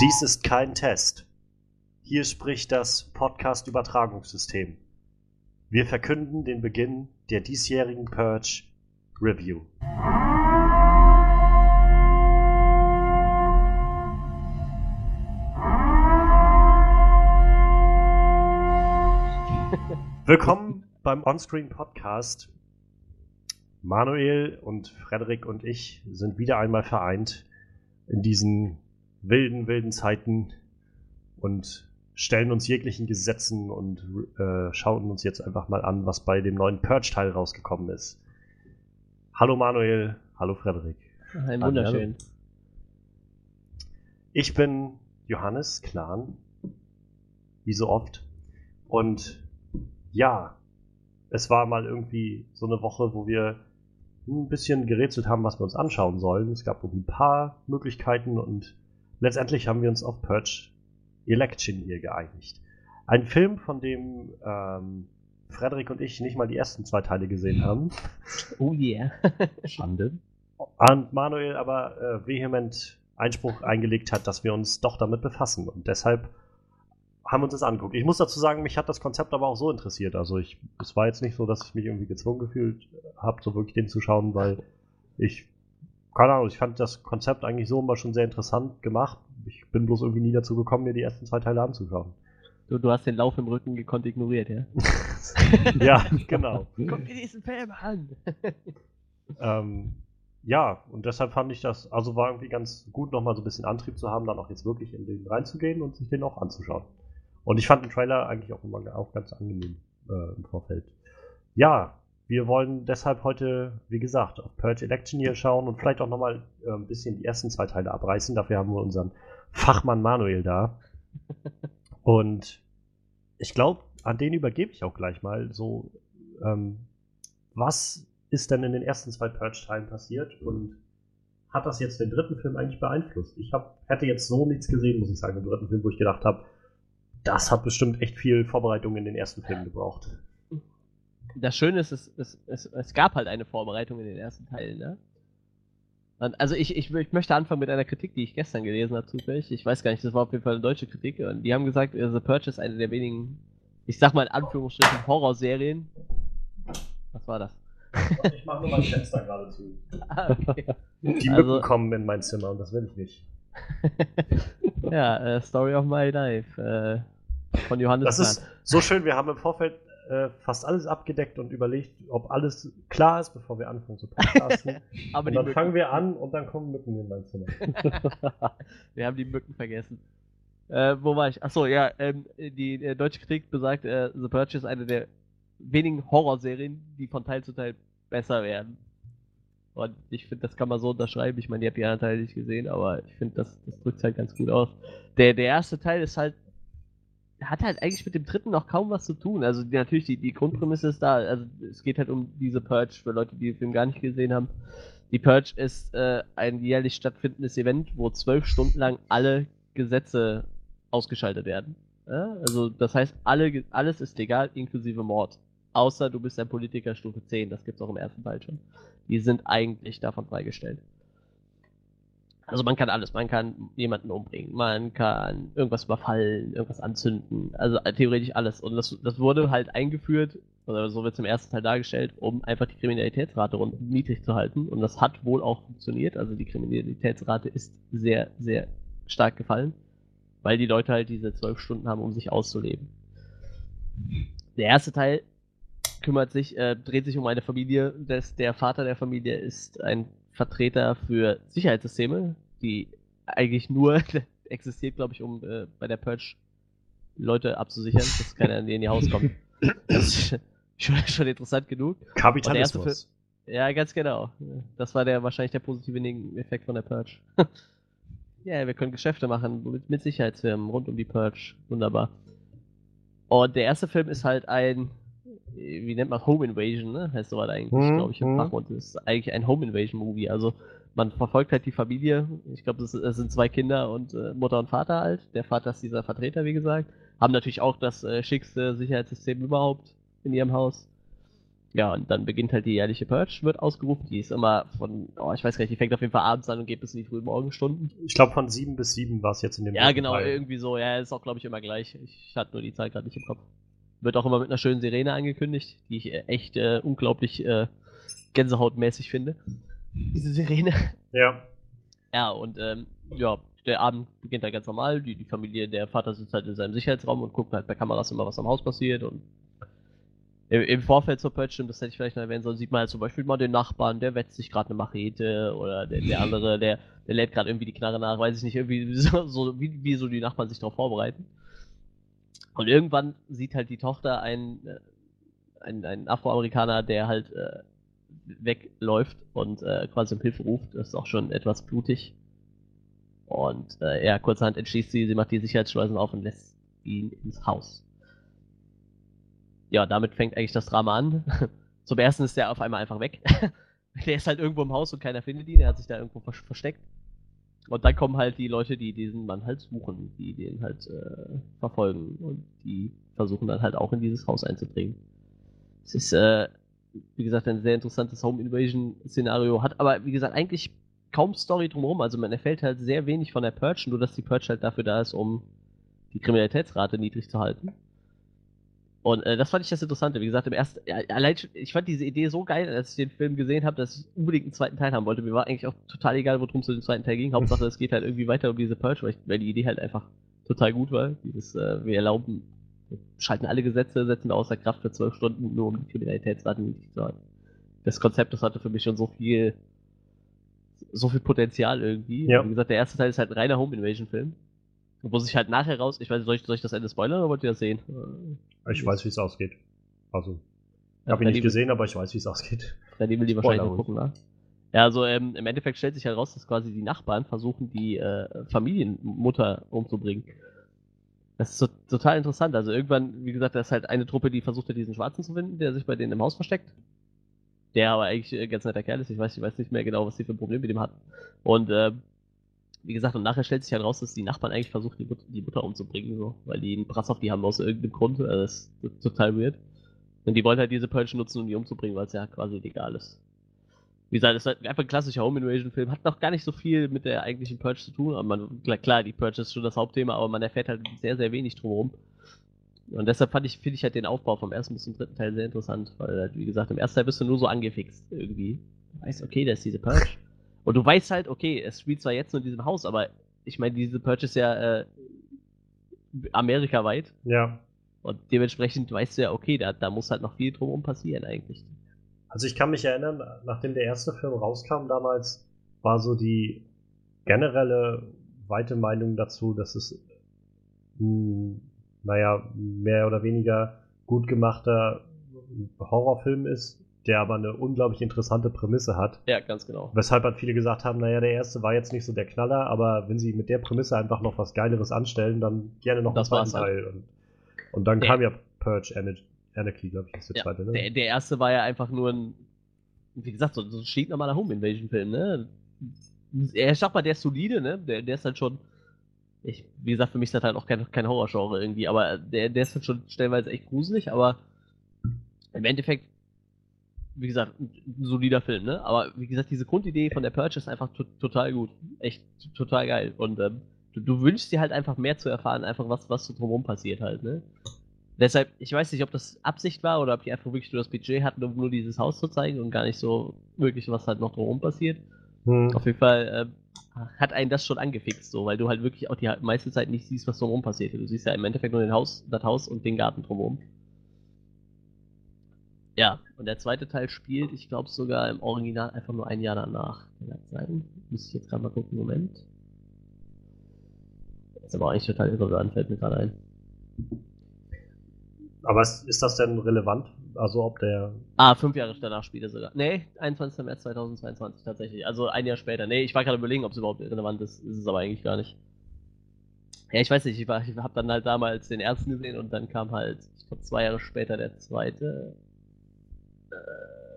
Dies ist kein Test. Hier spricht das Podcast-Übertragungssystem. Wir verkünden den Beginn der diesjährigen Purge Review. Willkommen beim Onscreen Podcast. Manuel und Frederik und ich sind wieder einmal vereint in diesen wilden, wilden Zeiten und stellen uns jeglichen Gesetzen und äh, schauen uns jetzt einfach mal an, was bei dem neuen Purge-Teil rausgekommen ist. Hallo Manuel, hallo Frederik. Ein wunderschön. Ich bin Johannes Klan, wie so oft. Und ja, es war mal irgendwie so eine Woche, wo wir ein bisschen gerätselt haben, was wir uns anschauen sollen. Es gab irgendwie ein paar Möglichkeiten und letztendlich haben wir uns auf Purge Election hier geeinigt. Ein Film, von dem ähm, Frederik und ich nicht mal die ersten zwei Teile gesehen haben. Oh yeah. Schande. Und Manuel aber äh, vehement Einspruch eingelegt hat, dass wir uns doch damit befassen. Und deshalb haben wir uns das angeguckt. Ich muss dazu sagen, mich hat das Konzept aber auch so interessiert. Also ich, es war jetzt nicht so, dass ich mich irgendwie gezwungen gefühlt habe, so wirklich den zu schauen, weil ich, keine Ahnung, ich fand das Konzept eigentlich so immer schon sehr interessant gemacht. Ich bin bloß irgendwie nie dazu gekommen, mir die ersten zwei Teile anzuschauen. Du, du hast den Lauf im Rücken gekonnt ignoriert, ja? ja, genau. Guck dir diesen Film an! ähm, ja, und deshalb fand ich das, also war irgendwie ganz gut, nochmal so ein bisschen Antrieb zu haben, dann auch jetzt wirklich in den reinzugehen und sich den auch anzuschauen. Und ich fand den Trailer eigentlich auch immer auch ganz angenehm äh, im Vorfeld. Ja, wir wollen deshalb heute, wie gesagt, auf Purge Election hier schauen und vielleicht auch nochmal äh, ein bisschen die ersten zwei Teile abreißen. Dafür haben wir unseren Fachmann Manuel da. Und ich glaube, an den übergebe ich auch gleich mal so, ähm, was ist denn in den ersten zwei Purge-Teilen passiert und hat das jetzt den dritten Film eigentlich beeinflusst? Ich hab, hätte jetzt so nichts gesehen, muss ich sagen, im dritten Film, wo ich gedacht habe, das hat bestimmt echt viel Vorbereitung in den ersten Filmen gebraucht. Das Schöne ist, es, es, es, es gab halt eine Vorbereitung in den ersten Teilen, ne? Und also ich, ich, ich, möchte anfangen mit einer Kritik, die ich gestern gelesen habe, zufällig. Ich weiß gar nicht, das war auf jeden Fall eine deutsche Kritik. Und die haben gesagt, äh, The Purge ist eine der wenigen, ich sag mal in Anführungsstrichen, Horrorserien. Was war das? Ich mache nur mein Fenster gerade zu. Ah, okay. Die Mücken also, kommen in mein Zimmer und das will ich nicht. ja, uh, Story of My Life äh, von Johannes. Das ist so schön. Wir haben im Vorfeld äh, fast alles abgedeckt und überlegt, ob alles klar ist, bevor wir anfangen zu podcasten. Aber und dann Mücken. fangen wir an und dann kommen Mücken in mein Zimmer. wir haben die Mücken vergessen. Äh, wo war ich? Achso, ja, ähm, die äh, deutsche Kritik besagt, äh, The Purge ist eine der wenigen Horrorserien, die von Teil zu Teil besser werden. Und ich finde, das kann man so unterschreiben. Ich meine, ihr habt die anderen Teile nicht gesehen, aber ich finde, das, das drückt halt ganz gut aus. Der, der erste Teil ist halt, hat halt eigentlich mit dem dritten noch kaum was zu tun. Also die, natürlich, die, die Grundprämisse ist da. Also es geht halt um diese Purge für Leute, die den Film gar nicht gesehen haben. Die Purge ist äh, ein jährlich stattfindendes Event, wo zwölf Stunden lang alle Gesetze ausgeschaltet werden. Ja? Also das heißt, alle, alles ist legal, inklusive Mord. Außer du bist ein Politiker Stufe 10, das gibt es auch im ersten Teil schon die sind eigentlich davon freigestellt. Also man kann alles, man kann jemanden umbringen, man kann irgendwas überfallen, irgendwas anzünden, also theoretisch alles. Und das, das wurde halt eingeführt, oder so wird es im ersten Teil dargestellt, um einfach die Kriminalitätsrate niedrig zu halten. Und das hat wohl auch funktioniert. Also die Kriminalitätsrate ist sehr, sehr stark gefallen, weil die Leute halt diese zwölf Stunden haben, um sich auszuleben. Der erste Teil kümmert sich, äh, dreht sich um eine Familie, des, der Vater der Familie ist ein Vertreter für Sicherheitssysteme, die eigentlich nur existiert, glaube ich, um äh, bei der Purge Leute abzusichern, dass keiner in ihr Haus kommt. Das ist schon, schon interessant genug. Kapitalismus. ja, ganz genau. Das war der wahrscheinlich der positive Nebeneffekt von der Purge. ja, wir können Geschäfte machen mit, mit Sicherheitsfirmen rund um die Purge. Wunderbar. Und der erste Film ist halt ein wie nennt man Home Invasion, ne? Heißt sowas eigentlich, mhm. glaube ich, im mhm. Fachmund. Das ist eigentlich ein Home Invasion Movie. Also man verfolgt halt die Familie. Ich glaube, es, sind zwei Kinder und äh, Mutter und Vater halt. Der Vater ist dieser Vertreter, wie gesagt. Haben natürlich auch das äh, schickste Sicherheitssystem überhaupt in ihrem Haus. ja, und dann beginnt halt die jährliche Purge, wird ausgerufen. Die ist immer von, oh, ich weiß gar nicht, die fängt auf jeden Fall abends an und geht bis in die frühen Morgenstunden. Ich glaube, von 7 bis 7 war es jetzt in dem Ja, genau, Teil. irgendwie so. Ja, ist auch, glaube ich, immer gleich. Ich hatte nur die Zeit gerade nicht im Kopf. Wird auch immer mit einer schönen Sirene angekündigt, die ich äh, echt äh, unglaublich äh, gänsehautmäßig finde. Diese Sirene. Ja. Ja, und ähm, ja, der Abend beginnt halt ganz normal. Die, die Familie, der Vater sitzt halt in seinem Sicherheitsraum und guckt halt bei Kameras immer, was am Haus passiert und im, im Vorfeld zur Purge, das hätte ich vielleicht noch erwähnen sollen, sieht man halt zum Beispiel mal den Nachbarn, der wetzt sich gerade eine Machete oder der, der andere, der, der lädt gerade irgendwie die Knarre nach, weiß ich nicht, irgendwie so, so wie, wie so die Nachbarn sich darauf vorbereiten. Und irgendwann sieht halt die Tochter einen, äh, einen, einen Afroamerikaner, der halt äh, wegläuft und äh, quasi um Hilfe ruft. Das ist auch schon etwas blutig. Und äh, ja, kurzerhand entschließt sie, sie macht die Sicherheitsschleusen auf und lässt ihn ins Haus ja, damit fängt eigentlich das Drama an. Zum ersten ist der auf einmal einfach weg. der ist halt irgendwo im Haus und keiner findet ihn. Er hat sich da irgendwo versteckt. Und dann kommen halt die Leute, die diesen Mann halt suchen, die den halt äh, verfolgen und die versuchen dann halt auch in dieses Haus einzudringen. Es ist, äh, wie gesagt, ein sehr interessantes Home Invasion Szenario, hat aber, wie gesagt, eigentlich kaum Story drumherum. Also man erfährt halt sehr wenig von der Purge, nur dass die Purge halt dafür da ist, um die Kriminalitätsrate niedrig zu halten. Und äh, das fand ich das Interessante. Wie gesagt, im ersten, allein schon, ich fand diese Idee so geil, als ich den Film gesehen habe, dass ich unbedingt einen zweiten Teil haben wollte. Mir war eigentlich auch total egal, worum es den zweiten Teil ging. Hauptsache, es geht halt irgendwie weiter um diese Purge, weil, ich, weil die Idee halt einfach total gut war. Dieses, äh, wir erlauben, wir schalten alle Gesetze, setzen außer Kraft für zwölf Stunden, nur um die Kriminalitätsrate niedrig zu halten. Das Konzept, das hatte für mich schon so viel, so viel Potenzial irgendwie. Ja. Wie gesagt, der erste Teil ist halt ein reiner Home Invasion Film. Wo sich halt nachher raus, ich weiß, soll ich, soll ich das Ende spoilern oder wollt ihr das sehen? Ich weiß, wie es ausgeht. Also, ich habe ihn nicht gesehen, aber ich weiß, wie es ausgeht. Freddy will die wahrscheinlich noch gucken, ne? Ja, also ähm, im Endeffekt stellt sich heraus, dass quasi die Nachbarn versuchen, die äh, Familienmutter umzubringen. Das ist so, total interessant. Also irgendwann, wie gesagt, da ist halt eine Truppe, die versucht, diesen Schwarzen zu finden, der sich bei denen im Haus versteckt. Der aber eigentlich ein ganz netter Kerl ist. Ich weiß, ich weiß nicht mehr genau, was die für ein Problem mit ihm hat. Und äh, wie gesagt, und nachher stellt sich halt raus, dass die Nachbarn eigentlich versuchen, die, Mut die Mutter umzubringen, so, weil die einen Brass auf die haben aus irgendeinem Grund. Also das ist total weird. Und die wollen halt diese Purge nutzen, um die umzubringen, weil es ja quasi legal ist. Wie gesagt, es ist halt einfach ein klassischer Home Invasion Film, hat noch gar nicht so viel mit der eigentlichen Purge zu tun, aber man, klar, die Purge ist schon das Hauptthema, aber man erfährt halt sehr, sehr wenig drumherum. Und deshalb ich, finde ich halt den Aufbau vom ersten bis zum dritten Teil sehr interessant, weil halt, wie gesagt, im ersten Teil bist du nur so angefixt irgendwie. Du weißt, okay, da ist diese Purge. Und du weißt halt, okay, es spielt zwar jetzt nur in diesem Haus, aber ich meine, diese Purchase ja äh, amerikaweit. Ja. Und dementsprechend weißt du ja, okay, da, da muss halt noch viel drumherum passieren eigentlich. Also ich kann mich erinnern, nachdem der erste Film rauskam damals, war so die generelle weite Meinung dazu, dass es mh, hm, naja, mehr oder weniger gut gemachter Horrorfilm ist, der aber eine unglaublich interessante Prämisse hat. Ja, ganz genau. Weshalb halt viele gesagt haben, naja, der erste war jetzt nicht so der Knaller, aber wenn sie mit der Prämisse einfach noch was Geileres anstellen, dann gerne noch das einen zweiten Teil. Halt. Und, und, dann der, kam ja Purge Anarchy, glaube ich, ist der ja, zweite, ne? Der, der, erste war ja einfach nur ein, wie gesagt, so, so ein stinknormaler Home Invasion Film, ne? Er, sag mal, der ist solide, ne? Der, der ist halt schon, ich, wie gesagt, für mich ist das halt auch kein, kein Horrorgenre irgendwie, aber der, der ist halt schon stellenweise echt gruselig, aber im Endeffekt wie gesagt, ein solider Film, ne? Aber wie gesagt, diese Grundidee von der Purge ist einfach total gut. Echt total geil. Und ähm, du, du, wünschst dir halt einfach mehr zu erfahren, einfach was, was so drumherum passiert halt, ne? Deshalb, ich weiß nicht, ob das Absicht war oder ob die einfach wirklich nur das Budget hatten, um nur dieses Haus zu zeigen und gar nicht so wirklich, was halt noch drumherum passiert. Hm. Auf jeden Fall äh, hat einen das schon angefixt, so, weil du halt wirklich auch die meiste Zeit nicht siehst, was drumherum passiert. Du siehst ja im Endeffekt nur den Haus, das Haus und den Garten drumherum. Ja, und der zweite Teil spielt, ich glaube sogar im Original einfach nur ein Jahr danach. Kann das sein? Muss ich jetzt gerade mal gucken, Moment. Das ist aber eigentlich total irrelevant, fällt mir gerade ein. Aber ist das denn relevant? Also ob der. Ah, fünf Jahre danach spielt er sogar. Nee, 21. März 2022 tatsächlich. Also ein Jahr später. Nee, ich war gerade überlegen, ob es überhaupt relevant ist. Ist es aber eigentlich gar nicht. Ja, ich weiß nicht, ich, ich habe dann halt damals den ersten gesehen und dann kam halt, ich glaube, zwei Jahre später der zweite.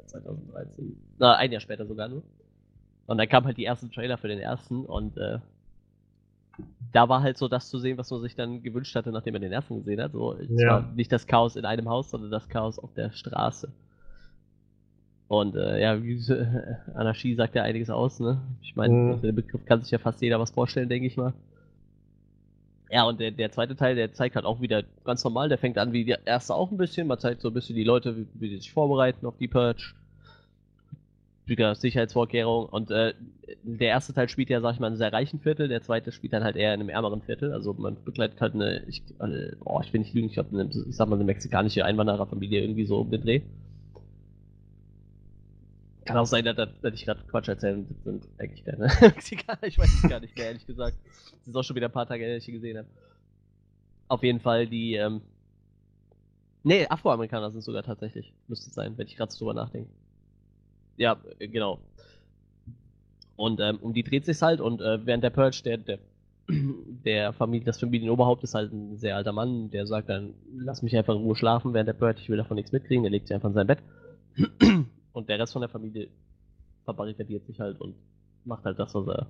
2013. Na, ein Jahr später sogar nur. Und dann kam halt die ersten Trailer für den ersten und äh, da war halt so das zu sehen, was man sich dann gewünscht hatte, nachdem man den ersten gesehen hat. So, ja. nicht das Chaos in einem Haus, sondern das Chaos auf der Straße. Und äh, ja, wie, äh, Anarchie sagt ja einiges aus, ne? Ich meine, Mhm. unter dem Begriff kann sich ja fast jeder was vorstellen, denke ich mal. Ja, und der, der zweite Teil, der zeigt halt auch wieder ganz normal, der fängt an wie der erste auch ein bisschen. Man zeigt so ein bisschen die Leute, wie, wie die sich vorbereiten auf die Purge. Wieder Sicherheitsvorkehrungen. Und äh, der erste Teil spielt ja, sag ich mal, in einem sehr reichen Viertel, der zweite spielt dann halt eher in einem ärmeren Viertel. Also man begleitet halt eine, ich, äh, oh, ich will nicht lügen, ich glaube, eine, ich sag mal, eine mexikanische Einwandererfamilie irgendwie so um den Dreh. Kann auch sein, dass, dass ich gerade Quatsch erzähle. Das sind eigentlich keine Mexikaner. Ich weiß es gar nicht mehr, ehrlich gesagt. Das ist auch schon wieder ein paar Tage, her, dass ich sie gesehen habe. Auf jeden Fall die, ähm. Nee, Afroamerikaner sind sogar tatsächlich. Müsste es sein, wenn ich gerade so drüber nachdenke. Ja, äh, genau. Und ähm, um die dreht sich's halt und äh, während der Purge, der, der, der Familie, das Familienoberhaupt ist halt ein sehr alter Mann, der sagt dann, lass mich einfach in Ruhe schlafen während der Purge, ich will davon nichts mitkriegen, der legt sich einfach in sein Bett. Und der Rest von der Familie verbarrikadiert sich halt und macht halt das, was er.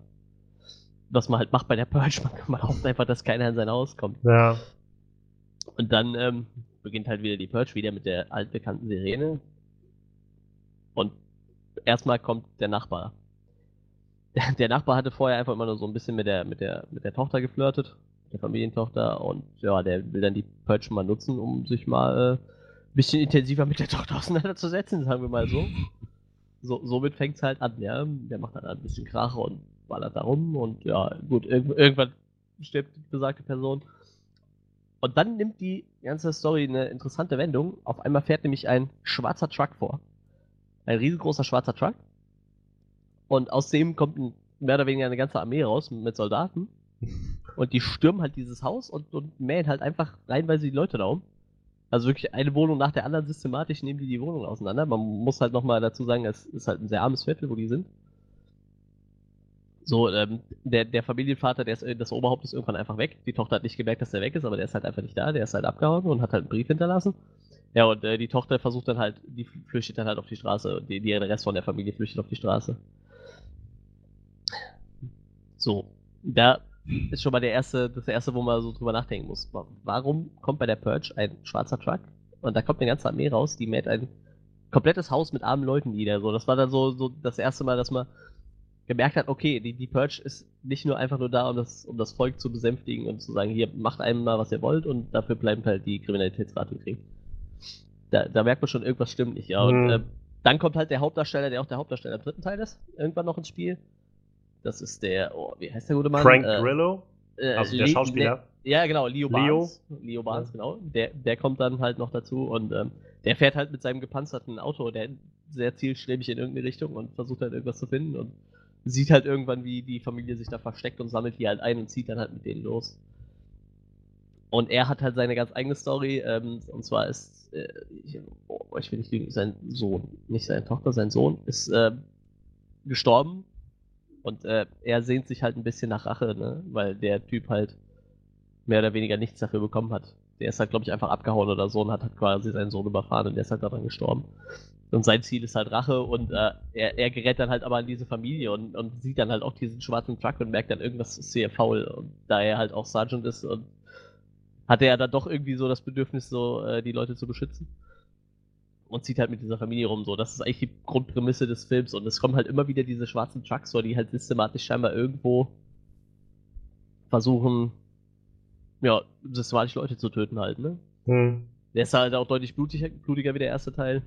Was man halt macht bei der Purge. Man, man hofft einfach, dass keiner in sein Haus kommt. Ja. Und dann ähm, beginnt halt wieder die Purge, wieder mit der altbekannten Sirene. Und erstmal kommt der Nachbar. Der, der Nachbar hatte vorher einfach immer nur so ein bisschen mit der, mit der, mit der Tochter geflirtet, der Familientochter, und ja, der will dann die Purge mal nutzen, um sich mal äh, bisschen intensiver mit der Tochter auseinanderzusetzen, sagen wir mal so. so somit fängt's halt an, ja. Der macht dann halt ein bisschen Krach und ballert da rum und ja, gut, irg irgendwann stirbt die besagte Person. Und dann nimmt die ganze Story eine interessante Wendung. Auf einmal fährt nämlich ein schwarzer Truck vor. Ein riesengroßer schwarzer Truck. Und aus dem kommt ein, mehr oder weniger eine ganze Armee raus mit Soldaten. Und die stürmen halt dieses Haus und, und mähen halt einfach reihenweise die Leute da um. Also wirklich eine Wohnung nach der anderen systematisch nehmen die die Wohnung auseinander. Man muss halt nochmal dazu sagen, es ist halt ein sehr armes Viertel, wo die sind. So, ähm, der, der Familienvater, der ist, äh, das Oberhaupt ist irgendwann einfach weg. Die Tochter hat nicht gemerkt, dass der weg ist, aber der ist halt einfach nicht da. Der ist halt abgehauen und hat halt einen Brief hinterlassen. Ja, und äh, die Tochter versucht dann halt, die flüchtet dann halt auf die Straße. Die, der Rest von der Familie flüchtet auf die Straße. So, da ist schon mal der erste, das erste, wo man so drüber nachdenken muss. Warum kommt bei der Purge ein schwarzer Truck und da kommt eine ganze Armee raus, die mäht ein komplettes Haus mit armen Leuten nieder. So, das war dann so, so das erste Mal, dass man gemerkt hat, okay, die, die Purge ist nicht nur einfach nur da, um das, um das Volk zu besänftigen und zu sagen, hier macht einem mal, was ihr wollt und dafür bleibt halt die Kriminalitätsrate kriegen. Da, da merkt man schon, irgendwas stimmt nicht, ja. Und Mhm. äh, dann kommt halt der Hauptdarsteller, der auch der Hauptdarsteller im dritten Teil ist, irgendwann noch ins Spiel. Das ist der, oh, wie heißt der gute Mann? Frank Äh, Grillo, äh, also der Le- Schauspieler. Le- ja, genau, Leo Leo. Barnes. Leo Barnes, Ja. genau. Der, der kommt dann halt noch dazu und ähm, der fährt halt mit seinem gepanzerten Auto, der sehr zielstrebig in irgendeine Richtung und versucht halt irgendwas zu finden und sieht halt irgendwann, wie die Familie sich da versteckt und sammelt die halt ein und zieht dann halt mit denen los. Und er hat halt seine ganz eigene Story, ähm, und zwar ist, äh, ich, oh, ich will nicht lügen, sein Sohn, nicht seine Tochter, sein Sohn ist äh, gestorben und äh, er sehnt sich halt ein bisschen nach Rache, ne? weil der Typ halt mehr oder weniger nichts dafür bekommen hat. Der ist halt, glaube ich, einfach abgehauen oder so und hat, hat quasi seinen Sohn überfahren und der ist halt daran gestorben. Und sein Ziel ist halt Rache und äh, er, er gerät dann halt aber an diese Familie und, und sieht dann halt auch diesen schwarzen Truck und merkt dann, irgendwas ist hier faul. Und da er halt auch Sergeant ist und hatte er dann doch irgendwie so das Bedürfnis, so äh, die Leute zu beschützen. Und zieht halt mit dieser Familie rum. So, das ist eigentlich die Grundprämisse des Films. Und es kommen halt immer wieder diese schwarzen Trucks vor, die halt systematisch scheinbar irgendwo versuchen, ja, systematisch Leute zu töten halt, ne? Hm. Der ist halt auch deutlich blutiger, blutiger wie der erste Teil.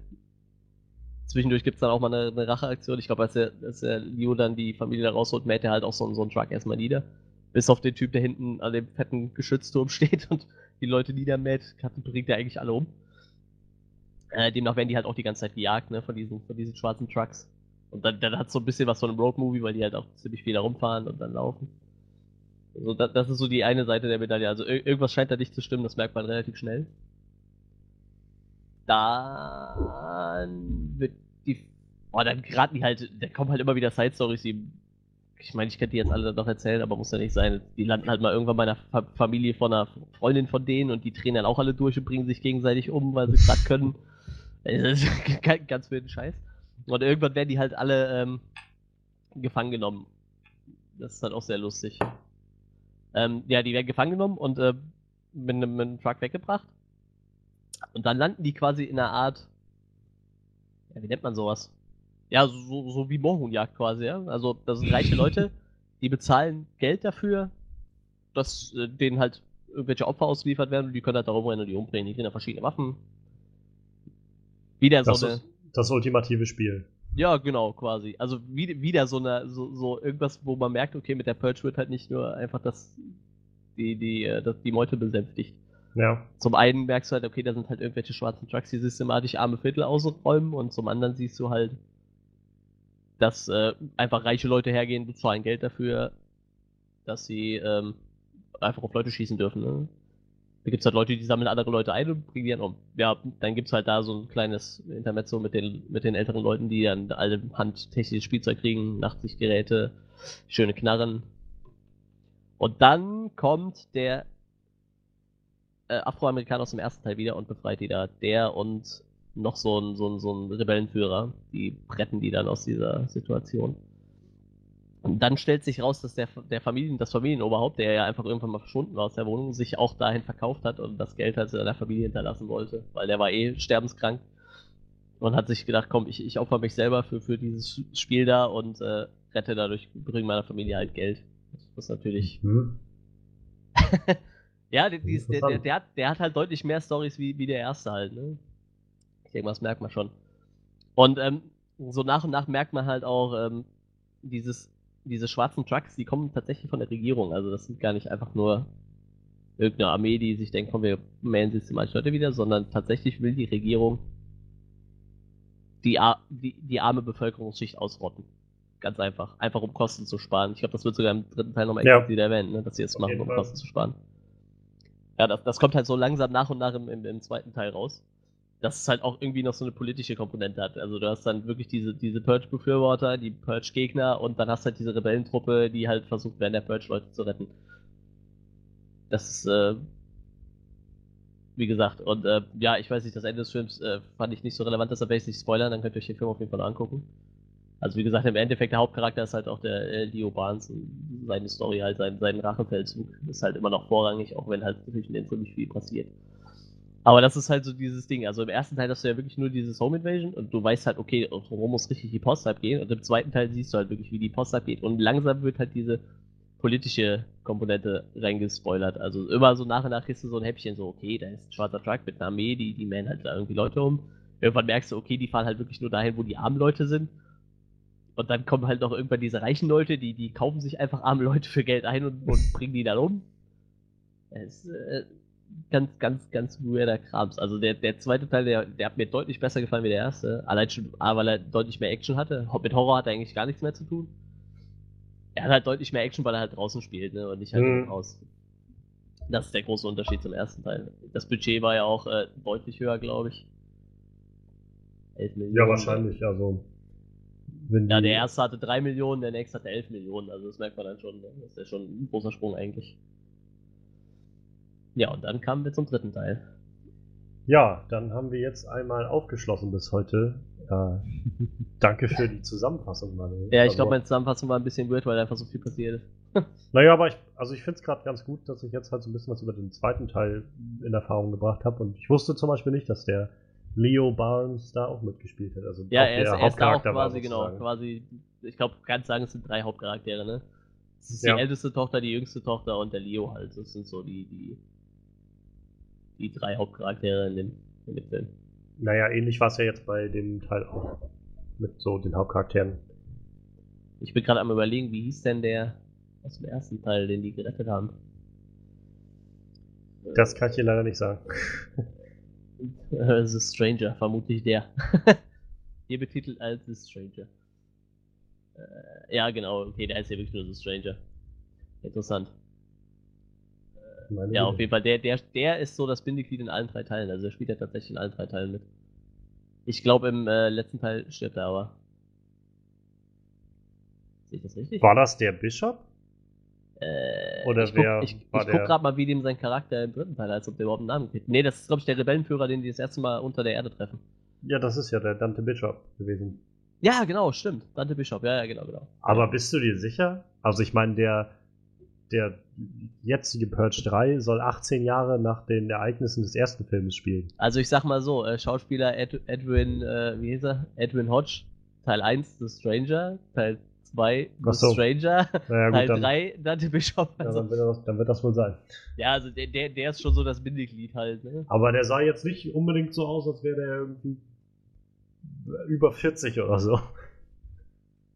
Zwischendurch gibt es dann auch mal eine, eine Racheaktion. Ich glaube, als der, als der Leo dann die Familie da rausholt, mäht er halt auch so, einen- so einen Truck erstmal nieder. Bis auf den Typ, der hinten an dem fetten Geschützturm steht und die Leute niedermäht, bringt er eigentlich alle um. Äh, demnach werden die halt auch die ganze Zeit gejagt, ne, von diesen, von diesen schwarzen Trucks. Und dann, dann hat so ein bisschen was von einem Roadmovie, weil die halt auch ziemlich viel da rumfahren und dann laufen. Also das, das ist so die eine Seite der Medaille. Also ir irgendwas scheint da nicht zu stimmen, das merkt man relativ schnell. Dann wird die. Oh, dann geraten die halt, da kommen halt immer wieder Side-Stories, die. Ich meine, ich könnte die jetzt alle noch erzählen, aber muss ja nicht sein. Die landen halt mal irgendwann bei einer Fa Familie von einer Freundin von denen und die drehen dann auch alle durch und bringen sich gegenseitig um, weil sie gerade können. Das ist ganz- ganz wilden Scheiß. Und irgendwann werden die halt alle ähm, gefangen genommen. Das ist halt auch sehr lustig. Ähm, ja, die werden gefangen genommen und äh, mit, einem, mit einem Truck weggebracht. Und dann landen die quasi in einer Art. Ja, wie nennt man sowas? Ja, so, so wie Moorhuhnjagd quasi, ja. Also, das sind reiche Leute, die bezahlen Geld dafür, dass äh, denen halt irgendwelche Opfer ausgeliefert werden und die können halt da rumrennen und die umbringen. Die kriegen da verschiedene Waffen. Wieder Das so eine. ist das ultimative Spiel. Ja, genau, quasi. Also wie, wieder so eine, so, so irgendwas, wo man merkt, okay, mit der Purge wird halt nicht nur einfach das, die, die, äh, das, die Meute besänftigt. Ja. Zum einen merkst du halt, okay, da sind halt irgendwelche schwarzen Trucks, die systematisch arme Viertel ausräumen und zum anderen siehst du halt, dass äh, einfach reiche Leute hergehen, bezahlen Geld dafür, dass sie ähm, einfach auf Leute schießen dürfen. Ne? Da gibt's halt Leute, die sammeln andere Leute ein und bringen die dann um. Ja, dann gibt's halt da so ein kleines Intermezzo mit den, mit den älteren Leuten, die dann alle handtechnisches Spielzeug kriegen, Nachtsichtgeräte, schöne Knarren. Und dann kommt der äh, Afroamerikaner aus dem ersten Teil wieder und befreit die da. Der und noch so ein, so ein, so ein Rebellenführer, die retten die dann aus dieser Situation. Und dann stellt sich raus, dass der, der Familien, das Familienoberhaupt, der ja einfach irgendwann mal verschwunden war aus der Wohnung, sich auch dahin verkauft hat und das Geld halt seiner Familie hinterlassen wollte, weil der war eh sterbenskrank und hat sich gedacht, komm, ich, ich opfer mich selber für, für dieses Spiel da und äh, rette dadurch, bringe meiner Familie halt Geld. Das ist natürlich Hm. ja, der, die ist- der, der, der, hat, der hat halt deutlich mehr Stories wie, wie der erste halt, ne? Ich denke das merkt man schon. Und ähm, so nach und nach merkt man halt auch, ähm, dieses, diese schwarzen Trucks, die kommen tatsächlich von der Regierung. Also das sind gar nicht einfach nur irgendeine Armee, die sich denkt, komm, wir melden systematisch Leute wieder, sondern tatsächlich will die Regierung die, die, die arme Bevölkerungsschicht ausrotten. Ganz einfach. Einfach um Kosten zu sparen. Ich glaube, das wird sogar im dritten Teil nochmal Ja. explizit erwähnt, ne, dass sie es machen, um Fall. Kosten zu sparen. Ja, das, das kommt halt so langsam nach und nach im, im, im zweiten Teil raus. Dass es halt auch irgendwie noch so eine politische Komponente hat. Also du hast dann wirklich diese, diese Purge-Befürworter, die Purge-Gegner und dann hast du halt diese Rebellentruppe, die halt versucht, während der Purge Leute zu retten. Das ist, äh, wie gesagt, und äh, ja, ich weiß nicht, das Ende des Films äh, fand ich nicht so relevant, deshalb werde ich nicht spoilern, dann könnt ihr euch den Film auf jeden Fall angucken. Also wie gesagt, im Endeffekt der Hauptcharakter ist halt auch der äh, Leo Barnes und seine Story halt, sein, sein Rachefeldzug ist halt immer noch vorrangig, auch wenn halt in dem Film nicht viel passiert. Aber das ist halt so dieses Ding. Also im ersten Teil hast du ja wirklich nur dieses Home Invasion und du weißt halt, okay, warum muss richtig die Post abgehen. Und im zweiten Teil siehst du halt wirklich, wie die Post abgeht. Und langsam wird halt diese politische Komponente reingespoilert. Also immer so nach und nach kriegst du so ein Häppchen, so, okay, da ist ein schwarzer Truck mit einer Armee, die, die mähen halt da irgendwie Leute um. Irgendwann merkst du, okay, die fahren halt wirklich nur dahin, wo die armen Leute sind. Und dann kommen halt noch irgendwann diese reichen Leute, die, die kaufen sich einfach arme Leute für Geld ein und, und bringen die dann um. Es äh, ganz, ganz, ganz weirder Krams. Also der, der zweite Teil, der, der hat mir deutlich besser gefallen wie der erste. Allein schon, A, weil er deutlich mehr Action hatte. Mit Horror hat er eigentlich gar nichts mehr zu tun. Er hat halt deutlich mehr Action, weil er halt draußen spielt, ne? Und nicht halt Mhm. im Haus. Das ist der große Unterschied zum ersten Teil. Das Budget war ja auch äh, deutlich höher, glaube ich. 11 Millionen. Ja, wahrscheinlich. Also, wenn Ja, der erste hatte 3 Millionen, der nächste hatte 11 Millionen. Also das merkt man dann schon. ne? Das ist ja schon ein großer Sprung eigentlich. Ja, und dann kamen wir zum dritten Teil. Ja, dann haben wir jetzt einmal aufgeschlossen bis heute. Äh, danke für die Zusammenfassung, Manuel. Ja, ich Also, glaube, meine Zusammenfassung war ein bisschen weird, weil einfach so viel passiert ist. Naja, aber ich, also ich finde es gerade ganz gut, dass ich jetzt halt so ein bisschen was über den zweiten Teil in Erfahrung gebracht habe. Und ich wusste zum Beispiel nicht, dass der Leo Barnes da auch mitgespielt hat. Also Ja, er ist, der er ist da auch quasi, genau, quasi, ich glaube, ganz sagen, es sind drei Hauptcharaktere, ne? Es ist Ja. die älteste Tochter, die jüngste Tochter und der Leo halt. Das sind so die, die, die drei Hauptcharaktere in dem, in dem Film. Naja, ähnlich war es ja jetzt bei dem Teil auch. Mit so den Hauptcharakteren. Ich bin gerade am überlegen, wie hieß denn der aus dem ersten Teil, den die gerettet haben? Das kann ich dir leider nicht sagen. The Stranger, vermutlich der. Hier betitelt als The Stranger. Äh, ja, genau, okay, der ist ja wirklich nur The Stranger. Interessant. Meine Ja, auf Güte. jeden Fall, der, der, der ist so das Bindeglied in allen drei Teilen. Also er spielt ja tatsächlich in allen drei Teilen mit. Ich glaube, im äh, letzten Teil stirbt er aber. Sehe ich das richtig? War das der Bischof? Äh, Oder ich guck, wer ich, war ich guck gerade mal, wie dem sein Charakter im dritten Teil, als ob der überhaupt einen Namen kriegt. Nee, das ist, glaube ich, der Rebellenführer, den die das erste Mal unter der Erde treffen. Ja, das ist ja der Dante Bischof gewesen. Ja, genau, stimmt. Dante Bischof, ja, ja, genau, genau. Aber bist du dir sicher? Also ich meine, der, der jetzige Purge 3 soll 18 Jahre nach den Ereignissen des ersten Films spielen. Also ich sag mal so, äh, Schauspieler Ed, Edwin, äh, wie hieß er? Edwin Hodge, Teil 1 The Stranger, Teil 2 The so. Stranger, Naja, Teil gut, dann, 3 Dante Bishop. ja, Also, dann, wird das, dann wird das wohl sein. ja, also der, der, der ist schon so das Bindeglied halt, ne? Aber der sah jetzt nicht unbedingt so aus, als wäre der irgendwie über 40 oder so.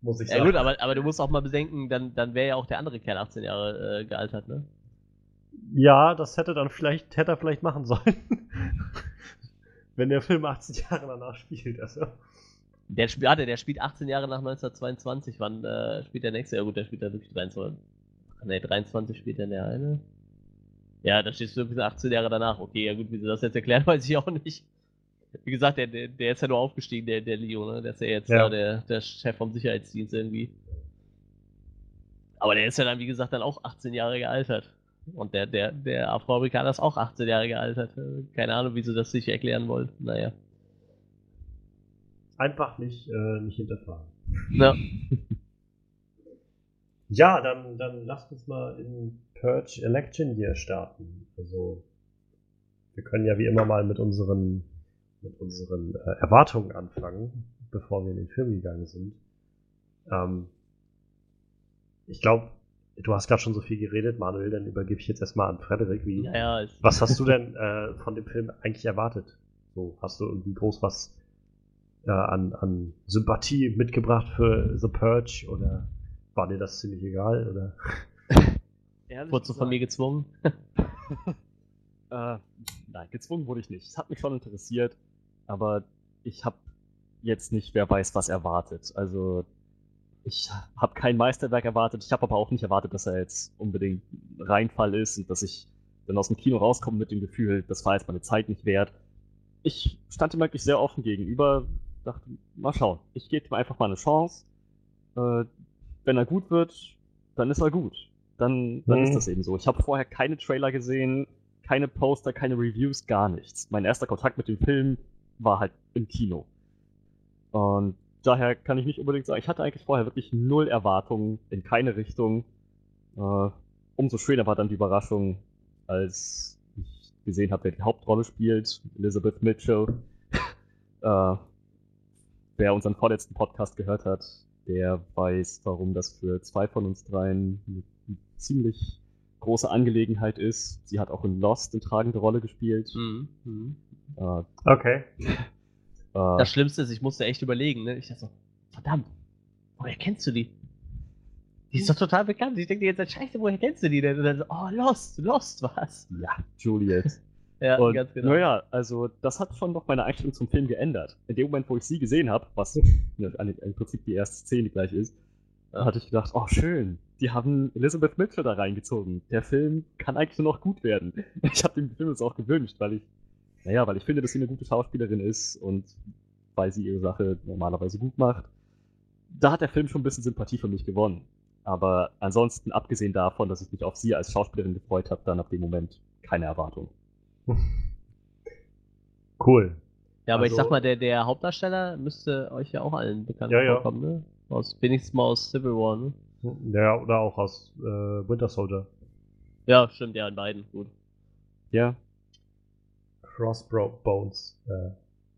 Muss ich Ja sagen. gut, aber, aber du musst auch mal bedenken, dann, dann wäre ja auch der andere Kerl 18 Jahre äh, gealtert, ne? Ja, das hätte dann vielleicht, hätte er vielleicht machen sollen. Wenn der Film 18 Jahre danach spielt. Also. Der, spielt, warte, der spielt 18 Jahre nach 1922. Wann äh, spielt der nächste? Ja gut, der spielt ja wirklich 23. Ne, 23 spielt dann der eine. Ja, da stehst du irgendwie 18 Jahre danach. Okay, ja gut, wie sie das jetzt erklären, weiß ich auch nicht. Wie gesagt, der, der, der ist ja nur aufgestiegen, der, der Leo, ne? Der ist ja jetzt Ja. da der, der Chef vom Sicherheitsdienst irgendwie. Aber der ist ja dann, wie gesagt, dann auch 18 Jahre gealtert. Und der, der, der Afroamerikaner ist auch 18 Jahre gealtert. Keine Ahnung, wie sie das sich erklären wollen. Naja. Einfach nicht, äh, nicht hinterfragen. Ja. Ja, dann, dann lasst uns mal in Purge Election Year starten. Also, wir können ja wie immer mal mit unseren, mit unseren äh, Erwartungen anfangen, bevor wir in den Film gegangen sind. Ähm, ich glaube, du hast gerade schon so viel geredet, Manuel, dann übergebe ich jetzt erstmal an Frederik. Wie, Naja, Was hast du denn äh, von dem Film eigentlich erwartet? So, hast du irgendwie groß was äh, an, an Sympathie mitgebracht für The Purge oder war dir das ziemlich egal? Oder? Ehrlich wurdest du von mir gezwungen? Äh, nein, gezwungen wurde ich nicht. Es hat mich schon interessiert, aber ich habe jetzt nicht, wer weiß, was erwartet. Also ich habe kein Meisterwerk erwartet. Ich habe aber auch nicht erwartet, dass er jetzt unbedingt ein Reinfall ist und dass ich dann aus dem Kino rauskomme mit dem Gefühl, das war jetzt meine Zeit nicht wert. Ich stand ihm eigentlich sehr offen gegenüber, dachte, mal schauen. Ich gebe ihm einfach mal eine Chance. Äh, wenn er gut wird, dann ist er gut. Dann, dann Mhm. ist das eben so. Ich habe vorher keine Trailer gesehen, keine Poster, keine Reviews, gar nichts. Mein erster Kontakt mit dem Film war halt im Kino. Und daher kann ich nicht unbedingt sagen, ich hatte eigentlich vorher wirklich null Erwartungen in keine Richtung. Äh, umso schöner war dann die Überraschung, als ich gesehen habe, wer die Hauptrolle spielt, Elizabeth Mitchell. äh, wer unseren vorletzten Podcast gehört hat, der weiß, warum das für zwei von uns dreien ziemlich große Angelegenheit ist. Sie hat auch in Lost eine tragende Rolle gespielt. Mhm. Mhm. Äh, Okay. äh, Das Schlimmste ist, ich musste echt überlegen, ne? Ich dachte so, verdammt, woher kennst du die? Die ist doch total bekannt. Ich denke die ganze Zeit, scheiße, woher kennst du die denn? Und dann so, oh, Lost, Lost was? ja, Juliet. Ja, Und ganz genau. naja, also das hat schon noch meine Einstellung zum Film geändert. In dem Moment, wo ich sie gesehen habe, was im Prinzip die erste Szene gleich ist, Ja. hatte ich gedacht, oh schön, die haben Elizabeth Mitchell da reingezogen. Der Film kann eigentlich nur noch gut werden. Ich habe dem Film das auch gewünscht, weil ich, naja, weil ich finde, dass sie eine gute Schauspielerin ist und weil sie ihre Sache normalerweise gut macht. Da hat der Film schon ein bisschen Sympathie für mich gewonnen. Aber ansonsten, abgesehen davon, dass ich mich auf sie als Schauspielerin gefreut habe, dann ab dem Moment keine Erwartung. Cool. Ja, aber ich Also- sag mal, der, der Hauptdarsteller müsste euch ja auch allen bekannt Ja, ja. vorkommen, ne? Aus, wenigstens mal aus Civil War, ne? Ja, oder auch aus äh, Winter Soldier. Ja, stimmt, ja, in beiden, gut. Ja, Crossbones. Äh,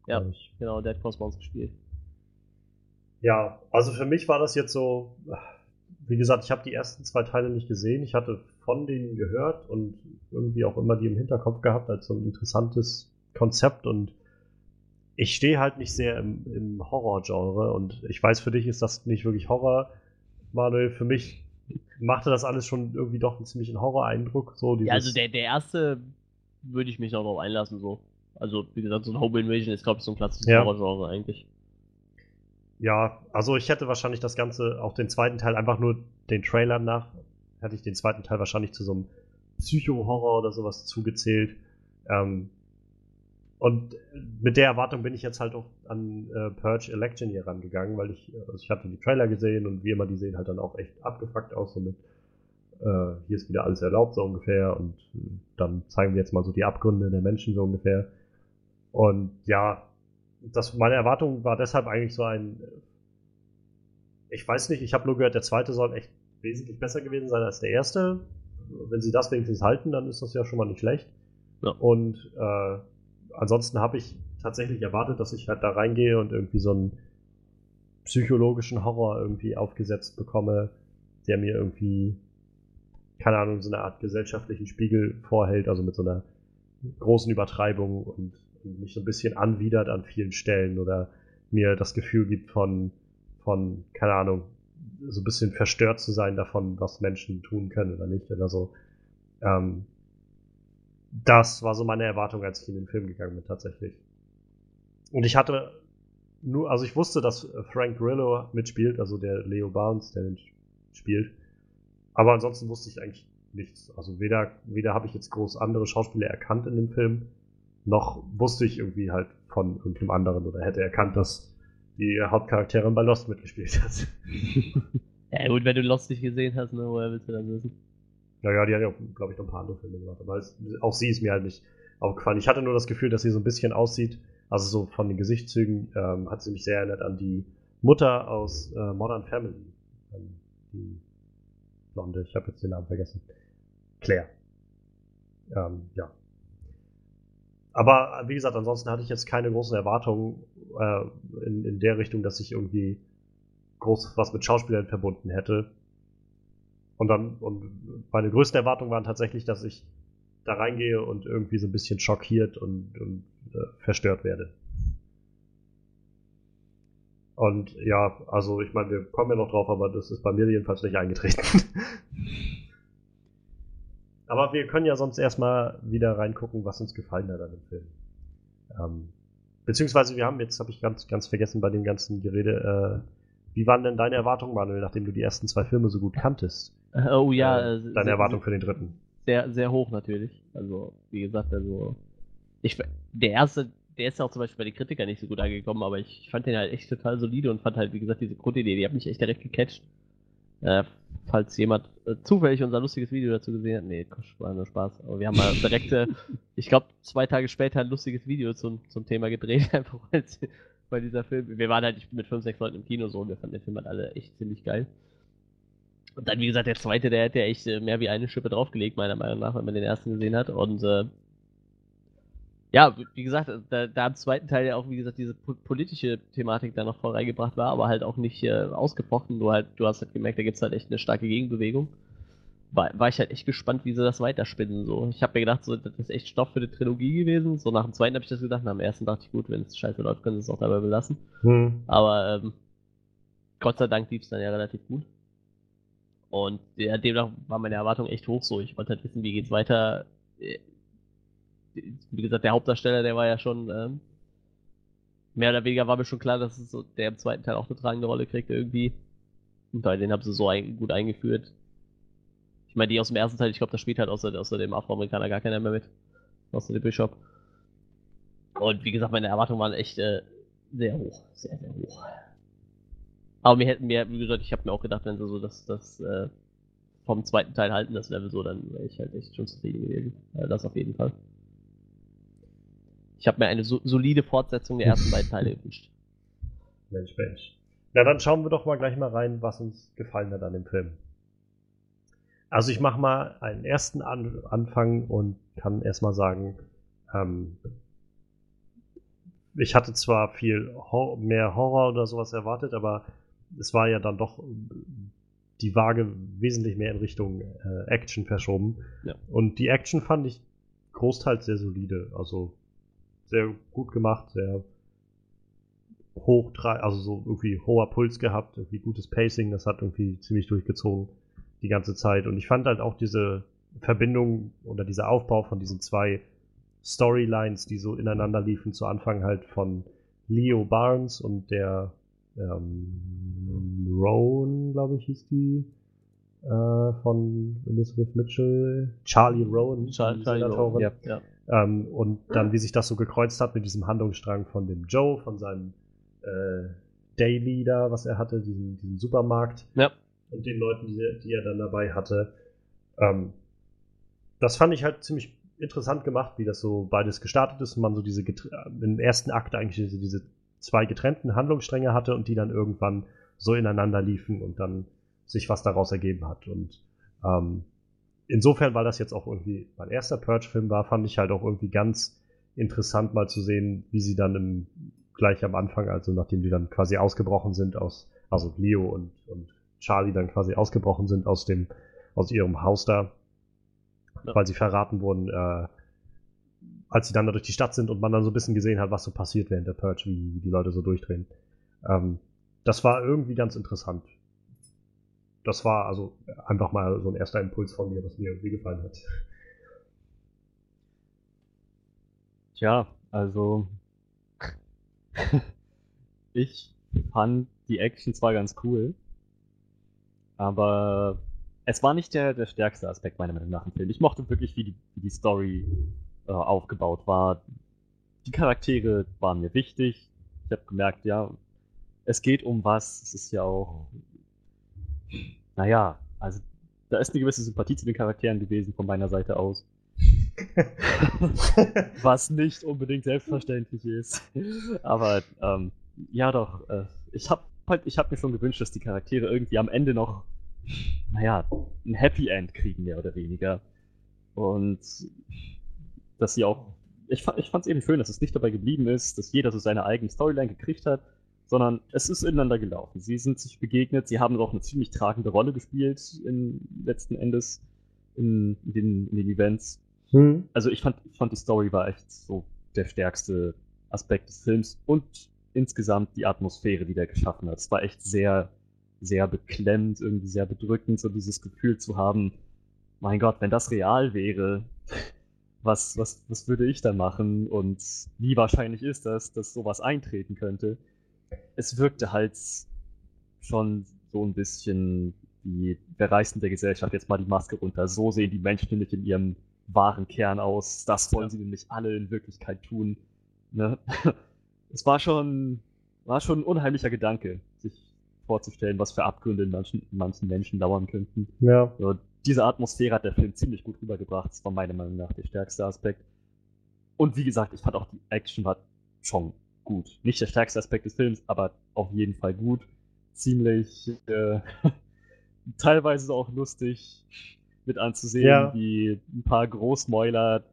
Ja. ich. Genau, Dead Cross Bones gespielt. Ja, also für mich war das jetzt so, wie gesagt, ich habe die ersten zwei Teile nicht gesehen. Ich hatte von denen gehört und irgendwie auch immer die im Hinterkopf gehabt als so ein interessantes Konzept und ich stehe halt nicht sehr im, im Horror-Genre und ich weiß, für dich ist das nicht wirklich Horror, Manuel. Für mich machte das alles schon irgendwie doch einen ziemlichen Horror-Eindruck. So Ja, also der, der erste würde ich mich noch drauf einlassen, so. Also, wie gesagt, so ein Home Invasion ist, glaube ich, so ein klassisches Ja. Horror-Genre eigentlich. Ja, also ich hätte wahrscheinlich das Ganze, auch den zweiten Teil, einfach nur den Trailern nach, hätte ich den zweiten Teil wahrscheinlich zu so einem Psycho-Horror oder sowas zugezählt. Ähm, und mit der Erwartung bin ich jetzt halt auch an äh, Purge Election hier rangegangen, weil ich, also ich hatte die Trailer gesehen und wie immer, die sehen halt dann auch echt abgefuckt aus, so mit äh, hier ist wieder alles erlaubt, so ungefähr, und äh, dann zeigen wir jetzt mal so die Abgründe der Menschen, so ungefähr. Und ja, das, meine Erwartung war deshalb eigentlich so ein, äh, ich weiß nicht, ich habe nur gehört, der zweite soll echt wesentlich besser gewesen sein als der erste. Wenn sie das wenigstens halten, dann ist das ja schon mal nicht schlecht. Ja. Und äh, ansonsten habe ich tatsächlich erwartet, dass ich halt da reingehe und irgendwie so ein psychologischen Horror irgendwie aufgesetzt bekomme, der mir irgendwie, keine Ahnung, so eine Art gesellschaftlichen Spiegel vorhält, also mit so einer großen Übertreibung und, und mich so ein bisschen anwidert an vielen Stellen oder mir das Gefühl gibt von, von, keine Ahnung, so ein bisschen verstört zu sein davon, was Menschen tun können oder nicht oder so. Ähm, das war so meine Erwartung, als ich in den Film gegangen bin, tatsächlich. Und ich hatte nur, also ich wusste, dass Frank Grillo mitspielt, also der Leo Barnes, der den spielt. Aber ansonsten wusste ich eigentlich nichts. Also weder, weder habe ich jetzt groß andere Schauspieler erkannt in dem Film, noch wusste ich irgendwie halt von irgendeinem anderen oder hätte erkannt, dass die Hauptcharakterin bei Lost mitgespielt hat. ja gut, wenn du Lost nicht gesehen hast, ne, woher willst du dann wissen? Naja, die hat ja, glaube ich, noch ein paar andere Filme gemacht, aber es, auch sie ist mir halt nicht aufgefallen. Ich hatte nur das Gefühl, dass sie so ein bisschen aussieht, also so von den Gesichtszügen ähm, hat sie mich sehr erinnert an die Mutter aus äh, Modern Family. Ähm, die Blonde, ich habe jetzt den Namen vergessen. Claire. Ähm, ja. Aber wie gesagt, ansonsten hatte ich jetzt keine großen Erwartungen äh, in, in der Richtung, dass ich irgendwie groß was mit Schauspielern verbunden hätte. Und dann, und meine größten Erwartungen waren tatsächlich, dass ich da reingehe und irgendwie so ein bisschen schockiert und, und äh, verstört werde. Und ja, also ich meine, wir kommen ja noch drauf, aber das ist bei mir jedenfalls nicht eingetreten. aber wir können ja sonst erstmal wieder reingucken, was uns gefallen hat an dem Film. Ähm, beziehungsweise wir haben jetzt, habe ich ganz, ganz vergessen bei dem ganzen Gerede, äh, wie waren denn deine Erwartungen, Manuel, nachdem du die ersten zwei Filme so gut kanntest? Oh ja. Äh, deine sehr, Erwartung für den dritten? Sehr, sehr hoch natürlich. Also, wie gesagt, also ich, der erste, der ist ja auch zum Beispiel bei den Kritikern nicht so gut angekommen, aber ich fand den halt echt total solide und fand halt, wie gesagt, diese Grundidee, die hat mich echt direkt gecatcht. Äh, falls jemand äh, zufällig unser lustiges Video dazu gesehen hat, nee, war nur Spaß. Aber wir haben mal direkt, äh, ich glaube, zwei Tage später ein lustiges Video zum, zum Thema gedreht, einfach weil, weil dieser Film, wir waren halt mit fünf, sechs Leuten im Kino so und wir fanden den Film halt alle echt ziemlich geil. Und dann, wie gesagt, der zweite, der hätte ja echt äh, mehr wie eine Schippe draufgelegt, meiner Meinung nach, wenn man den ersten gesehen hat. Und äh, ja, wie gesagt, da, da im zweiten Teil ja auch, wie gesagt, diese politische Thematik da noch vorbeigebracht war, aber halt auch nicht äh, ausgebrochen. Nur halt, du hast halt gemerkt, da gibt es halt echt eine starke Gegenbewegung. War, war ich halt echt gespannt, wie sie das weiterspinnen. So. Ich habe mir gedacht, so, das ist echt Stoff für die Trilogie gewesen. So nach dem zweiten habe ich das gedacht, nach dem ersten dachte ich, gut, wenn es scheiße läuft, können sie es auch dabei belassen. Hm. Aber ähm, Gott sei Dank lief es dann ja relativ gut. Und ja, demnach war meine Erwartung echt hoch so. Ich wollte halt wissen, wie geht's weiter. Äh, wie gesagt, der Hauptdarsteller, der war ja schon, ähm, mehr oder weniger war mir schon klar, dass es so, der im zweiten Teil auch eine tragende Rolle kriegt irgendwie. Und bei den haben sie so ein, gut eingeführt. Ich meine, die aus dem ersten Teil, ich glaube, da spielt halt außer, außer dem Afroamerikaner gar keiner mehr mit. Außer dem Bishop. Und wie gesagt, meine Erwartungen waren echt äh, sehr hoch. Sehr, sehr hoch. Aber mir hätten mir, wie gesagt, ich habe mir auch gedacht, wenn sie so das, das äh, vom zweiten Teil halten, das Level so, dann wäre ich halt echt schon zufrieden gewesen. Äh, das auf jeden Fall. Ich habe mir eine so, solide Fortsetzung der ersten beiden Teile gewünscht. Mensch, Mensch. Na, dann schauen wir doch mal gleich mal rein, was uns gefallen hat an dem Film. Also ich mache mal einen ersten an Anfang und kann erstmal sagen, ähm, ich hatte zwar viel Hor mehr Horror oder sowas erwartet, aber es war ja dann doch die Waage wesentlich mehr in Richtung äh, Action verschoben. Ja. Und die Action fand ich großteils sehr solide. Also sehr gut gemacht, sehr hoch, also so irgendwie hoher Puls gehabt, irgendwie gutes Pacing, das hat irgendwie ziemlich durchgezogen die ganze Zeit. Und ich fand halt auch diese Verbindung oder dieser Aufbau von diesen zwei Storylines, die so ineinander liefen, zu Anfang halt von Leo Barnes und der ähm, Rowan, glaube ich, hieß die, äh, von Elizabeth Mitchell, Charlie Rowan, Charlie, Charlie Rowan, ja, ja. Ähm, und dann, wie sich das so gekreuzt hat mit diesem Handlungsstrang von dem Joe, von seinem äh, Daily da, was er hatte, diesen, diesen Supermarkt. Ja. Und den Leuten, die, die er dann dabei hatte. Ähm, das fand ich halt ziemlich interessant gemacht, wie das so beides gestartet ist und man so diese im ersten Akt eigentlich diese, diese zwei getrennten Handlungsstränge hatte und die dann irgendwann so ineinander liefen und dann sich was daraus ergeben hat. Und ähm, insofern, weil das jetzt auch irgendwie mein erster Purge-Film war, fand ich halt auch irgendwie ganz interessant mal zu sehen, wie sie dann im gleich am Anfang, also nachdem die dann quasi ausgebrochen sind aus, also Leo und, und Charlie dann quasi ausgebrochen sind aus dem, aus ihrem Haus da, ja. weil sie verraten wurden, äh, als sie dann da durch die Stadt sind und man dann so ein bisschen gesehen hat, was so passiert während der Purge, wie, wie die Leute so durchdrehen. Ähm, das war irgendwie ganz interessant. Das war also einfach mal so ein erster Impuls von mir, was mir irgendwie gefallen hat. Tja, also ich fand die Action zwar ganz cool, aber es war nicht der, der stärkste Aspekt meiner Meinung nach im Film. Ich mochte wirklich, wie die, wie die Story äh, aufgebaut war. Die Charaktere waren mir wichtig. Ich habe gemerkt, ja, es geht um was. Es ist ja auch, naja, also da ist eine gewisse Sympathie zu den Charakteren gewesen von meiner Seite aus. was nicht unbedingt selbstverständlich ist. Aber ähm, ja doch, äh, ich habe halt, ich habe mir schon gewünscht, dass die Charaktere irgendwie am Ende noch, naja, ein Happy End kriegen, mehr oder weniger. Und dass sie auch, ich, ich fand es eben schön, dass es nicht dabei geblieben ist, dass jeder so seine eigene Storyline gekriegt hat, sondern es ist ineinander gelaufen. Sie sind sich begegnet, sie haben auch eine ziemlich tragende Rolle gespielt in letzten Endes in, in, den, in den, Events. Hm. Also ich fand, ich fand die Story war echt so der stärkste Aspekt des Films und insgesamt die Atmosphäre, die der geschaffen hat. Es war echt sehr, sehr beklemmt, irgendwie sehr bedrückend, so dieses Gefühl zu haben, mein Gott, wenn das real wäre, was, was, was würde ich dann machen und wie wahrscheinlich ist das, dass sowas eintreten könnte. Es wirkte halt schon so ein bisschen wie der Reißen der Gesellschaft, jetzt mal die Maske runter. So sehen die Menschen nicht in ihrem wahren Kern aus. Das wollen sie nämlich alle in Wirklichkeit tun. Ne? Es war schon, war schon ein unheimlicher Gedanke, sich vorzustellen, was für Abgründe in manchen, in manchen Menschen dauern könnten. Ja. So, diese Atmosphäre hat der Film ziemlich gut rübergebracht. Das war meiner Meinung nach der stärkste Aspekt. Und wie gesagt, ich fand auch die Action war schon gut. Nicht der stärkste Aspekt des Films, aber auf jeden Fall gut. Ziemlich, äh, teilweise auch lustig mit anzusehen, ja. wie ein paar Großmäuler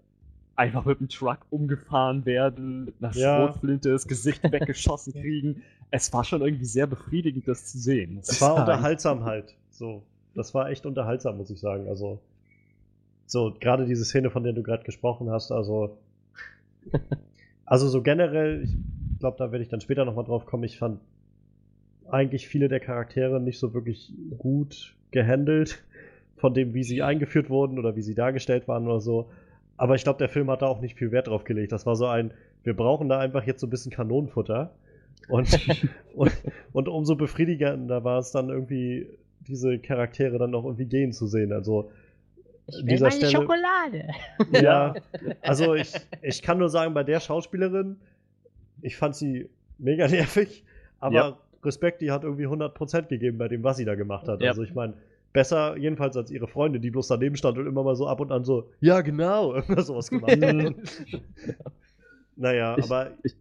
einfach mit dem Truck umgefahren werden, mit einer ja. Schrotflinte das Gesicht weggeschossen kriegen. Es war schon irgendwie sehr befriedigend, das zu sehen. Es war unterhaltsam halt. So das war echt unterhaltsam, muss ich sagen. Also, so, gerade diese Szene, von der du gerade gesprochen hast, also, also so generell, ich glaube, da werde ich dann später nochmal drauf kommen, ich fand eigentlich viele der Charaktere nicht so wirklich gut gehandelt, von dem, wie sie eingeführt wurden oder wie sie dargestellt waren oder so. Aber ich glaube, der Film hat da auch nicht viel Wert drauf gelegt. Das war so ein, wir brauchen da einfach jetzt so ein bisschen Kanonenfutter. Und, und, und umso befriedigender war es dann irgendwie diese Charaktere dann noch irgendwie gehen zu sehen. Also ich will dieser meine Stelle, Schokolade. Ja, also ich, ich kann nur sagen, bei der Schauspielerin, ich fand sie mega nervig, aber ja. Respekt, die hat irgendwie 100% gegeben bei dem, was sie da gemacht hat. Ja. Also ich meine, besser jedenfalls als ihre Freunde, die bloß daneben stand und immer mal so ab und an so, ja genau, irgendwas sowas gemacht hat. naja, ich, aber ich,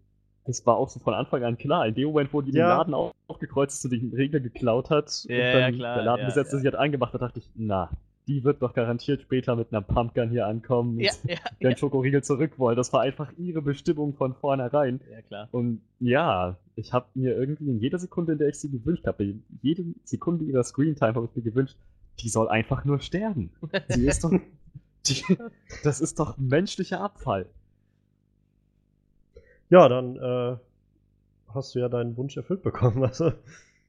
das war auch so von Anfang an klar. In dem Moment, wo die ja. den Laden aufgekreuzt ist und den Regler geklaut hat ja, und dann ja, der Ladenbesetzer ja, sich hat angemacht hat, dachte ich, na, die wird doch garantiert später mit einer Pumpgun hier ankommen ja, und ja, den Schokoriegel zurück wollen. Das war einfach ihre Bestimmung von vornherein. Ja, klar. Und ja, ich habe mir irgendwie in jeder Sekunde, in der ich sie gewünscht habe, jede Sekunde ihrer Screentime habe ich mir gewünscht, die soll einfach nur sterben. Sie ist doch. Die, das ist doch menschlicher Abfall. Ja, dann äh, hast du ja deinen Wunsch erfüllt bekommen. Also,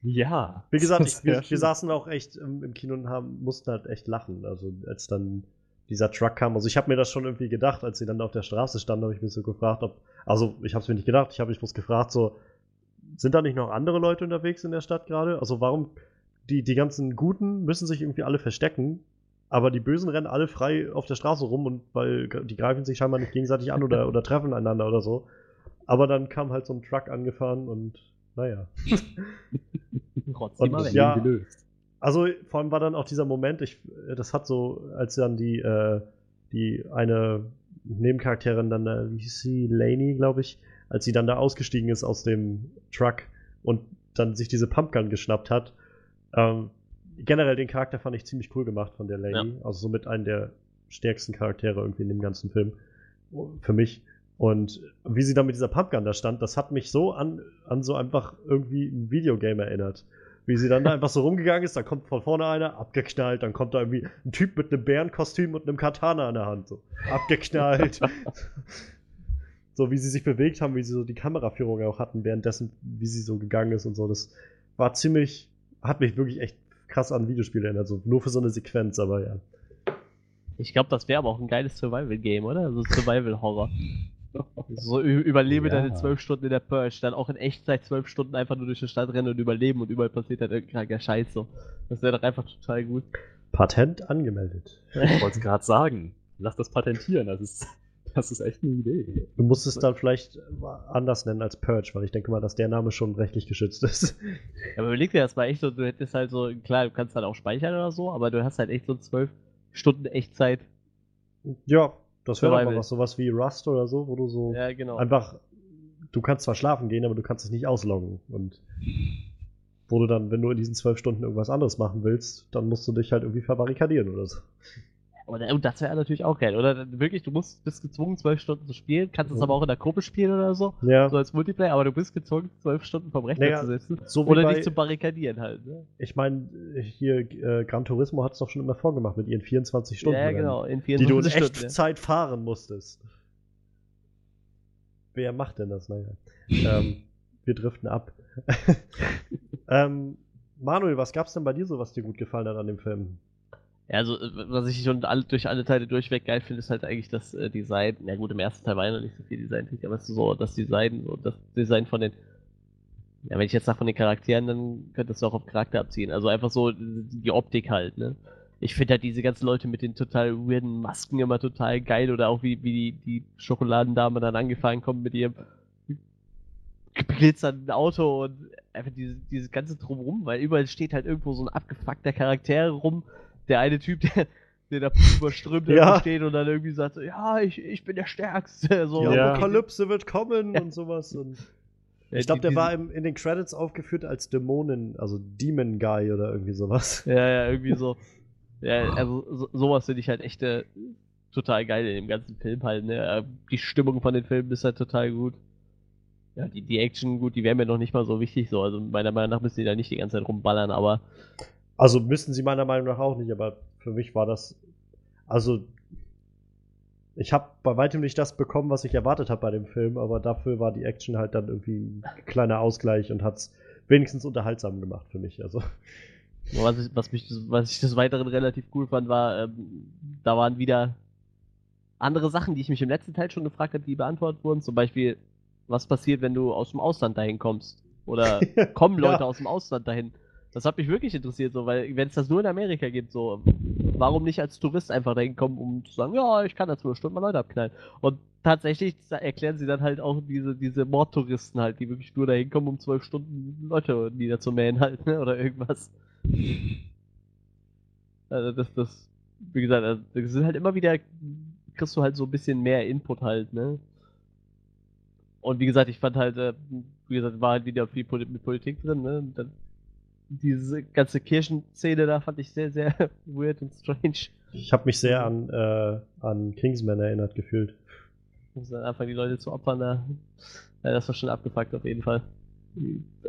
ja. Wie gesagt, ich, wir, wir, saßen auch echt im, im, Kino und haben, mussten halt echt lachen. Also als dann dieser Truck kam. Also ich habe mir das schon irgendwie gedacht, als sie dann auf der Straße standen, habe ich mich so gefragt, ob. Also ich habe es mir nicht gedacht, ich habe mich bloß gefragt, so, sind da nicht noch andere Leute unterwegs in der Stadt gerade? Also warum die, die ganzen Guten müssen sich irgendwie alle verstecken, aber die Bösen rennen alle frei auf der Straße rum und weil die greifen sich scheinbar nicht gegenseitig an oder, oder treffen einander oder so. Aber dann kam halt so ein Truck angefahren und naja. und, ja, gelöst. Also vor allem war dann auch dieser Moment, ich, das hat so, als dann die, äh, die eine Nebencharakterin dann, wie hieß sie, Laney, glaube ich, als sie dann da ausgestiegen ist aus dem Truck und dann sich diese Pumpgun geschnappt hat. Ähm, generell den Charakter fand ich ziemlich cool gemacht von der Lady. Ja. Also somit einen der stärksten Charaktere irgendwie in dem ganzen Film. Für mich. Und wie sie dann mit dieser Pumpgun da stand, das hat mich so an, an so einfach irgendwie ein Videogame erinnert. Wie sie dann da einfach so rumgegangen ist, da kommt von vorne einer, abgeknallt, dann kommt da irgendwie ein Typ mit einem Bärenkostüm und einem Katana in der Hand, so abgeknallt. so wie sie sich bewegt haben, wie sie so die Kameraführung auch hatten, währenddessen, wie sie so gegangen ist und so, das war ziemlich, hat mich wirklich echt krass an Videospiele erinnert, so nur für so eine Sequenz, aber ja. Ich glaube, das wäre aber auch ein geiles Survival-Game, oder? Also Survival-Horror. So überlebe ja. deine zwölf Stunden in der Purge, dann auch in Echtzeit zwölf Stunden einfach nur durch die Stadt rennen und überleben und überall passiert halt irgendein Scheiß so. Das wäre doch einfach total gut. Patent angemeldet. Ich wollte es gerade sagen. Lass das patentieren, das ist, das ist echt eine Idee. Du musst es dann vielleicht anders nennen als Purge, weil ich denke mal, dass der Name schon rechtlich geschützt ist. Ja, aber überleg dir das mal echt so, du hättest halt so, klar, du kannst dann auch speichern oder so, aber du hast halt echt so zwölf Stunden Echtzeit. Ja, das wäre mal was, sowas wie Rust oder so, wo du so ja, genau. einfach, du kannst zwar schlafen gehen, aber du kannst es nicht ausloggen. Und wo du dann, wenn du in diesen zwölf Stunden irgendwas anderes machen willst, dann musst du dich halt irgendwie verbarrikadieren oder so. Und das wäre natürlich auch geil, oder? Wirklich, du musst, bist gezwungen, zwölf Stunden zu spielen, kannst es mhm. aber auch in der Gruppe spielen oder so, ja. so als Multiplayer, aber du bist gezwungen, zwölf Stunden vom Rechner naja, zu sitzen so oder bei, dich zu barrikadieren halt. Ne? Ich meine, hier äh, Gran Turismo hat es doch schon immer vorgemacht mit ihren 24 Stunden. Ja, genau, in 24 die du in Echtzeit ja. fahren musstest. Wer macht denn das? Naja. ähm, wir driften ab. ähm, Manuel, was gab's denn bei dir so, was dir gut gefallen hat an dem Film? Ja, also was ich schon alle, durch alle Teile durchweg geil finde, ist halt eigentlich das äh, Design. Na gut, im ersten Teil war ja noch nicht so viel Design, aber es ist so das Design, so das Design von den. Ja, wenn ich jetzt sage von den Charakteren, dann könntest du auch auf Charakter abziehen. Also einfach so die Optik halt, ne? Ich finde halt diese ganzen Leute mit den total weirden Masken immer total geil oder auch wie, wie die, die Schokoladendame dann angefangen kommt mit ihrem glitzernden Auto und einfach diese, dieses ganze Drumrum, weil überall steht halt irgendwo so ein abgefuckter Charakter rum, der eine Typ, der, der da überströmt ja. steht und dann irgendwie sagt, ja, ich, ich bin der Stärkste. So. Die ja. Apokalypse wird kommen ja. und sowas. Und ich glaube, der war im, in den Credits aufgeführt als Dämonen, also Demon Guy oder irgendwie sowas. Ja, ja, irgendwie so. Ja, also so, sowas finde ich halt echt äh, total geil in dem ganzen Film halt. Ne? Äh, die Stimmung von den Filmen ist halt total gut. Ja, die, die Action, gut, die wäre mir noch nicht mal so wichtig so. Also meiner Meinung nach müssen die da nicht die ganze Zeit rumballern, aber also müssten sie meiner Meinung nach auch nicht, aber für mich war das. Also. Ich habe bei weitem nicht das bekommen, was ich erwartet habe bei dem Film, aber dafür war die Action halt dann irgendwie ein kleiner Ausgleich und hat es wenigstens unterhaltsam gemacht für mich. Also. Was ich, was, mich, was ich des Weiteren relativ cool fand, war, ähm, da waren wieder andere Sachen, die ich mich im letzten Teil schon gefragt habe, die beantwortet wurden. Zum Beispiel, was passiert, wenn du aus dem Ausland dahin kommst? Oder kommen Leute ja. aus dem Ausland dahin? Das hat mich wirklich interessiert, so, weil wenn es das nur in Amerika gibt, so, warum nicht als Tourist einfach dahin kommen, um zu sagen, ja, ich kann da zwölf Stunden mal Leute abknallen. Und tatsächlich erklären sie dann halt auch diese, diese Mordtouristen halt, die wirklich nur dahin kommen, um zwölf Stunden Leute niederzumähen halt, ne, oder irgendwas. Also das, das, wie gesagt, also, das sind halt immer wieder, kriegst du halt so ein bisschen mehr Input halt, ne. Und wie gesagt, ich fand halt, äh, wie gesagt, war halt wieder viel mit Politik drin, ne. Und dann diese ganze Kirchenszene da fand ich sehr, sehr weird und strange. Ich habe mich sehr an, äh, an Kingsman erinnert gefühlt. Um dann einfach die Leute zu opfern, da. Ja, das war schon abgefuckt auf jeden Fall.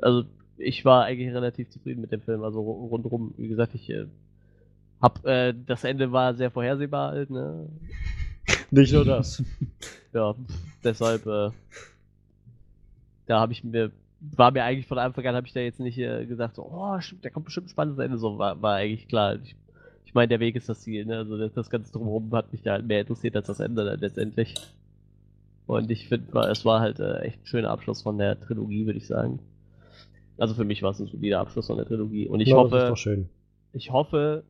Also, ich war eigentlich relativ zufrieden mit dem Film, also rundherum. Wie gesagt, ich äh, hab, äh, das Ende war sehr vorhersehbar halt, ne? Nicht nur das. ja, deshalb, äh, da habe ich mir war mir eigentlich von Anfang an, habe ich da jetzt nicht äh, gesagt, so, oh, da kommt bestimmt ein spannendes Ende. So war, war eigentlich klar. Ich, ich meine, der Weg ist das Ziel. Ne? Also das, das Ganze drumherum hat mich da halt mehr interessiert als das Ende dann letztendlich. Und ich finde, es war halt äh, echt ein schöner Abschluss von der Trilogie, würde ich sagen. Also für mich war es ein solider Abschluss von der Trilogie. Und ich ja, hoffe, ich hoffe,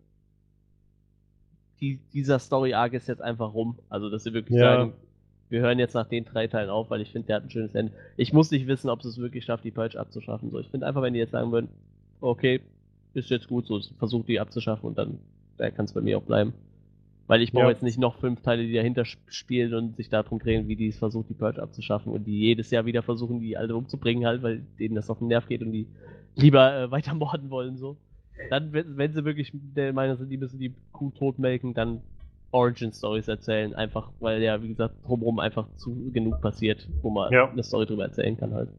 die, dieser Story Arc ist jetzt einfach rum. Also dass sie wirklich ja. sagen, wir hören jetzt nach den drei Teilen auf, weil ich finde, der hat ein schönes Ende. Ich muss nicht wissen, ob es wirklich schafft, die Purge abzuschaffen. So, ich finde einfach, wenn die jetzt sagen würden, okay, ist jetzt gut so, versucht die abzuschaffen und dann da kann es bei mir auch bleiben. Weil ich brauche ja. jetzt nicht noch fünf Teile, die dahinter spielen und sich darum drehen, wie die es versucht, die Purge abzuschaffen und die jedes Jahr wieder versuchen, die alle umzubringen halt, weil denen das auf den Nerv geht und die lieber äh, weiter morden wollen so. Dann, wenn, wenn sie wirklich der Meinung sind, die müssen die Kuh tot melken, dann Origin Stories erzählen, einfach weil ja, wie gesagt, drumherum einfach zu genug passiert, wo man Ja. eine Story drüber erzählen kann halt.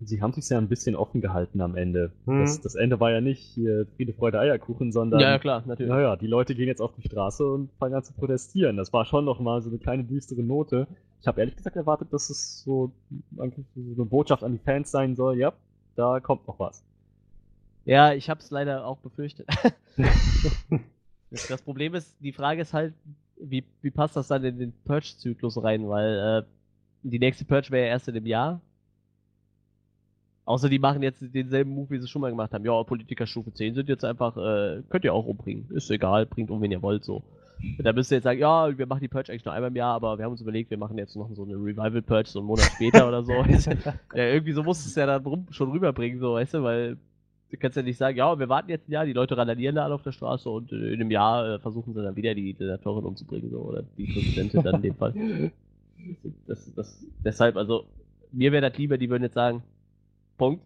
Sie haben sich ja ein bisschen offen gehalten am Ende. Hm. Das, das Ende war ja nicht hier Friede, Freude, Eierkuchen, sondern ja, ja, klar, natürlich. Naja, die Leute gehen jetzt auf die Straße und fangen an zu protestieren. Das war schon nochmal so eine kleine düstere Note. Ich habe ehrlich gesagt erwartet, dass es so eigentlich so eine Botschaft an die Fans sein soll. Ja, da kommt noch was. Ja, ich hab's leider auch befürchtet. das, Problem ist, die Frage ist halt, wie, wie passt das dann in den Purge-Zyklus rein, weil äh, die nächste Purge wäre ja erst in dem Jahr. Außer die machen jetzt denselben Move, wie sie schon mal gemacht haben. Ja, Politiker Stufe 10 sind jetzt einfach, äh, könnt ihr auch umbringen. Ist egal, bringt um, wen ihr wollt, so. Da müsst ihr jetzt sagen, ja, wir machen die Purge eigentlich nur einmal im Jahr, aber wir haben uns überlegt, wir machen jetzt noch so eine Revival-Purge so einen Monat später oder so. ja, irgendwie so musst du es ja dann schon rüberbringen, so, weißt du, weil du kannst ja nicht sagen, ja, wir warten jetzt ein Jahr, die Leute randalieren da alle auf der Straße und in einem Jahr äh, versuchen sie dann wieder die Senatorin umzubringen, so, oder die Präsidentin dann in dem Fall. Das, das, deshalb, also, mir wäre das lieber, die würden jetzt sagen, Punkt,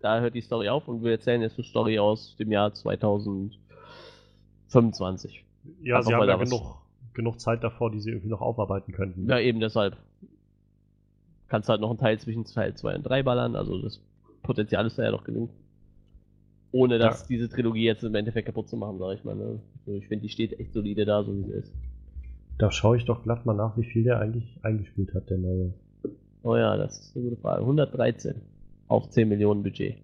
da hört die Story auf und wir erzählen jetzt eine Story aus dem Jahr 2025. Ja, Einfach sie haben ja genug, genug Zeit davor, die sie irgendwie noch aufarbeiten könnten. Ja, eben deshalb. Kannst halt noch einen Teil zwischen Teil 2 und 3 ballern, also das Potenzial ist da ja noch genug. Ohne dass Ja. diese Trilogie jetzt im Endeffekt kaputt zu machen, sag ich mal. Ne? Also ich finde, die steht echt solide da, so wie sie ist. Da schaue ich doch glatt mal nach, wie viel der eigentlich eingespielt hat, der neue. Oh ja, das ist eine gute Frage. 113 auf 10 Millionen Budget.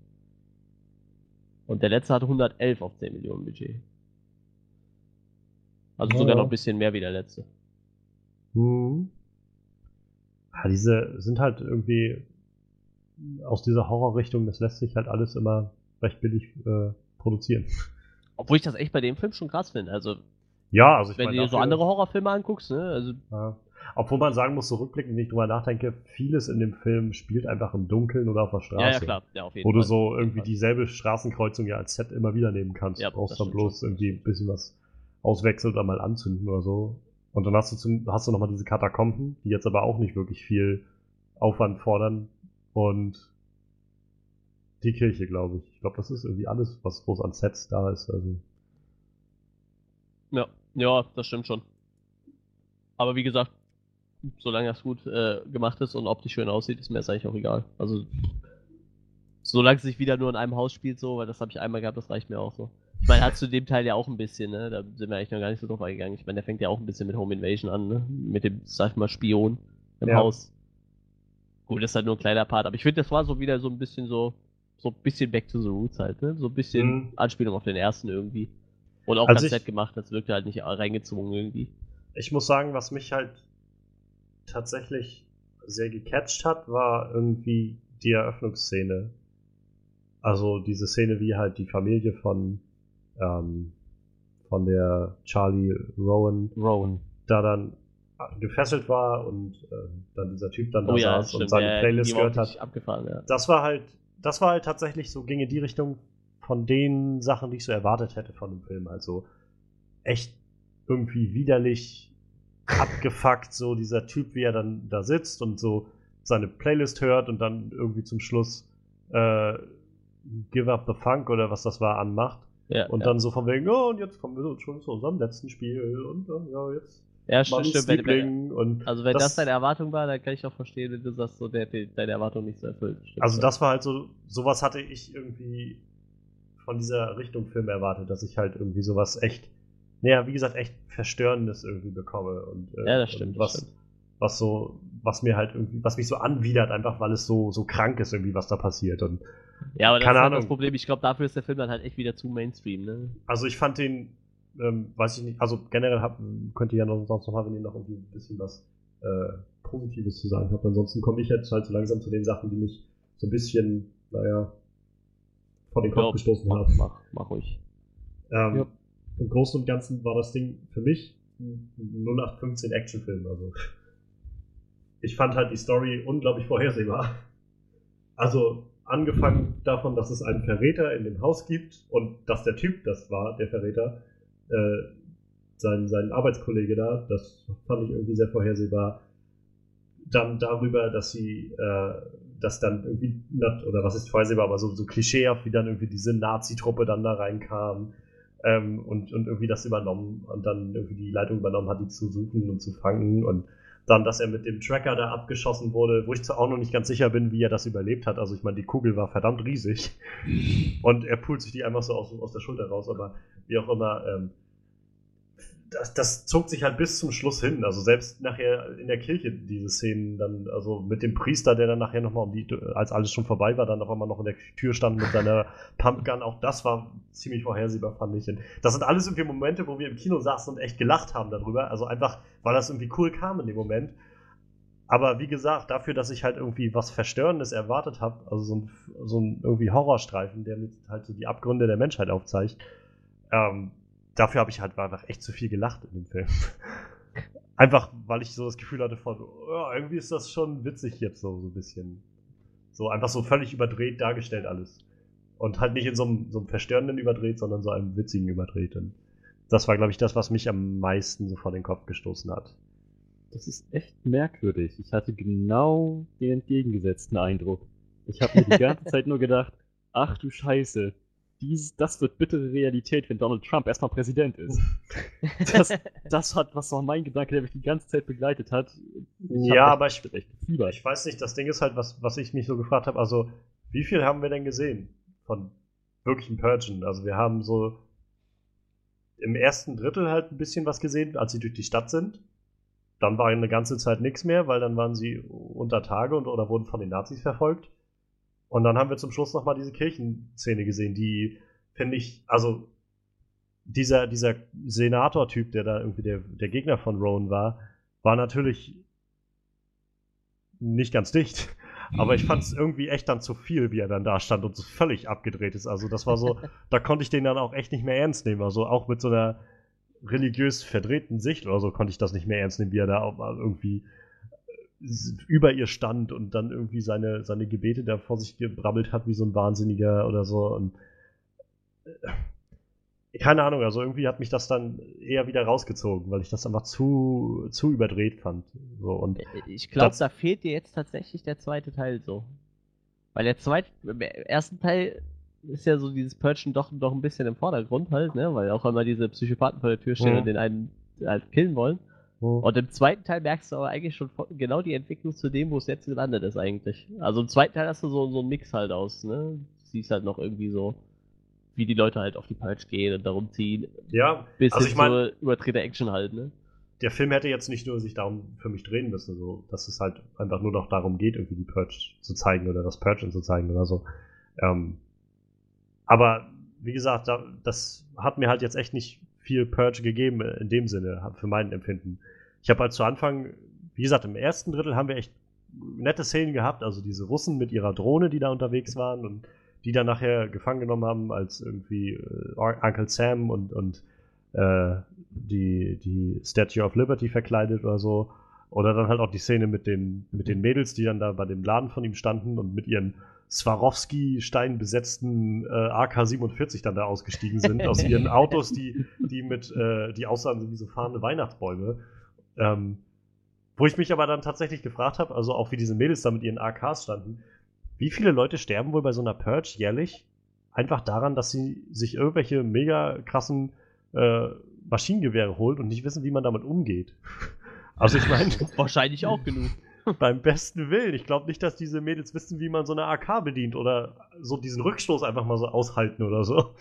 Und der letzte hatte 111 auf 10 Millionen Budget. Also Ja. sogar noch ein bisschen mehr wie der letzte. Hm. Ja, diese sind halt irgendwie aus dieser Horrorrichtung, das lässt sich halt alles immer recht billig äh, produzieren. Obwohl ich das echt bei dem Film schon krass finde. Also, Ja, also ich wenn meine, du dir so andere Horrorfilme anguckst, ne? Also, Ja. Obwohl man sagen muss, so rückblickend, wenn ich drüber nachdenke, vieles in dem Film spielt einfach im Dunkeln oder auf der Straße. ja, ja, klar. Ja, auf jeden Wo du Fall. so irgendwie dieselbe Straßenkreuzung ja als Set immer wieder nehmen kannst. Ja, du brauchst dann bloß schon. irgendwie ein bisschen was auswechseln oder mal anzünden oder so. Und dann hast du, zum, hast du nochmal diese Katakomben, die jetzt aber auch nicht wirklich viel Aufwand fordern. Und die Kirche, glaube ich. Ich glaube, das ist irgendwie alles, was groß an Sets da ist. Also, Ja, ja, das stimmt schon. Aber wie gesagt, solange das gut äh, gemacht ist und optisch schön aussieht, ist mir das eigentlich auch egal. Also, solange es sich wieder nur in einem Haus spielt, so, weil das habe ich einmal gehabt, das reicht mir auch so. Ich meine, hat zu dem Teil ja auch ein bisschen, ne? Da sind wir eigentlich noch gar nicht so drauf eingegangen. Ich meine, der fängt ja auch ein bisschen mit Home Invasion an, ne? Mit dem, sag ich mal, Spion im Ja. Haus. Gut, das ist halt nur ein kleiner Part, aber ich finde, das war so wieder so ein bisschen so, so ein bisschen back to the roots halt, ne? So ein bisschen Mhm. Anspielung auf den ersten irgendwie. Und auch Also ganz ich- nett gemacht, das wirkte halt nicht reingezwungen irgendwie. ich muss sagen, was mich halt tatsächlich sehr gecatcht hat, war irgendwie die Eröffnungsszene. Also diese Szene, wie halt die Familie von, ähm, von der Charlie Rowan Rowan. da dann gefesselt war und äh, dann dieser Typ dann da Oh ja, saß und seine ja, Playlist gehört hat. Abgefahren, ja. Das war halt, das war halt tatsächlich so, ging in die Richtung von den Sachen, die ich so erwartet hätte von dem Film. Also echt irgendwie widerlich abgefuckt, so dieser Typ, wie er dann da sitzt und so seine Playlist hört und dann irgendwie zum Schluss äh, Give Up the Funk oder was das war anmacht. ja Und ja. dann so von wegen, oh, und jetzt kommen wir schon zu unserem letzten Spiel und äh, ja, jetzt ja, stimmt, stimmt. Wenn, wenn, also wenn das, das- deine Erwartung war, dann kann ich auch verstehen, wenn du sagst, so der, der deine Erwartung nicht so erfüllt. Stimmt, Also das war halt so, sowas hatte ich irgendwie von dieser Richtung Film erwartet, dass ich halt irgendwie sowas echt, naja, wie gesagt, echt Verstörendes irgendwie bekomme. Und, äh, Ja, das stimmt, Und das was, stimmt. was so, was mir halt irgendwie, was mich so anwidert, einfach weil es so, so krank ist irgendwie, was da passiert. Und Ja, aber das ist halt das. Problem. Ich glaube, dafür ist der Film dann halt echt wieder zu Mainstream, ne? also ich fand den, ähm, weiß ich nicht, also generell hab, könnt ihr ja noch, sonst noch mal, wenn ihr noch irgendwie ein bisschen was äh, Positives zu sagen habt. Ansonsten komme ich jetzt halt so langsam zu den Sachen, die mich so ein bisschen, naja, vor den Kopf Ja, gestoßen mach, haben. mach, mach ruhig. Ähm, Ja. Im Großen und Ganzen war das Ding für mich ein 0815 Actionfilm. Also ich fand halt die Story unglaublich vorhersehbar. Also angefangen davon, dass es einen Verräter in dem Haus gibt und dass der Typ, das war der Verräter, äh, sein, sein Arbeitskollege da, das fand ich irgendwie sehr vorhersehbar. Dann darüber, dass sie, äh, dass dann irgendwie, oder was ist vorhersehbar, aber so, so klischeehaft, wie dann irgendwie diese Nazi-Truppe dann da reinkam. ähm, und, und irgendwie das übernommen und dann irgendwie die Leitung übernommen hat, die zu suchen und zu fangen und dann, dass er mit dem Tracker da abgeschossen wurde, wo ich zwar auch noch nicht ganz sicher bin, wie er das überlebt hat. Also ich meine, die Kugel war verdammt riesig und er pult sich die einfach so aus, aus der Schulter raus, aber wie auch immer, ähm, das, das zog sich halt bis zum Schluss hin. Also selbst nachher in der Kirche diese Szenen dann, also mit dem Priester, der dann nachher nochmal um die, als alles schon vorbei war, dann auf einmal noch in der Tür stand mit seiner Pumpgun, auch das war ziemlich vorhersehbar, fand ich. Das sind alles irgendwie Momente, wo wir im Kino saßen und echt gelacht haben darüber. Also einfach, weil das irgendwie cool kam in dem Moment. Aber wie gesagt, dafür, dass ich halt irgendwie was Verstörendes erwartet habe, also so ein, so ein irgendwie Horrorstreifen, der mit halt so die Abgründe der Menschheit aufzeigt, ähm, dafür habe ich halt einfach echt zu viel gelacht in dem Film. einfach, weil ich so das Gefühl hatte von, oh, irgendwie ist das schon witzig jetzt so, so ein bisschen. So einfach so völlig überdreht dargestellt alles. Und halt nicht in so einem, so einem verstörenden überdreht, sondern so einem witzigen überdreht. Und das war, glaube ich, das, was mich am meisten so vor den Kopf gestoßen hat. Das ist echt merkwürdig. Ich hatte genau den entgegengesetzten Eindruck. Ich habe mir die ganze Zeit nur gedacht, ach du Scheiße, dies, das wird bittere Realität, wenn Donald Trump erstmal Präsident ist. Das, das hat, was war mein Gedanke, der mich die ganze Zeit begleitet hat. Ich ja, aber ich, ich weiß nicht, das Ding ist halt, was, was ich mich so gefragt habe, also wie viel haben wir denn gesehen von wirklichen Purgen? Also wir haben so im ersten Drittel halt ein bisschen was gesehen, als sie durch die Stadt sind. Dann war eine ganze Zeit nichts mehr, weil dann waren sie unter Tage und oder wurden von den Nazis verfolgt. Und dann haben wir zum Schluss nochmal diese Kirchenszene gesehen, die, finde ich, also dieser, dieser Senator-Typ, der da irgendwie der, der Gegner von Rowan war, war natürlich nicht ganz dicht. Aber ich fand es irgendwie echt dann zu viel, wie er dann da stand und so völlig abgedreht ist. Also das war so, da konnte ich den dann auch echt nicht mehr ernst nehmen. Also auch mit so einer religiös verdrehten Sicht oder so konnte ich das nicht mehr ernst nehmen, wie er da auch mal irgendwie über ihr stand und dann irgendwie seine, seine Gebete da vor sich gebrabbelt hat, wie so ein Wahnsinniger oder so. Und äh, keine Ahnung, also irgendwie hat mich das dann eher wieder rausgezogen, weil ich das einfach zu, zu überdreht fand. So, und äh, ich glaube, da fehlt dir jetzt tatsächlich der zweite Teil so. Weil der zweite, im ersten Teil ist ja so dieses Purgen doch, doch ein bisschen im Vordergrund halt, ne? Weil auch immer diese Psychopathen vor der Tür stehen mhm. und den einen halt killen wollen. Mhm. Und im zweiten Teil merkst du aber eigentlich schon genau die Entwicklung zu dem, wo es jetzt gelandet ist eigentlich. Also im zweiten Teil hast du so, so einen Mix halt aus, ne? Siehst halt noch irgendwie so, wie die Leute halt auf die Purge gehen und darum ziehen. Ja, bis also ich meine, so überdrehte Action halt, ne? Der Film hätte jetzt nicht nur sich darum für mich drehen müssen, so, dass es halt einfach nur noch darum geht, irgendwie die Purge zu zeigen oder das Purgen zu zeigen oder so. Ähm, aber wie gesagt, das hat mir halt jetzt echt nicht viel Purge gegeben in dem Sinne, für mein Empfinden. Ich habe halt zu Anfang, wie gesagt, im ersten Drittel haben wir echt nette Szenen gehabt, also diese Russen mit ihrer Drohne, die da unterwegs waren und die dann nachher gefangen genommen haben, als irgendwie äh, Uncle Sam und, und äh, die, die Statue of Liberty verkleidet oder so. Oder dann halt auch die Szene mit den, mit den Mädels, die dann da bei dem Laden von ihm standen und mit ihren Swarovski-Stein besetzten äh, AK-47 dann da ausgestiegen sind, aus ihren Autos, die, die mit, äh, die aussahen wie so fahrende Weihnachtsbäume. Ähm, wo ich mich aber dann tatsächlich gefragt habe, also auch wie diese Mädels da mit ihren AKs standen, wie viele Leute sterben wohl bei so einer Purge jährlich einfach daran, dass sie sich irgendwelche mega krassen äh, Maschinengewehre holen und nicht wissen, wie man damit umgeht. Also ich meine. Wahrscheinlich auch genug. Beim besten Willen. Ich glaube nicht, dass diese Mädels wissen, wie man so eine AK bedient oder so diesen Rückstoß einfach mal so aushalten oder so.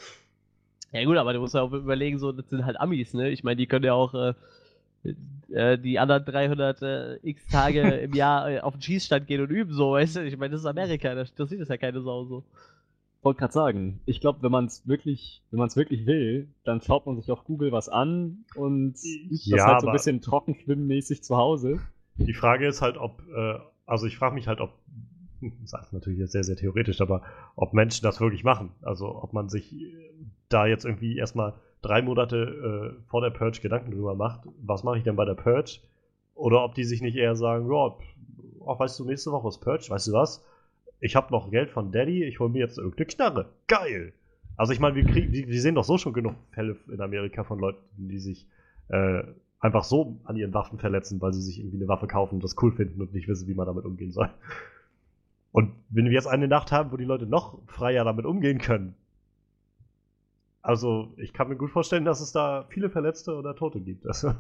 Ja gut, aber du musst ja auch überlegen, so, das sind halt Amis, ne? Ich meine, die können ja auch äh, äh, die anderen 300 äh, x Tage im Jahr äh, auf den Schießstand gehen und üben, so, weißt du? Ich meine, das ist Amerika, da sieht es ja keine Sau so. Wollte gerade sagen, ich glaube, wenn man es wirklich, wenn man es wirklich will, dann schaut man sich auf Google was an und ja, das halt so ein bisschen trockenschwimmmäßig zu Hause. Die Frage ist halt, ob, äh, also ich frage mich halt, ob, das ist natürlich sehr, sehr theoretisch, aber ob Menschen das wirklich machen. Also ob man sich da jetzt irgendwie erstmal drei Monate äh, vor der Purge Gedanken drüber macht, was mache ich denn bei der Purge? Oder ob die sich nicht eher sagen, ja, auch weißt du, nächste Woche ist Purge, weißt du was? Ich habe noch Geld von Daddy, ich hole mir jetzt irgendeine Knarre. Geil! Also ich meine, wir, wir, wir, sehen doch so schon genug Fälle in Amerika von Leuten, die sich äh, einfach so an ihren Waffen verletzen, weil sie sich irgendwie eine Waffe kaufen und das cool finden und nicht wissen, wie man damit umgehen soll. Und wenn wir jetzt eine Nacht haben, wo die Leute noch freier damit umgehen können, Also, ich kann mir gut vorstellen, dass es da viele Verletzte oder Tote gibt. Also.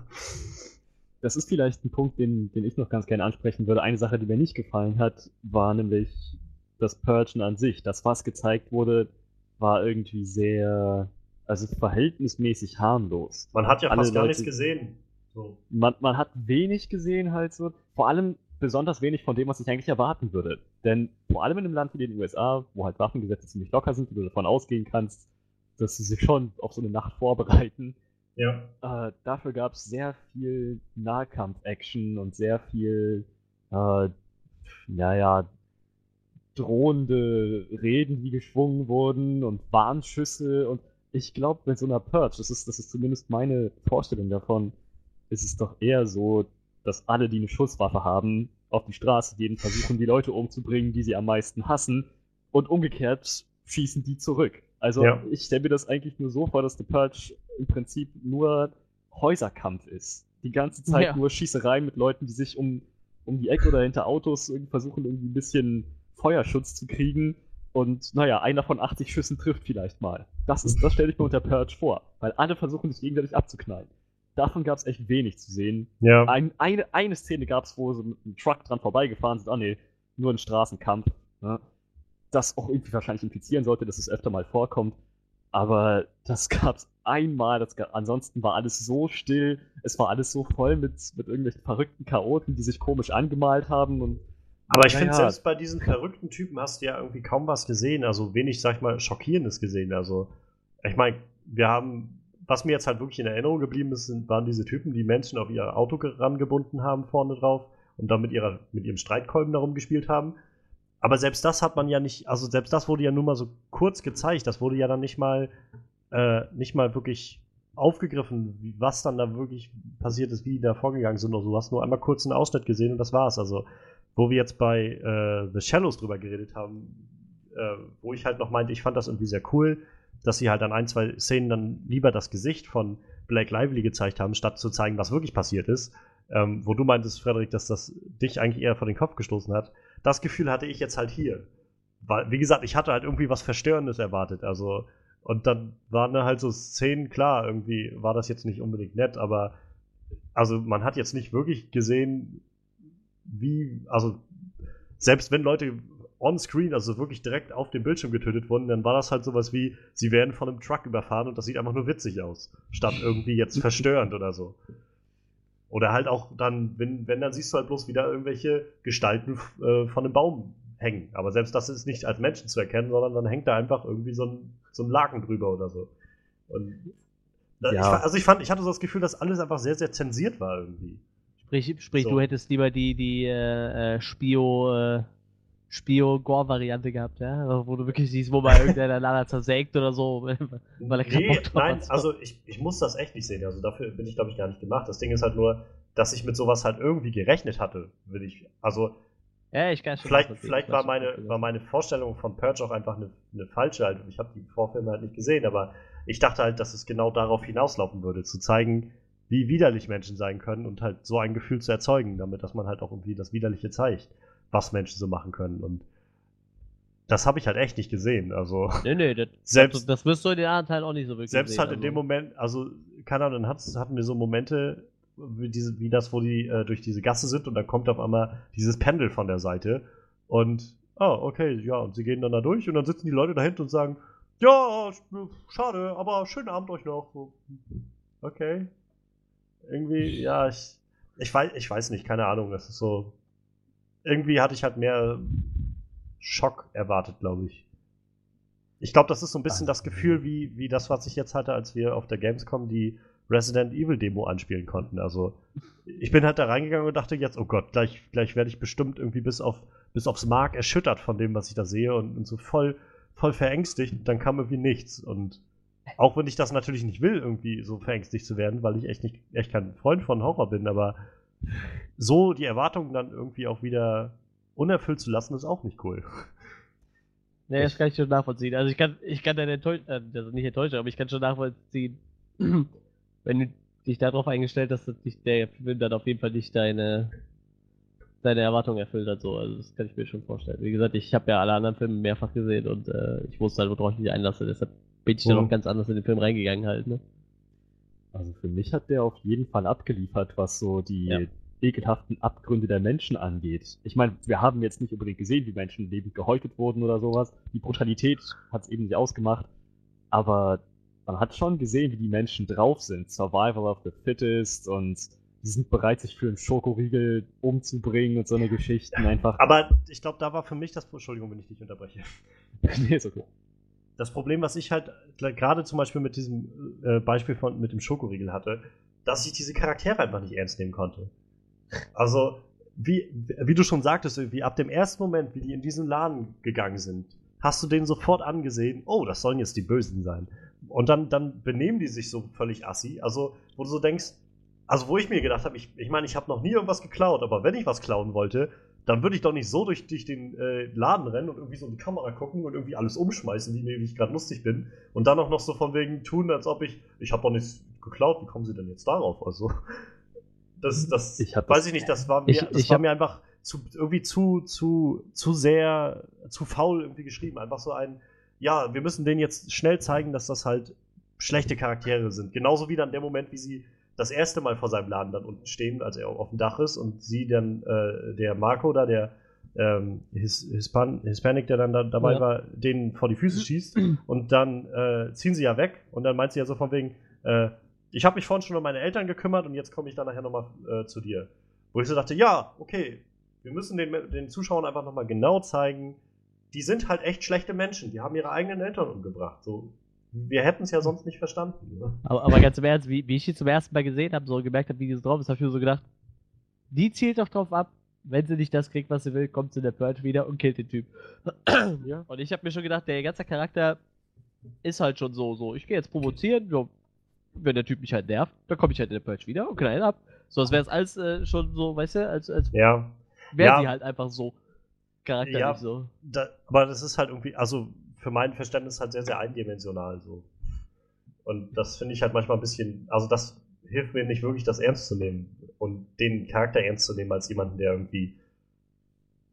Das ist vielleicht ein Punkt, den, den ich noch ganz gerne ansprechen würde. Eine Sache, die mir nicht gefallen hat, war nämlich das Purgen an sich. Das, was gezeigt wurde, war irgendwie sehr, also verhältnismäßig harmlos. Man hat ja Alle fast gar Leute- nichts gesehen. So. Man, man hat wenig gesehen halt so. Vor allem besonders wenig von dem, was ich eigentlich erwarten würde. Denn vor allem in einem Land wie den USA, wo halt Waffengesetze ziemlich locker sind, wo du davon ausgehen kannst, dass sie sich schon auf so eine Nacht vorbereiten, Ja. äh, dafür gab es sehr viel Nahkampf-Action und sehr viel, äh, naja, drohende Reden, die geschwungen wurden und Warnschüsse und ich glaube, mit so einer Purge, das ist, das ist zumindest meine Vorstellung davon, ist es doch eher so, dass alle, die eine Schusswaffe haben, auf die Straße gehen, versuchen, die Leute umzubringen, die sie am meisten hassen und umgekehrt schießen die zurück. Also Ja. ich stelle mir das eigentlich nur so vor, dass The Purge im Prinzip nur Häuserkampf ist. Die ganze Zeit Ja. nur Schießerei mit Leuten, die sich um, um die Ecke oder hinter Autos irgendwie versuchen, irgendwie ein bisschen Feuerschutz zu kriegen. Und naja, einer von 80 Schüssen trifft vielleicht mal. Das, ist- das stelle ich mir unter Purge vor, weil alle versuchen, sich gegenseitig abzuknallen. Davon gab es echt wenig zu sehen. Ja. Ein, eine, eine Szene gab es, wo sie mit einem Truck dran vorbeigefahren sind. Ah nee, nur ein Straßenkampf. Ne? Das auch irgendwie wahrscheinlich implizieren sollte, dass es öfter mal vorkommt. Aber das gab es einmal. Das ga- ansonsten war alles so still. Es war alles so voll mit, mit irgendwelchen verrückten Chaoten, die sich komisch angemalt haben. Und Aber ich Naja. finde, selbst bei diesen verrückten Typen hast du ja irgendwie kaum was gesehen. Also wenig, sag ich mal, Schockierendes gesehen. Also, ich meine, wir haben, was mir jetzt halt wirklich in Erinnerung geblieben ist, sind, waren diese Typen, die Menschen auf ihr Auto ge- rangebunden haben vorne drauf und dann mit, ihrer, mit ihrem Streitkolben darum gespielt haben. Aber selbst das hat man ja nicht, also selbst das wurde ja nur mal so kurz gezeigt. Das wurde ja dann nicht mal, äh, nicht mal wirklich aufgegriffen, wie, was dann da wirklich passiert ist, wie die da vorgegangen sind oder so. Du hast nur einmal kurz einen Ausschnitt gesehen und das war's. Also, wo wir jetzt bei äh, The Shallows drüber geredet haben, äh, wo ich halt noch meinte, ich fand das irgendwie sehr cool, dass sie halt an ein, zwei Szenen dann lieber das Gesicht von Blake Lively gezeigt haben, statt zu zeigen, was wirklich passiert ist. Ähm, wo du meintest, Frederik, dass das dich eigentlich eher vor den Kopf gestoßen hat. Das Gefühl hatte ich jetzt halt hier. Weil, wie gesagt, ich hatte halt irgendwie was Verstörendes erwartet. Also, und dann waren da halt so Szenen, klar, irgendwie war das jetzt nicht unbedingt nett, aber also man hat jetzt nicht wirklich gesehen, wie, also selbst wenn Leute on-screen, also wirklich direkt auf dem Bildschirm getötet wurden, dann war das halt sowas wie, sie werden von einem Truck überfahren und das sieht einfach nur witzig aus, statt irgendwie jetzt verstörend oder so. Oder halt auch dann, wenn, wenn dann siehst du halt bloß wieder irgendwelche Gestalten äh, von einem Baum hängen. Aber selbst das ist nicht als Menschen zu erkennen, sondern dann hängt da einfach irgendwie so ein, so ein Laken drüber oder so. Und Ja. ich, also ich fand, ich hatte so das Gefühl, dass alles einfach sehr, sehr zensiert war irgendwie. Sprich, sprich So. du hättest lieber die, die äh, äh, Spio, äh, Spio-Gore-Variante gehabt, ja? Also, wo du wirklich siehst, wo mal irgendeiner Lana zersägt oder so, weil er Nee, nein, also ich, ich muss das echt nicht sehen. Also dafür bin ich, glaube ich, gar nicht gemacht. Das Ding ist halt nur, dass ich mit sowas halt irgendwie gerechnet hatte, will ich. Also Ja, ich kann schon vielleicht, vielleicht Ich war meine, war meine Vorstellung von Purge auch einfach eine, eine falsche. Halt. Ich habe die Vorfilme halt nicht gesehen, aber ich dachte halt, dass es genau darauf hinauslaufen würde, zu zeigen, wie widerlich Menschen sein können und halt so ein Gefühl zu erzeugen, damit dass man halt auch irgendwie das Widerliche zeigt, was Menschen so machen können. Und das habe ich halt echt nicht gesehen. Also Nee, nee, das, Selbst- das, wirst du in den anderen Teilen auch nicht so wirklich selbst sehen, halt in also. dem Moment, also keine Ahnung, dann hatten wir so Momente, wie, diese, wie das, wo die äh, durch diese Gasse sind und dann kommt auf einmal dieses Pendel von der Seite und, ah, okay, ja, und sie gehen dann da durch und dann sitzen die Leute da hinten und sagen, ja, sch- schade, aber schönen Abend euch noch. Okay. Irgendwie, ja, ich, ich, weiß, ich weiß nicht, keine Ahnung, das ist so, irgendwie hatte ich halt mehr Schock erwartet, glaube ich. Ich glaube, das ist so ein bisschen das Gefühl, wie, wie das, was ich jetzt hatte, als wir auf der Gamescom die Resident Evil Demo anspielen konnten. Also, ich bin halt da reingegangen und dachte jetzt, oh Gott, gleich, gleich werde ich bestimmt irgendwie bis, auf, bis aufs Mark erschüttert von dem, was ich da sehe und, und so voll, voll verängstigt. Dann kam irgendwie nichts. Und auch wenn ich das natürlich nicht will, irgendwie so verängstigt zu werden, weil ich echt nicht, echt kein Freund von Horror bin, aber so die Erwartungen dann irgendwie auch wieder unerfüllt zu lassen, ist auch nicht cool. Nee, das kann ich schon nachvollziehen. Also ich kann, ich kann deine enttäuschen, äh, also nicht enttäuschen, aber ich kann schon nachvollziehen, wenn du dich darauf eingestellt hast, dass dich der Film dann auf jeden Fall nicht deine, deine Erwartungen erfüllt hat. So. Also das kann ich mir schon vorstellen. Wie gesagt, ich habe ja alle anderen Filme mehrfach gesehen und äh, ich wusste halt, worauf ich mich einlasse. Deshalb bin ich dann Mhm. auch ganz anders in den Film reingegangen halt, ne? Also für mich hat der auf jeden Fall abgeliefert, was so die Ja. ekelhaften Abgründe der Menschen angeht. Ich meine, wir haben jetzt nicht unbedingt gesehen, wie Menschen lebend gehäutet wurden oder sowas. Die Brutalität hat es eben nicht ausgemacht. Aber man hat schon gesehen, wie die Menschen drauf sind. Survival of the fittest und die sind bereit, sich für einen Schokoriegel umzubringen und so eine Geschichten einfach. Aber ich glaube, da war für mich das. Entschuldigung, wenn ich dich unterbreche. nee, ist okay. Das Problem, was ich halt gerade zum Beispiel mit diesem äh, Beispiel von mit dem Schokoriegel hatte, dass ich diese Charaktere einfach nicht ernst nehmen konnte. Also, wie, wie du schon sagtest, irgendwie ab dem ersten Moment, wie die in diesen Laden gegangen sind, hast du denen sofort angesehen, oh, das sollen jetzt die Bösen sein. Und dann, dann benehmen die sich so völlig assi. Also, wo du so denkst, also wo ich mir gedacht habe, ich, ich meine, ich habe noch nie irgendwas geklaut, aber wenn ich was klauen wollte, dann würde ich doch nicht so durch, durch den äh, Laden rennen und irgendwie so in die Kamera gucken und irgendwie alles umschmeißen, wie, wie ich gerade lustig bin. Und dann auch noch so von wegen tun, als ob ich, ich habe doch nichts geklaut, wie kommen sie denn jetzt darauf? Also, das, das, Ich weiß das- ich nicht, das war mir, Ich- das ich war mir einfach zu, irgendwie zu, zu, zu sehr, zu faul irgendwie geschrieben. Einfach so ein, ja, wir müssen denen jetzt schnell zeigen, dass das halt schlechte Charaktere sind. Genauso wie dann der Moment, wie sie das erste Mal vor seinem Laden dann unten stehen, als er auf dem Dach ist und sie dann, äh, der Marco da, der ähm, His, Hispan Hispanic, der dann da, dabei Ja. war, denen vor die Füße schießt und dann äh, ziehen sie ja weg und dann meint sie ja so von wegen, äh, ich habe mich vorhin schon um meine Eltern gekümmert und jetzt komme ich dann nachher nochmal äh, zu dir. Wo ich so dachte, ja, okay, wir müssen den, den Zuschauern einfach nochmal genau zeigen, die sind halt echt schlechte Menschen, die haben ihre eigenen Eltern umgebracht. So, wir hätten es ja sonst nicht verstanden. Ne? Aber, aber ganz im Ernst, wie, wie ich die zum ersten Mal gesehen habe, so gemerkt habe, wie die so drauf ist, habe ich mir so gedacht, die zielt doch drauf ab, wenn sie nicht das kriegt, was sie will, kommt sie in der Purge wieder und killt den Typ. Ja. Und ich habe mir schon gedacht, der ganze Charakter ist halt schon so, so, ich gehe jetzt provozieren, so, wenn der Typ mich halt nervt, dann komme ich halt in der Purge wieder und knall ihn ab. So, als wäre es alles äh, schon so, weißt du, als, als Ja, wäre Ja. sie halt einfach so charakterlich Ja. so. da, aber das ist halt irgendwie, also für mein Verständnis halt sehr, sehr eindimensional so. Und das finde ich halt manchmal ein bisschen, also das hilft mir nicht wirklich, das ernst zu nehmen und den Charakter ernst zu nehmen als jemanden, der irgendwie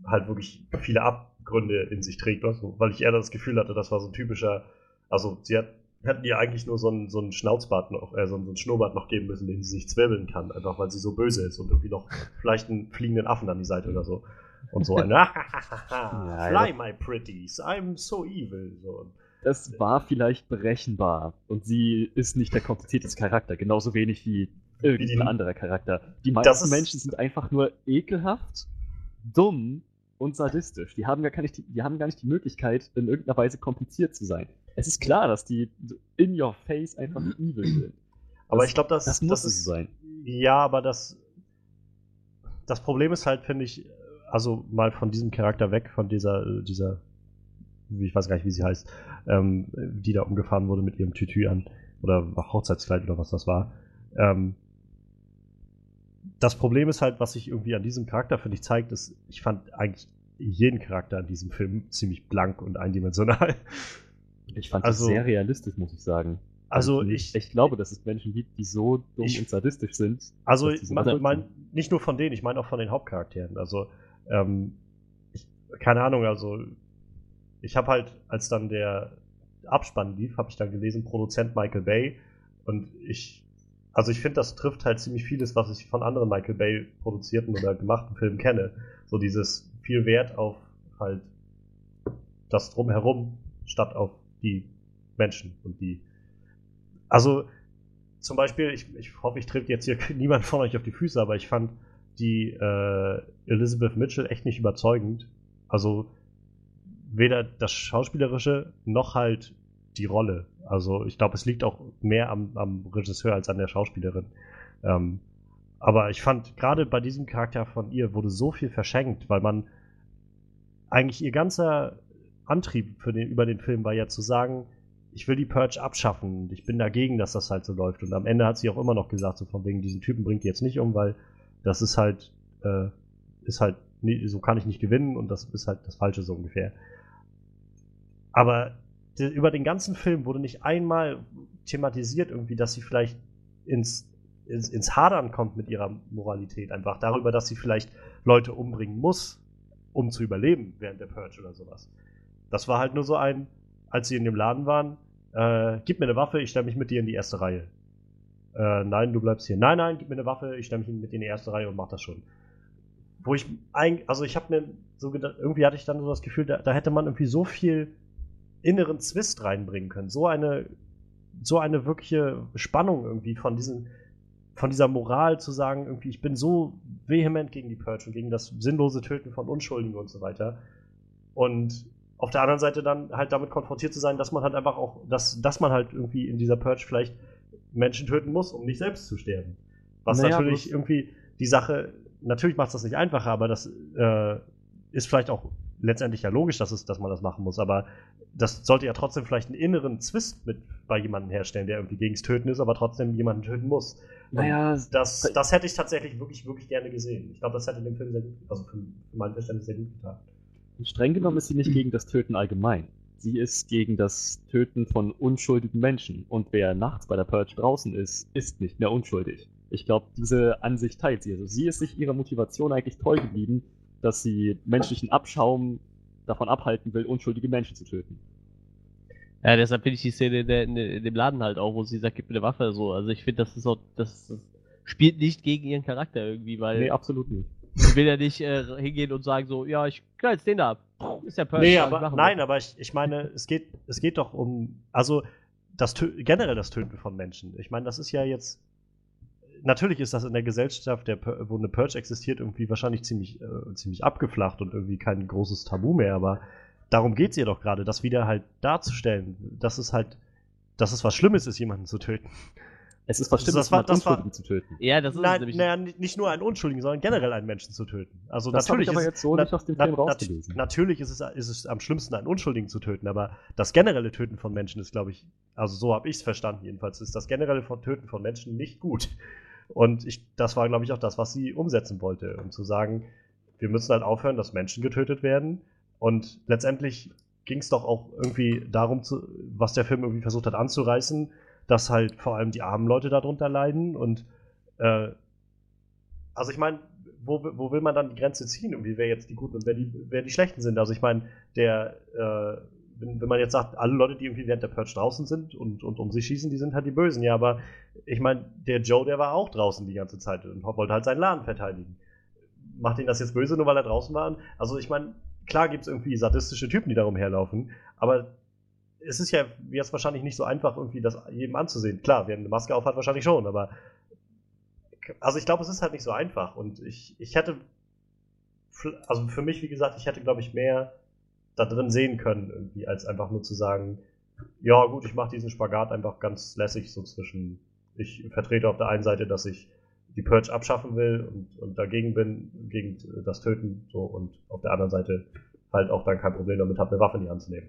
halt wirklich viele Abgründe in sich trägt, oder so. weil ich eher das Gefühl hatte, das war so ein typischer, also sie hat, hätten ihr eigentlich nur so einen, so einen Schnauzbart noch, äh, so einen, so einen Schnurrbart noch geben müssen, den sie sich zwirbeln kann, einfach weil sie so böse ist und irgendwie noch vielleicht einen fliegenden Affen an die Seite oder so. Und so ein Ja, Fly, my pretties, I'm so evil. So. Das war vielleicht berechenbar. Und sie ist nicht der komplizierteste Charakter, genauso wenig wie irgendein die- anderer Charakter. Die Das meisten ist- Menschen sind einfach nur ekelhaft, dumm und sadistisch. Die haben, gar nicht die, die haben gar nicht die Möglichkeit, in irgendeiner Weise kompliziert zu sein. Es ist klar, dass die in your face einfach evil sind. Aber Das- ich glaube, das, das muss ist, es sein. Ja, aber das, das Problem ist halt, finde ich, also mal von diesem Charakter weg, von dieser, äh, dieser, wie- ich weiß gar nicht, wie sie heißt, ähm, die da umgefahren wurde mit ihrem Tütü an oder Hochzeitskleid oder was das war. Ähm, das Problem ist halt, was sich irgendwie an diesem Charakter, finde ich, zeigt, ist, ich fand eigentlich jeden Charakter in diesem Film ziemlich blank und eindimensional. Ich fand Also- das sehr realistisch, muss ich sagen. Also Und ich, ich glaube, dass es Menschen gibt, die so dumm Ich- und sadistisch sind. Also, dass die so man, verrückt mein, sind. nicht nur von denen, ich meine auch von den Hauptcharakteren. Also, ähm, ich, keine Ahnung, also, ich habe halt, als dann der Abspann lief, habe ich dann gelesen, Produzent Michael Bay. Und ich, also ich finde, das trifft halt ziemlich vieles, was ich von anderen Michael Bay produzierten oder gemachten Filmen kenne. So dieses viel Wert auf halt das Drumherum statt auf die Menschen und die also zum Beispiel, ich, ich hoffe, ich trete jetzt hier niemand von euch auf die Füße, aber ich fand die äh, Elizabeth Mitchell echt nicht überzeugend. Also weder das Schauspielerische noch halt die Rolle. Also ich glaube, es liegt auch mehr am, am Regisseur als an der Schauspielerin. Ähm, aber ich fand, gerade bei diesem Charakter von ihr wurde so viel verschenkt, weil man eigentlich ihr ganzer Antrieb für den, über den Film war ja zu sagen, ich will die Purge abschaffen und ich bin dagegen, dass das halt so läuft. Und am Ende hat sie auch immer noch gesagt, so von wegen, diesen Typen bringt die jetzt nicht um, weil das ist halt, äh, ist halt, nie, so kann ich nicht gewinnen und das ist halt das Falsche so ungefähr. Aber über den ganzen Film wurde nicht einmal thematisiert irgendwie, dass sie vielleicht ins, ins, ins Hadern kommt mit ihrer Moralität. Einfach darüber, dass sie vielleicht Leute umbringen muss, um zu überleben während der Purge oder sowas. Das war halt nur so ein, als sie in dem Laden waren, äh, gib mir eine Waffe, ich stelle mich mit dir in die erste Reihe. Äh, nein, du bleibst hier. Nein, nein, gib mir eine Waffe, ich stelle mich mit in die erste Reihe und mach das schon. Wo ich eigentlich, also ich habe mir so gedacht, irgendwie hatte ich dann so das Gefühl, da, da hätte man irgendwie so viel inneren Zwist reinbringen können. So eine, so eine wirkliche Spannung irgendwie von diesen, von dieser Moral zu sagen, irgendwie, ich bin so vehement gegen die Purge und gegen das sinnlose Töten von Unschuldigen und so weiter. Und auf der anderen Seite dann halt damit konfrontiert zu sein, dass man halt einfach auch, dass, dass man halt irgendwie in dieser Purge vielleicht Menschen töten muss, um nicht selbst zu sterben. Was naja, natürlich irgendwie die Sache, natürlich macht es das nicht einfacher, aber das äh, ist vielleicht auch letztendlich ja logisch, dass, es, dass man das machen muss, aber das sollte ja trotzdem vielleicht einen inneren Zwist mit bei jemandem herstellen, der irgendwie gegens Töten ist, aber trotzdem jemanden töten muss. Naja, das, das hätte ich tatsächlich wirklich, wirklich gerne gesehen. Ich glaube, das hätte dem Film sehr gut, also für, für mein Verständnis sehr gut getan. Streng genommen ist sie nicht gegen das Töten allgemein. Sie ist gegen das Töten von unschuldigen Menschen. Und wer nachts bei der Purge draußen ist, ist nicht mehr unschuldig. Ich glaube, diese Ansicht teilt sie. Also sie ist sich ihrer Motivation eigentlich treu geblieben, dass sie menschlichen Abschaum davon abhalten will, unschuldige Menschen zu töten. Ja, deshalb finde ich die Szene in, dem Laden halt auch, wo sie sagt, gib mir eine Waffe, so. Also ich finde, das ist auch, das, das spielt nicht gegen ihren Charakter irgendwie, weil. Nee, absolut nicht. Ich will ja nicht äh, hingehen und sagen so, ja, ich knall jetzt den da ab. Ist ja perfekt. Nee, aber, nein, aber ich, ich meine, es geht, es geht doch um, also das generell das Töten von Menschen. Ich meine, das ist ja jetzt, natürlich ist das in der Gesellschaft, der, wo eine Purge existiert, irgendwie wahrscheinlich ziemlich, äh, ziemlich abgeflacht und irgendwie kein großes Tabu mehr, aber darum geht es ihr doch gerade, das wieder halt darzustellen, dass es halt, dass es was Schlimmes ist, jemanden zu töten. Es ist was Schlimmes, das Unschuldigen war, zu töten. Ja, das ist Nein, nämlich naja, nicht nur einen Unschuldigen, sondern generell einen Menschen zu töten. Also das natürlich ich aber ist, jetzt so nicht aus dem Film na, rausgelesen. Natürlich ist es, ist es am schlimmsten, einen Unschuldigen zu töten, aber das generelle Töten von Menschen ist, glaube ich, also so habe ich es verstanden jedenfalls, ist das generelle Töten von Menschen nicht gut. Und ich, das war, glaube ich, auch das, was sie umsetzen wollte, um zu sagen, wir müssen halt aufhören, dass Menschen getötet werden. Und letztendlich ging es doch auch irgendwie darum, zu, was der Film irgendwie versucht hat anzureißen, dass halt vor allem die armen Leute darunter leiden und äh, also ich meine, wo, wo will man dann die Grenze ziehen? Irgendwie wer jetzt die Guten und wer die, wer die Schlechten sind? Also ich meine, der, äh, wenn, wenn man jetzt sagt, alle Leute, die irgendwie während der Purge draußen sind und, und um sich schießen, die sind halt die Bösen. Ja, aber ich meine, der Joe, der war auch draußen die ganze Zeit und wollte halt seinen Laden verteidigen. Macht ihn das jetzt böse, nur weil er draußen war? Also ich meine, klar gibt es irgendwie sadistische Typen, die da rumherlaufen, aber es ist ja jetzt wahrscheinlich nicht so einfach, irgendwie das jedem anzusehen. Klar, wer eine Maske aufhat, wahrscheinlich schon, aber also ich glaube, es ist halt nicht so einfach. Und ich, ich hätte, also für mich, wie gesagt, ich hätte, glaube ich, mehr da drin sehen können, irgendwie, als einfach nur zu sagen, ja gut, ich mache diesen Spagat einfach ganz lässig so zwischen, ich vertrete auf der einen Seite, dass ich die Purge abschaffen will und, und dagegen bin, gegen das Töten, so, und auf der anderen Seite halt auch dann kein Problem damit habe, eine Waffe in die Hand zu nehmen.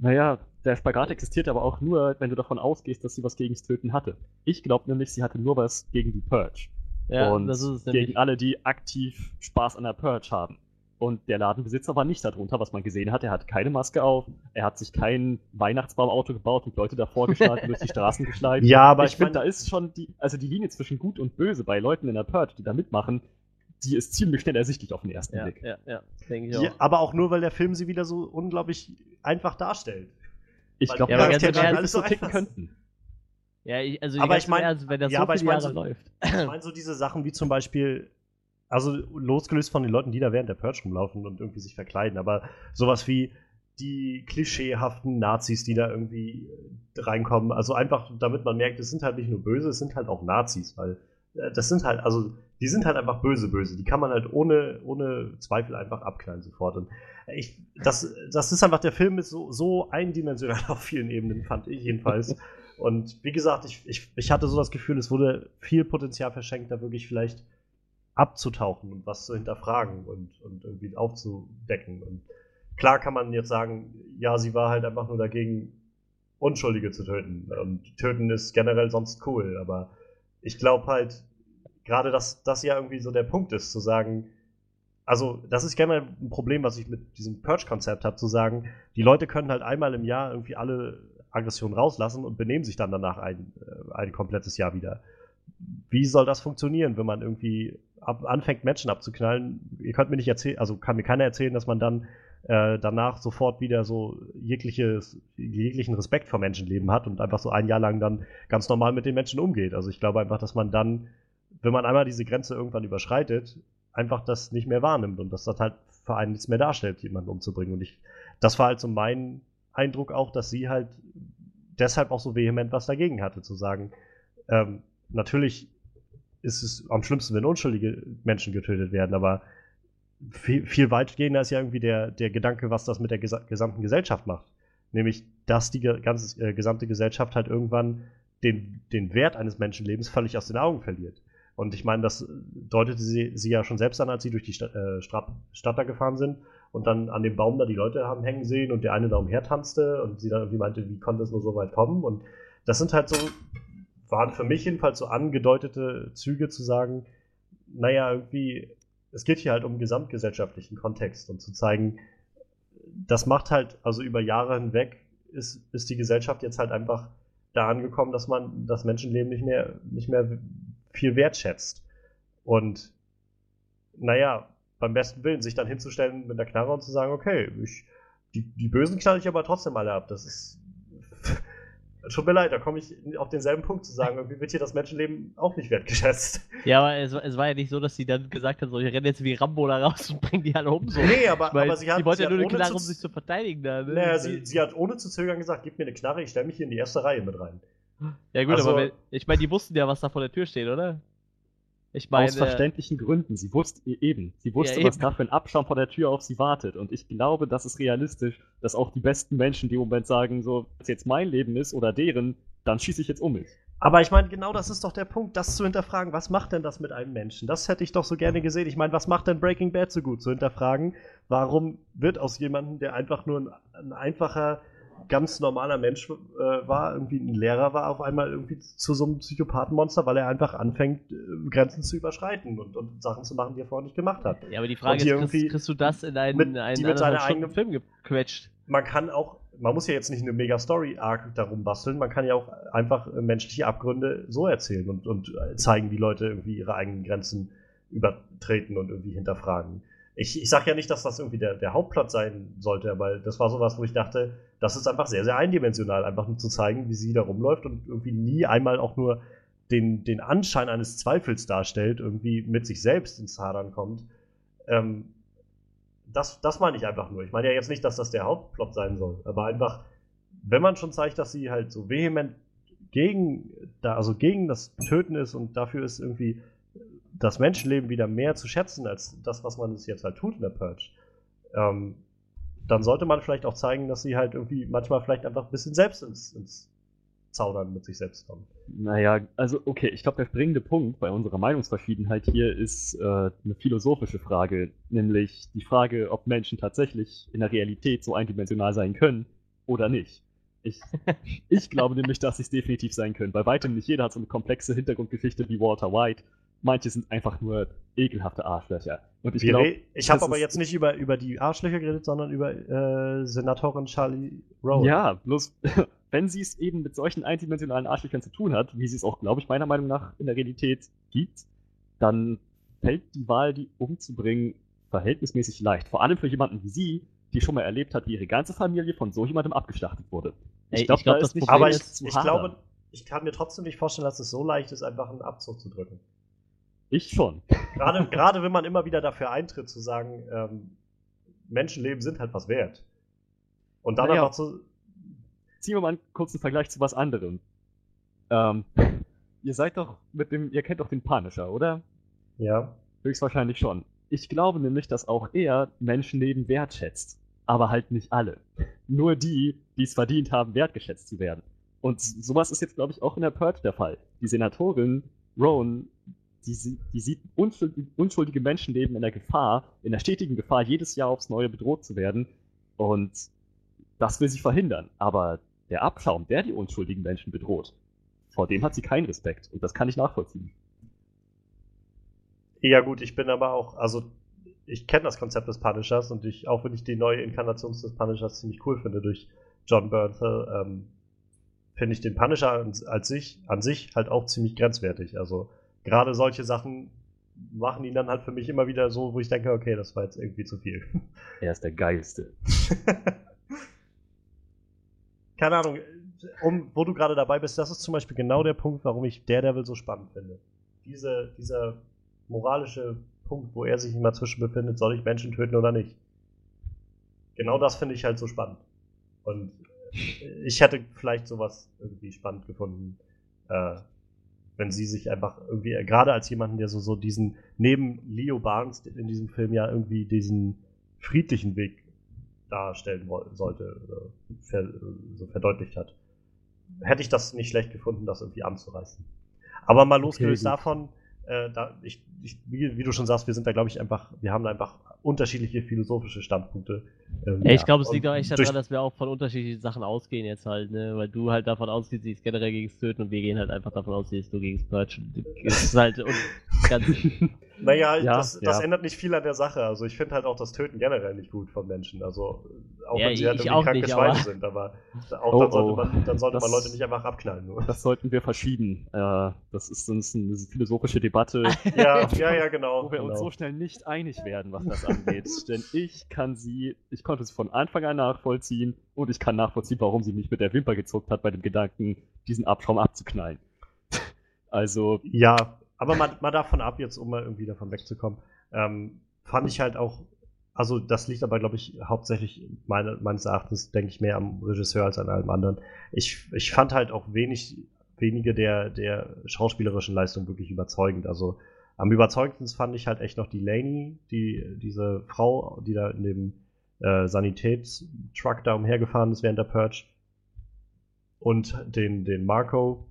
Naja, der Spagat existiert aber auch nur, wenn du davon ausgehst, dass sie was gegen das Töten hatte. Ich glaube nämlich, sie hatte nur was gegen die Purge. Ja, und das ist es nämlich. gegen alle, die aktiv Spaß an der Purge haben. Und der Ladenbesitzer war nicht darunter, was man gesehen hat. Er hat keine Maske auf, er hat sich kein Weihnachtsbaumauto gebaut und Leute davor geschlagen, durch die Straßen geschleift. Ja, aber ich finde, da ist schon die, also die Linie zwischen gut und böse bei Leuten in der Purge, die da mitmachen, die ist ziemlich schnell ersichtlich auf den ersten ja, Blick. Ja, ja, denke ich auch. Ja, aber auch nur, weil der Film sie wieder so unglaublich einfach darstellt. Ich glaube, ja, dass die alles so ticken könnten. Ja, ich, also aber ich meine, wenn das ja, so viele Jahre so, läuft. Ich meine so diese Sachen wie zum Beispiel, also losgelöst von den Leuten, die da während der Purge rumlaufen und irgendwie sich verkleiden, aber sowas wie die klischeehaften Nazis, die da irgendwie reinkommen. Also einfach, damit man merkt, es sind halt nicht nur böse, es sind halt auch Nazis, weil das sind halt, also die sind halt einfach böse, böse. Die kann man halt ohne, ohne Zweifel einfach abknallen sofort. Und ich, das, das ist einfach, der Film ist so, so eindimensional auf vielen Ebenen, fand ich jedenfalls. Und wie gesagt, ich, ich, ich hatte so das Gefühl, es wurde viel Potenzial verschenkt, da wirklich vielleicht abzutauchen und was zu hinterfragen und, und irgendwie aufzudecken. Und klar kann man jetzt sagen, ja, sie war halt einfach nur dagegen, Unschuldige zu töten. Und töten ist generell sonst cool, aber ich glaube halt, gerade, dass das ja irgendwie so der Punkt ist, zu sagen, also das ist gerne ein Problem, was ich mit diesem Purge-Konzept habe, zu sagen, die Leute können halt einmal im Jahr irgendwie alle Aggressionen rauslassen und benehmen sich dann danach ein, äh, ein komplettes Jahr wieder. Wie soll das funktionieren, wenn man irgendwie ab, anfängt, Menschen abzuknallen? Ihr könnt mir nicht erzählen, also kann mir keiner erzählen, dass man dann äh, danach sofort wieder so jegliches, jeglichen Respekt vor Menschenleben hat und einfach so ein Jahr lang dann ganz normal mit den Menschen umgeht. Also ich glaube einfach, dass man dann, wenn man einmal diese Grenze irgendwann überschreitet, einfach das nicht mehr wahrnimmt und dass das halt für einen nichts mehr darstellt, jemanden umzubringen. Und ich, das war halt so mein Eindruck auch, dass sie halt deshalb auch so vehement was dagegen hatte, zu sagen, ähm, natürlich ist es am schlimmsten, wenn unschuldige Menschen getötet werden, aber viel, viel weitgehender ist ja irgendwie der, der Gedanke, was das mit der gesa gesamten Gesellschaft macht. Nämlich, dass die ganze, äh, gesamte Gesellschaft halt irgendwann den, den Wert eines Menschenlebens völlig aus den Augen verliert. Und ich meine, das deutete sie, sie ja schon selbst an, als sie durch die Stadt, äh, Stadt da gefahren sind und dann an dem Baum da die Leute haben hängen sehen und der eine da umhertanzte und sie dann irgendwie meinte, wie konnte es nur so weit kommen? Und das sind halt so, waren für mich jedenfalls so angedeutete Züge zu sagen, naja, irgendwie, es geht hier halt um gesamtgesellschaftlichen Kontext und zu zeigen, das macht halt, also über Jahre hinweg ist, ist die Gesellschaft jetzt halt einfach da angekommen, dass man das Menschenleben nicht mehr, nicht mehr viel wertschätzt. Und naja, beim besten Willen, sich dann hinzustellen mit der Knarre und zu sagen, okay, ich, die, die Bösen knall ich aber trotzdem alle ab. Das ist. Tut mir leid, da komme ich auf denselben Punkt zu sagen, irgendwie wird hier das Menschenleben auch nicht wertgeschätzt. Ja, aber es, es war ja nicht so, dass sie dann gesagt hat, so, ich renne jetzt wie Rambo da raus und bringe die alle um. So. Nee, aber, Weil aber sie hat. die wollte sie ja nur eine Knarre, um sich zu verteidigen. Da, ne? Naja, sie, sie hat ohne zu zögern gesagt, gib mir eine Knarre, ich stelle mich hier in die erste Reihe mit rein. ja, gut, also- aber wenn, ich meine, die wussten ja, was da vor der Tür steht, oder? Ich meine. Aus verständlichen Gründen. Sie wusste eben. Sie wusste, Ja, was da für ein Abschaum vor der Tür auf sie wartet. Und ich glaube, das ist realistisch, dass auch die besten Menschen in dem Moment sagen, so, wenn es jetzt mein Leben ist oder deren, dann schieße ich jetzt um mich. Aber ich meine, genau das ist doch der Punkt, das zu hinterfragen. Was macht denn das mit einem Menschen? Das hätte ich doch so gerne gesehen. Ich meine, was macht denn Breaking Bad so gut? Zu hinterfragen, warum wird aus jemandem, der einfach nur ein, ein einfacher, ganz normaler Mensch äh, war, irgendwie ein Lehrer war, auf einmal irgendwie zu so einem Psychopathenmonster, weil er einfach anfängt, äh, Grenzen zu überschreiten und, und Sachen zu machen, die er vorher nicht gemacht hat. ja, aber die Frage ist, kriegst, kriegst du das in einen, mit- einen die mit seiner eigenen- Film gequetscht? man kann auch, man muss ja jetzt nicht eine mega Story-Arc darum basteln, man kann ja auch einfach äh, menschliche Abgründe so erzählen und, und äh, zeigen, wie Leute irgendwie ihre eigenen Grenzen übertreten und irgendwie hinterfragen. Ich, ich sage ja nicht, dass das irgendwie der, der Hauptplot sein sollte, aber das war sowas, wo ich dachte, das ist einfach sehr, sehr eindimensional, einfach nur zu zeigen, wie sie da rumläuft und irgendwie nie einmal auch nur den, den Anschein eines Zweifels darstellt, irgendwie mit sich selbst ins Hadern kommt. Ähm, das, das meine ich einfach nur. Ich meine ja jetzt nicht, dass das der Hauptplot sein soll, aber einfach, wenn man schon zeigt, dass sie halt so vehement gegen, da, also gegen das Töten ist und dafür ist irgendwie das Menschenleben wieder mehr zu schätzen als das, was man es jetzt halt tut in der Purge, ähm, dann sollte man vielleicht auch zeigen, dass sie halt irgendwie manchmal vielleicht einfach ein bisschen selbst ins, ins Zaudern mit sich selbst kommen. Naja, also okay, ich glaube, der springende Punkt bei unserer Meinungsverschiedenheit hier ist äh, eine philosophische Frage, nämlich die Frage, ob Menschen tatsächlich in der Realität so eindimensional sein können oder nicht. Ich, ich glaube nämlich, dass sie es definitiv sein können. Bei weitem nicht jeder hat so eine komplexe Hintergrundgeschichte wie Walter White. Manche sind einfach nur ekelhafte Arschlöcher. Und ich glaube, ich habe aber jetzt nicht über, über die Arschlöcher geredet, sondern über äh, Senatorin Charlie Rowan. Ja, bloß wenn sie es eben mit solchen eindimensionalen Arschlöchern zu tun hat, wie sie es auch, glaube ich, meiner Meinung nach in der Realität gibt, dann fällt die Wahl, die umzubringen, verhältnismäßig leicht. Vor allem für jemanden wie sie, die schon mal erlebt hat, wie ihre ganze Familie von so jemandem abgeschlachtet wurde. Ey, Ich glaube, glaub, da das ist nicht Problem Aber ich, ich glaube, ich kann mir trotzdem nicht vorstellen, dass es so leicht ist, einfach einen Abzug zu drücken. Ich schon. Gerade, gerade wenn man immer wieder dafür eintritt, zu sagen, ähm, Menschenleben sind halt was wert. Und dann Naja. einfach zu. Ziehen wir mal einen kurzen Vergleich zu was anderem. Ähm, ihr seid doch mit dem, ihr kennt doch den Punisher, oder? Ja. Höchstwahrscheinlich schon. Ich glaube nämlich, dass auch er Menschenleben wertschätzt. Aber halt nicht alle. Nur die, die es verdient haben, wertgeschätzt zu werden. Und sowas ist jetzt, glaube ich, auch in der Purge der Fall. Die Senatorin Rowan, die, die sieht unschuldige, Menschenleben in der Gefahr, in der stetigen Gefahr, jedes Jahr aufs Neue bedroht zu werden. Und das will sie verhindern. Aber der Abschaum, der die unschuldigen Menschen bedroht, vor dem hat sie keinen Respekt. Und das kann ich nachvollziehen. Ja, gut, ich bin aber auch, also ich kenne das Konzept des Punishers und ich, auch wenn ich die neue Inkarnation des Punishers ziemlich cool finde durch John Bernthal, ähm, finde ich den Punisher als sich, an sich halt auch ziemlich grenzwertig. Also gerade solche Sachen machen ihn dann halt für mich immer wieder so, wo ich denke, okay, das war jetzt irgendwie zu viel. Er ist der Geilste. Keine Ahnung, um, wo du gerade dabei bist, das ist zum Beispiel genau der Punkt, warum ich Daredevil so spannend finde. Diese, dieser moralische Punkt, wo er sich immer zwischen befindet, soll ich Menschen töten oder nicht. Genau das finde ich halt so spannend. Und ich hätte vielleicht sowas irgendwie spannend gefunden, äh, wenn sie sich einfach irgendwie, gerade als jemanden, der so, so diesen, neben Leo Barnes in diesem Film ja irgendwie diesen friedlichen Weg darstellen sollte, ver, so verdeutlicht hat, hätte ich das nicht schlecht gefunden, das irgendwie anzureißen. Aber mal losgelöst okay, davon, äh, da, ich, ich, wie, wie, du schon sagst, wir sind da, glaube ich, einfach, wir haben einfach unterschiedliche philosophische Standpunkte. Ähm, ja, ich ja. glaube, es liegt auch echt daran, dass wir auch von unterschiedlichen Sachen ausgehen jetzt halt, ne? Weil du halt davon ausgehst, sie ist generell gegen Töten und wir gehen halt einfach davon aus, sie ist nur gegen Purgen. Das ist halt ganz. naja, ja, das, das ändert nicht viel an der Sache. Also ich finde halt auch das Töten generell nicht gut von Menschen. Also auch wenn sie halt irgendwie kranke nicht, Schweine aber... sind, aber auch oh, dann sollte, oh. Man, dann sollte das, man Leute nicht einfach abknallen. Nur. Das sollten wir verschieben. Äh, das ist sonst eine philosophische Debatte. ja, ja, ja, genau. Wo wir genau. uns so schnell nicht einig werden, was das angeht. Denn ich kann sie, ich konnte es von Anfang an nachvollziehen und ich kann nachvollziehen, warum sie mich mit der Wimper gezuckt hat bei dem Gedanken, diesen Abschaum abzuknallen. also. Ja, aber mal, mal davon ab, jetzt um mal irgendwie davon wegzukommen, ähm, fand ich halt auch, also das liegt aber, glaube ich, hauptsächlich meine, meines Erachtens, denke ich, mehr am Regisseur als an allem anderen. Ich, ich fand halt auch wenig, wenige der, der schauspielerischen Leistung wirklich überzeugend. Also am überzeugendsten fand ich halt echt noch die Laney, die, diese Frau, die da in dem äh, Sanitätstruck da umhergefahren ist während der Purge. Und den, den Marco,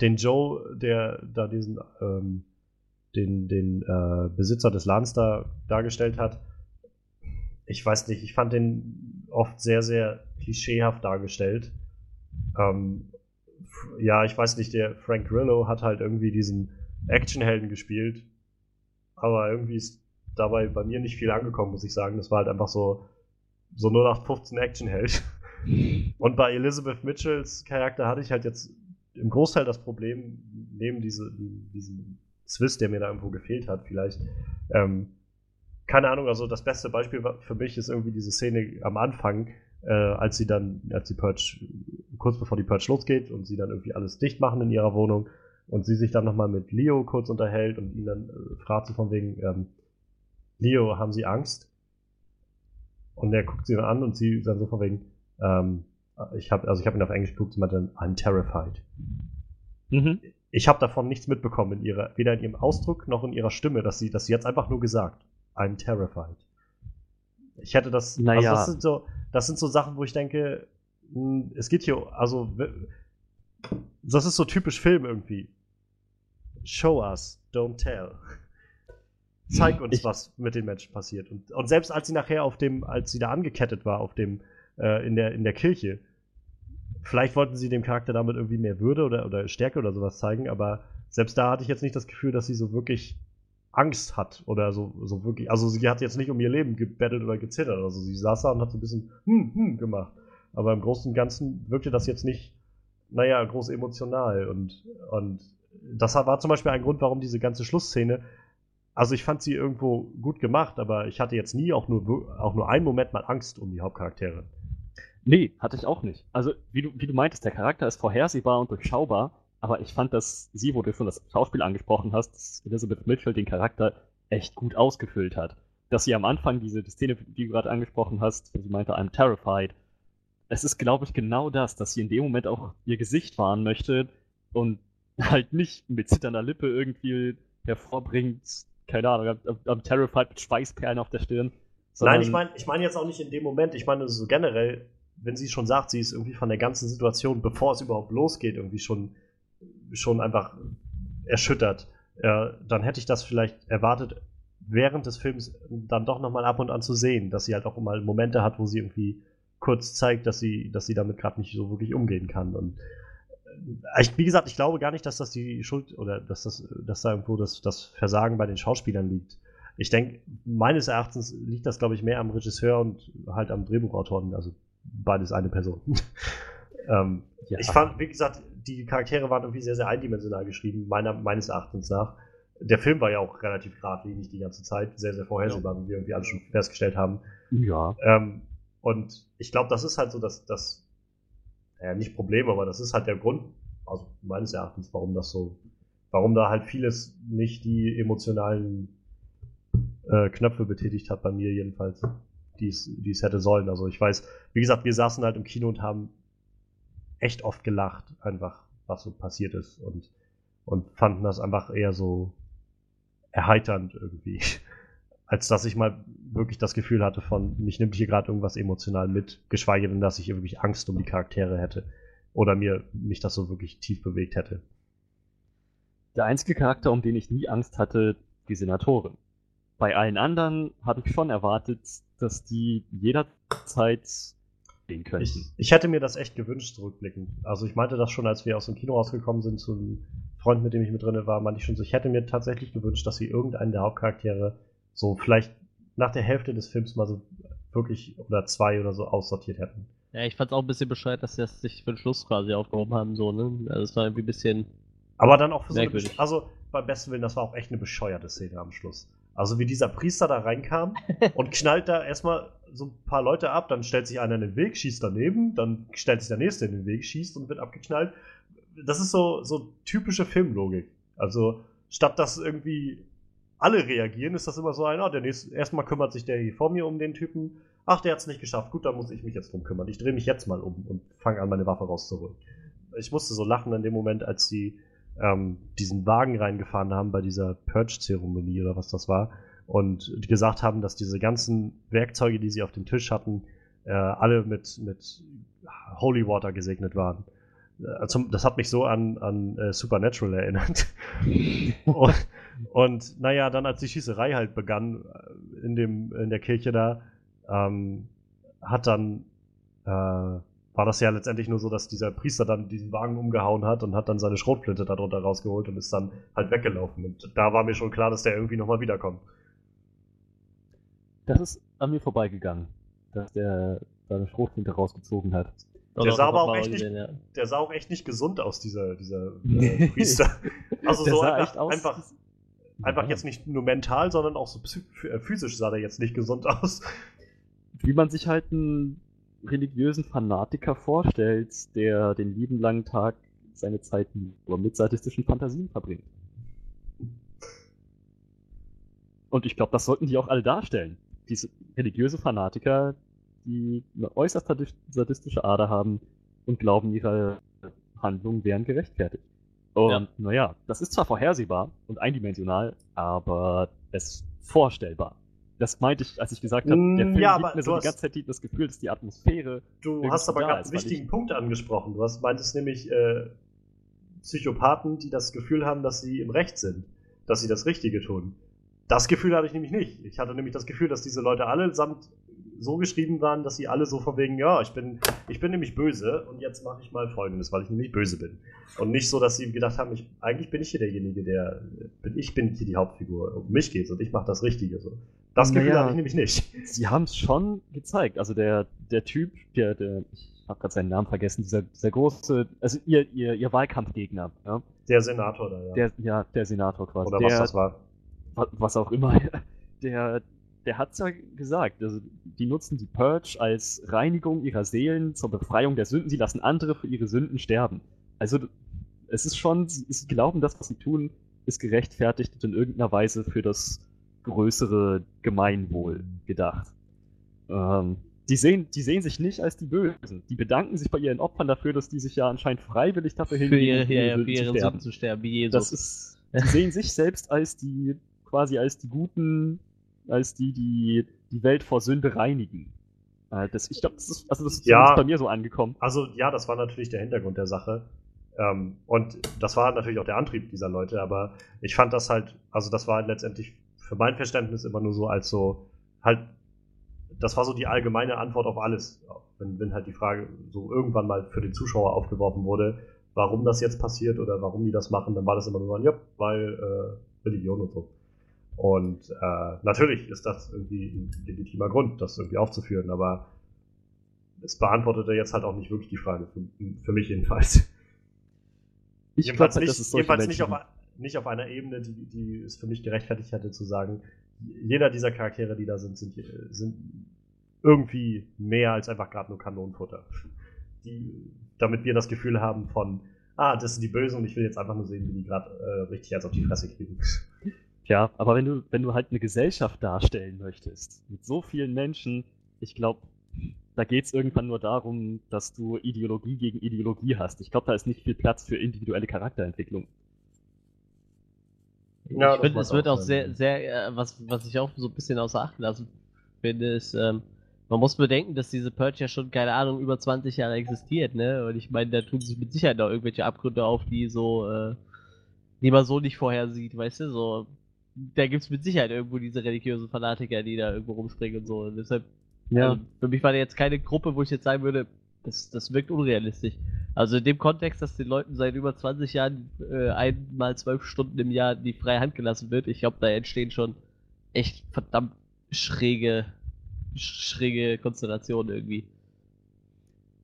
den Joe, der da diesen, ähm, den, den äh, Besitzer des Ladens da dargestellt hat. Ich weiß nicht, ich fand den oft sehr, sehr klischeehaft dargestellt. Ähm, ja, ich weiß nicht, der Frank Grillo hat halt irgendwie diesen Actionhelden gespielt, aber irgendwie ist dabei bei mir nicht viel angekommen, muss ich sagen. Das war halt einfach so, so 0815 Actionheld. Und bei Elizabeth Mitchells Charakter hatte ich halt jetzt im Großteil das Problem, neben diese, diesem Zwist, der mir da irgendwo gefehlt hat, vielleicht. Ähm, keine Ahnung, also das beste Beispiel für mich ist irgendwie diese Szene am Anfang, äh, als sie dann, als die Purge, kurz bevor die Purge losgeht und sie dann irgendwie alles dicht machen in ihrer Wohnung und sie sich dann nochmal mit Leo kurz unterhält und ihn dann äh, fragt so von wegen, ähm, Leo, haben Sie Angst? Und er guckt sie dann an und sie dann so von wegen, ähm, ich habe also ich habe ihn auf Englisch geguckt, sie meinte dann, I'm terrified. Mhm. Ich habe davon nichts mitbekommen in ihrer, weder in ihrem Ausdruck noch in ihrer Stimme, dass sie, dass sie jetzt einfach nur gesagt, I'm terrified. Ich hätte das, naja. also das sind so, das sind so Sachen, wo ich denke, hm, es geht hier, also das ist so typisch Film irgendwie. Show us, don't tell. Zeig uns, ich, was mit den Menschen passiert. Und, und, selbst als sie nachher auf dem, als sie da angekettet war, auf dem, äh, in, der, in der Kirche, vielleicht wollten sie dem Charakter damit irgendwie mehr Würde oder, oder Stärke oder sowas zeigen, aber selbst da hatte ich jetzt nicht das Gefühl, dass sie so wirklich Angst hat oder so, so wirklich. Also sie hat jetzt nicht um ihr Leben gebettelt oder gezittert. Also sie saß da und hat so ein bisschen hm, hm gemacht. Aber im Großen und Ganzen wirkte das jetzt nicht, naja, groß emotional. Und, und das war zum Beispiel ein Grund, warum diese ganze Schlussszene also ich fand sie irgendwo gut gemacht, aber ich hatte jetzt nie auch nur, auch nur einen Moment mal Angst um die Hauptcharaktere. Nee, hatte ich auch nicht. Also, wie du, wie du meintest, der Charakter ist vorhersehbar und durchschaubar, aber ich fand, dass sie, wo du schon das Schauspiel angesprochen hast, dass Elizabeth Mitchell den Charakter echt gut ausgefüllt hat. Dass sie am Anfang diese die Szene, die du gerade angesprochen hast, wo sie meinte, I'm terrified. Es ist, glaube ich, genau das, dass sie in dem Moment auch ihr Gesicht wahren möchte und halt nicht mit zitternder Lippe irgendwie hervorbringt, keine Ahnung, am, am Terrified mit Schweißperlen auf der Stirn. Nein, ich meine ich mein jetzt auch nicht in dem Moment, ich meine so generell, wenn sie schon sagt, sie ist irgendwie von der ganzen Situation, bevor es überhaupt losgeht, irgendwie schon, schon einfach erschüttert, äh, dann hätte ich das vielleicht erwartet, während des Films dann doch nochmal ab und an zu sehen, dass sie halt auch mal Momente hat, wo sie irgendwie kurz zeigt, dass sie, dass sie damit gerade nicht so wirklich umgehen kann. Und ich, wie gesagt, ich glaube gar nicht, dass das die Schuld oder dass das, dass da irgendwo das, das Versagen bei den Schauspielern liegt. Ich denke, meines Erachtens liegt das, glaube ich, mehr am Regisseur und halt am Drehbuchautoren, also beides eine Person. ähm, ja. Ich fand, wie gesagt, die Charaktere waren irgendwie sehr, sehr eindimensional geschrieben, meiner, meines Erachtens nach. der Film war ja auch relativ geradlinig die ganze Zeit, sehr, sehr vorhersehbar, ja. wie wir irgendwie alle schon festgestellt haben. Ja. Ähm, und ich glaube, das ist halt so das, das, ja, nicht Problem, aber das ist halt der Grund, also meines Erachtens, warum das so, warum da halt vieles nicht die emotionalen äh, Knöpfe betätigt hat, bei mir jedenfalls, die es hätte sollen. Also ich weiß, wie gesagt, wir saßen halt im Kino und haben echt oft gelacht, einfach, was so passiert ist und, und fanden das einfach eher so erheiternd irgendwie. Als dass ich mal wirklich das Gefühl hatte von, mich nimmt hier gerade irgendwas emotional mit, geschweige denn, dass ich wirklich Angst um die Charaktere hätte. Oder mir mich das so wirklich tief bewegt hätte. Der einzige Charakter, um den ich nie Angst hatte, die Senatorin. Bei allen anderen habe ich schon erwartet, dass die jederzeit gehen könnten. Ich, ich, hätte mir das echt gewünscht, zurückblickend. Also ich meinte das schon, als wir aus dem Kino rausgekommen sind, zu einem Freund, mit dem ich mit drin war, meinte ich schon so, ich hätte mir tatsächlich gewünscht, dass sie irgendeinen der Hauptcharaktere so vielleicht nach der Hälfte des Films mal so wirklich oder zwei oder so aussortiert hätten. Ja, ich fand's auch ein bisschen bescheuert, dass sie das sich für den Schluss quasi aufgehoben haben, so, ne? Also es war irgendwie ein bisschen. Aber dann auch für so eine, Also beim besten Willen, das war auch echt eine bescheuerte Szene am Schluss. Also wie dieser Priester da reinkam und knallt da erstmal so ein paar Leute ab, dann stellt sich einer in den Weg, schießt daneben, dann stellt sich der nächste in den Weg, schießt und wird abgeknallt. Das ist so, so typische Filmlogik. Also statt dass irgendwie alle reagieren, ist das immer so ein, oh, der nächste, erstmal kümmert sich der hier vor mir um den Typen. Ach, der hat es nicht geschafft. Gut, dann muss ich mich jetzt drum kümmern. Ich drehe mich jetzt mal um und fange an, meine Waffe rauszuholen. Ich musste so lachen in dem Moment, als die ähm, diesen Wagen reingefahren haben bei dieser Purge-Zeremonie oder was das war und gesagt haben, dass diese ganzen Werkzeuge, die sie auf dem Tisch hatten, äh, alle mit, mit Holy Water gesegnet waren. Also, das hat mich so an, an äh, Supernatural erinnert. und, und, naja, dann als die Schießerei halt begann äh, in, dem, in der Kirche da, ähm, hat dann äh, war das ja letztendlich nur so, dass dieser Priester dann diesen Wagen umgehauen hat und hat dann seine Schrotflinte darunter rausgeholt und ist dann halt weggelaufen. Und da war mir schon klar, dass der irgendwie nochmal wiederkommt. Das ist an mir vorbeigegangen, dass der seine Schrotflinte rausgezogen hat. Der sah aber auch echt nicht, ja. der sah auch echt nicht gesund aus, dieser, dieser äh, Priester. Also der so einfach, einfach, einfach jetzt nicht nur mental, sondern auch so äh, physisch sah der jetzt nicht gesund aus. Wie man sich halt einen religiösen Fanatiker vorstellt, der den lieben langen Tag seine Zeit nur mit sadistischen Fantasien verbringt. Und ich glaube, das sollten die auch alle darstellen. Diese religiöse Fanatiker, die eine äußerst sadistische Ader haben und glauben, ihre Handlungen wären gerechtfertigt. Und ja. naja, das ist zwar vorhersehbar und eindimensional, aber es ist vorstellbar. Das meinte ich, als ich gesagt habe, der Film ja, gibt mir so die ganze Zeit das Gefühl, dass die Atmosphäre. Du hast aber ganz einen wichtigen Punkt angesprochen. Du hast, meintest nämlich äh, Psychopathen, die das Gefühl haben, dass sie im Recht sind, dass sie das Richtige tun. Das Gefühl hatte ich nämlich nicht. Ich hatte nämlich das Gefühl, dass diese Leute allesamt so geschrieben waren, dass sie alle so von wegen, ja, ich bin, ich bin nämlich böse und jetzt mache ich mal Folgendes, weil ich nämlich böse bin. Und nicht so, dass sie gedacht haben, ich, eigentlich bin ich hier derjenige, der, bin, ich bin hier die Hauptfigur, um mich geht's und ich mache das Richtige. So. Das Gefühl naja, hatte ich nämlich nicht. Sie haben es schon gezeigt. Also der, der Typ, der, der ich habe gerade seinen Namen vergessen, dieser, dieser große, also ihr, ihr, ihr Wahlkampfgegner. Ja? Der Senator da, ja. Der, ja, der Senator quasi. Oder der, was das war. Was auch immer. Der, der hat's ja gesagt. Also die nutzen die Purge als Reinigung ihrer Seelen zur Befreiung der Sünden. Sie lassen andere für ihre Sünden sterben. Also es ist schon, sie, sie glauben, das, was sie tun, ist gerechtfertigt und in irgendeiner Weise für das größere Gemeinwohl gedacht. Ähm, die, sehen, die sehen sich nicht als die Bösen. Die bedanken sich bei ihren Opfern dafür, dass die sich ja anscheinend freiwillig dafür hingeben, für ihre, ja, für ihre zu Sünden zu sterben, wie Jesus. Das ist, die sehen sich selbst als die, quasi als die Guten, als die, die die Welt vor Sünde reinigen. Äh, das, ich glaube, das ist, also das ist ja, bei mir so angekommen. Also ja, das war natürlich der Hintergrund der Sache. Ähm, und das war natürlich auch der Antrieb dieser Leute, aber ich fand das halt, also das war halt letztendlich für mein Verständnis immer nur so als so, halt, das war so die allgemeine Antwort auf alles. Wenn, wenn halt die Frage so irgendwann mal für den Zuschauer aufgeworfen wurde, warum das jetzt passiert oder warum die das machen, dann war das immer nur ein, ja, weil äh, Religion und so. Und äh, natürlich ist das irgendwie ein legitimer Grund, das irgendwie aufzuführen, aber es beantwortete jetzt halt auch nicht wirklich die Frage, für, für mich jedenfalls. Ich jedenfalls, glaub, nicht, jedenfalls nicht, auf, nicht auf einer Ebene, die, die es für mich gerechtfertigt hätte, zu sagen, jeder dieser Charaktere, die da sind, sind, sind irgendwie mehr als einfach gerade nur Kanonenfutter. Die, damit wir das Gefühl haben von, ah, das sind die Bösen und ich will jetzt einfach nur sehen, wie die gerade äh, richtig jetzt auf die Fresse kriegen. Ja, aber wenn du, wenn du halt eine Gesellschaft darstellen möchtest, mit so vielen Menschen, ich glaube, da geht es irgendwann nur darum, dass du Ideologie gegen Ideologie hast. Ich glaube, da ist nicht viel Platz für individuelle Charakterentwicklung. Ja, ich finde, es wird auch sehr, sehr, äh, was, was ich auch so ein bisschen außer Acht lassen finde, ist, ähm, man muss bedenken, dass diese Purge ja schon, keine Ahnung, über 20 Jahre existiert, ne? Und ich meine, da tun sich mit Sicherheit noch irgendwelche Abgründe auf, die so, äh, die man so nicht vorher sieht, weißt du? So, da gibt es mit Sicherheit irgendwo diese religiösen Fanatiker, die da irgendwo rumspringen und so. Und deshalb, ja. Also, für mich war da jetzt keine Gruppe, wo ich jetzt sagen würde, das, das wirkt unrealistisch. Also in dem Kontext, dass den Leuten seit über 20 Jahren äh, einmal zwölf Stunden im Jahr die freie Hand gelassen wird, ich glaube, da entstehen schon echt verdammt schräge, schräge Konstellationen irgendwie.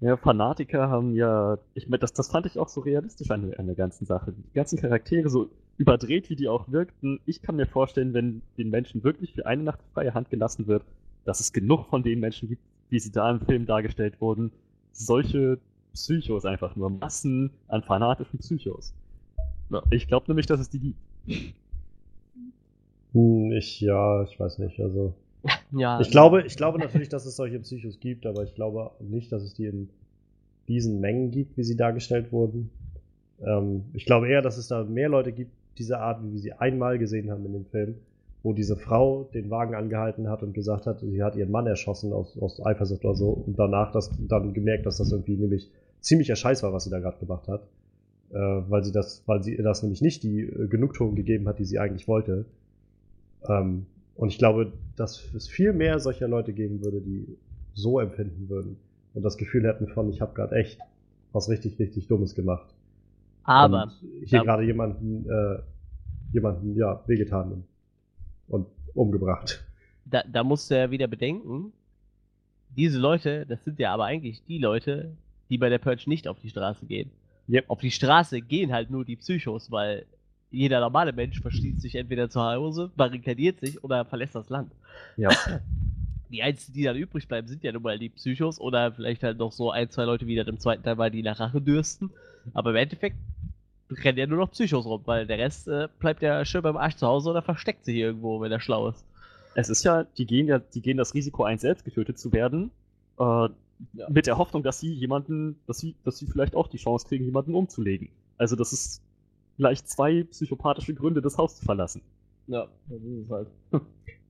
Ja, Fanatiker haben ja, ich meine, das, das fand ich auch so realistisch an, an der ganzen Sache. Die ganzen Charaktere, so überdreht wie die auch wirkten, ich kann mir vorstellen, wenn den Menschen wirklich für eine Nacht freie Hand gelassen wird, dass es genug von den Menschen gibt, wie sie da im Film dargestellt wurden, solche Psychos einfach nur. Massen an fanatischen Psychos. Ja, ich glaube nämlich, dass es die gibt. Hm, ich, ja, ich weiß nicht. Also. ja. Ich glaube, ich glaube natürlich, dass es solche Psychos gibt, aber ich glaube nicht, dass es die in diesen Mengen gibt, wie sie dargestellt wurden. Ähm, ich glaube eher, dass es da mehr Leute gibt, dieser Art, wie wir sie einmal gesehen haben in dem Film, wo diese Frau den Wagen angehalten hat und gesagt hat, sie hat ihren Mann erschossen aus, aus Eifersucht oder so und danach das dann gemerkt, dass das irgendwie nämlich ziemlicher Scheiß war, was sie da gerade gemacht hat. Äh, weil sie das, weil sie das nämlich nicht die äh, Genugtuung gegeben hat, die sie eigentlich wollte. Ähm, und ich glaube, dass es viel mehr solcher Leute geben würde, die so empfinden würden und das Gefühl hätten von, ich habe gerade echt was richtig, richtig Dummes gemacht. Aber und hier gerade jemanden, äh, jemanden, ja, wehgetan und, umgebracht. Da, da musst du ja wieder bedenken, diese Leute, das sind ja aber eigentlich die Leute, die bei der Purge nicht auf die Straße gehen. Yep. Auf die Straße gehen halt nur die Psychos, weil jeder normale Mensch verschließt sich entweder zu Hause, barrikadiert sich oder verlässt das Land. Ja. Die einzigen, die dann übrig bleiben, sind ja nun mal die Psychos oder vielleicht halt noch so ein, zwei Leute, wie das im zweiten Teil war, die nach Rache dürsten. Aber im Endeffekt rennen ja nur noch Psychos rum, weil der Rest äh, bleibt ja schön beim Arsch zu Hause oder versteckt sich irgendwo, wenn er schlau ist. Es ist ja, die gehen ja, die gehen das Risiko ein, selbst getötet zu werden, äh, ja. Mit der Hoffnung, dass sie jemanden, dass sie, dass sie vielleicht auch die Chance kriegen, jemanden umzulegen. Also das ist gleich zwei psychopathische Gründe, das Haus zu verlassen. Ja, das ist es halt.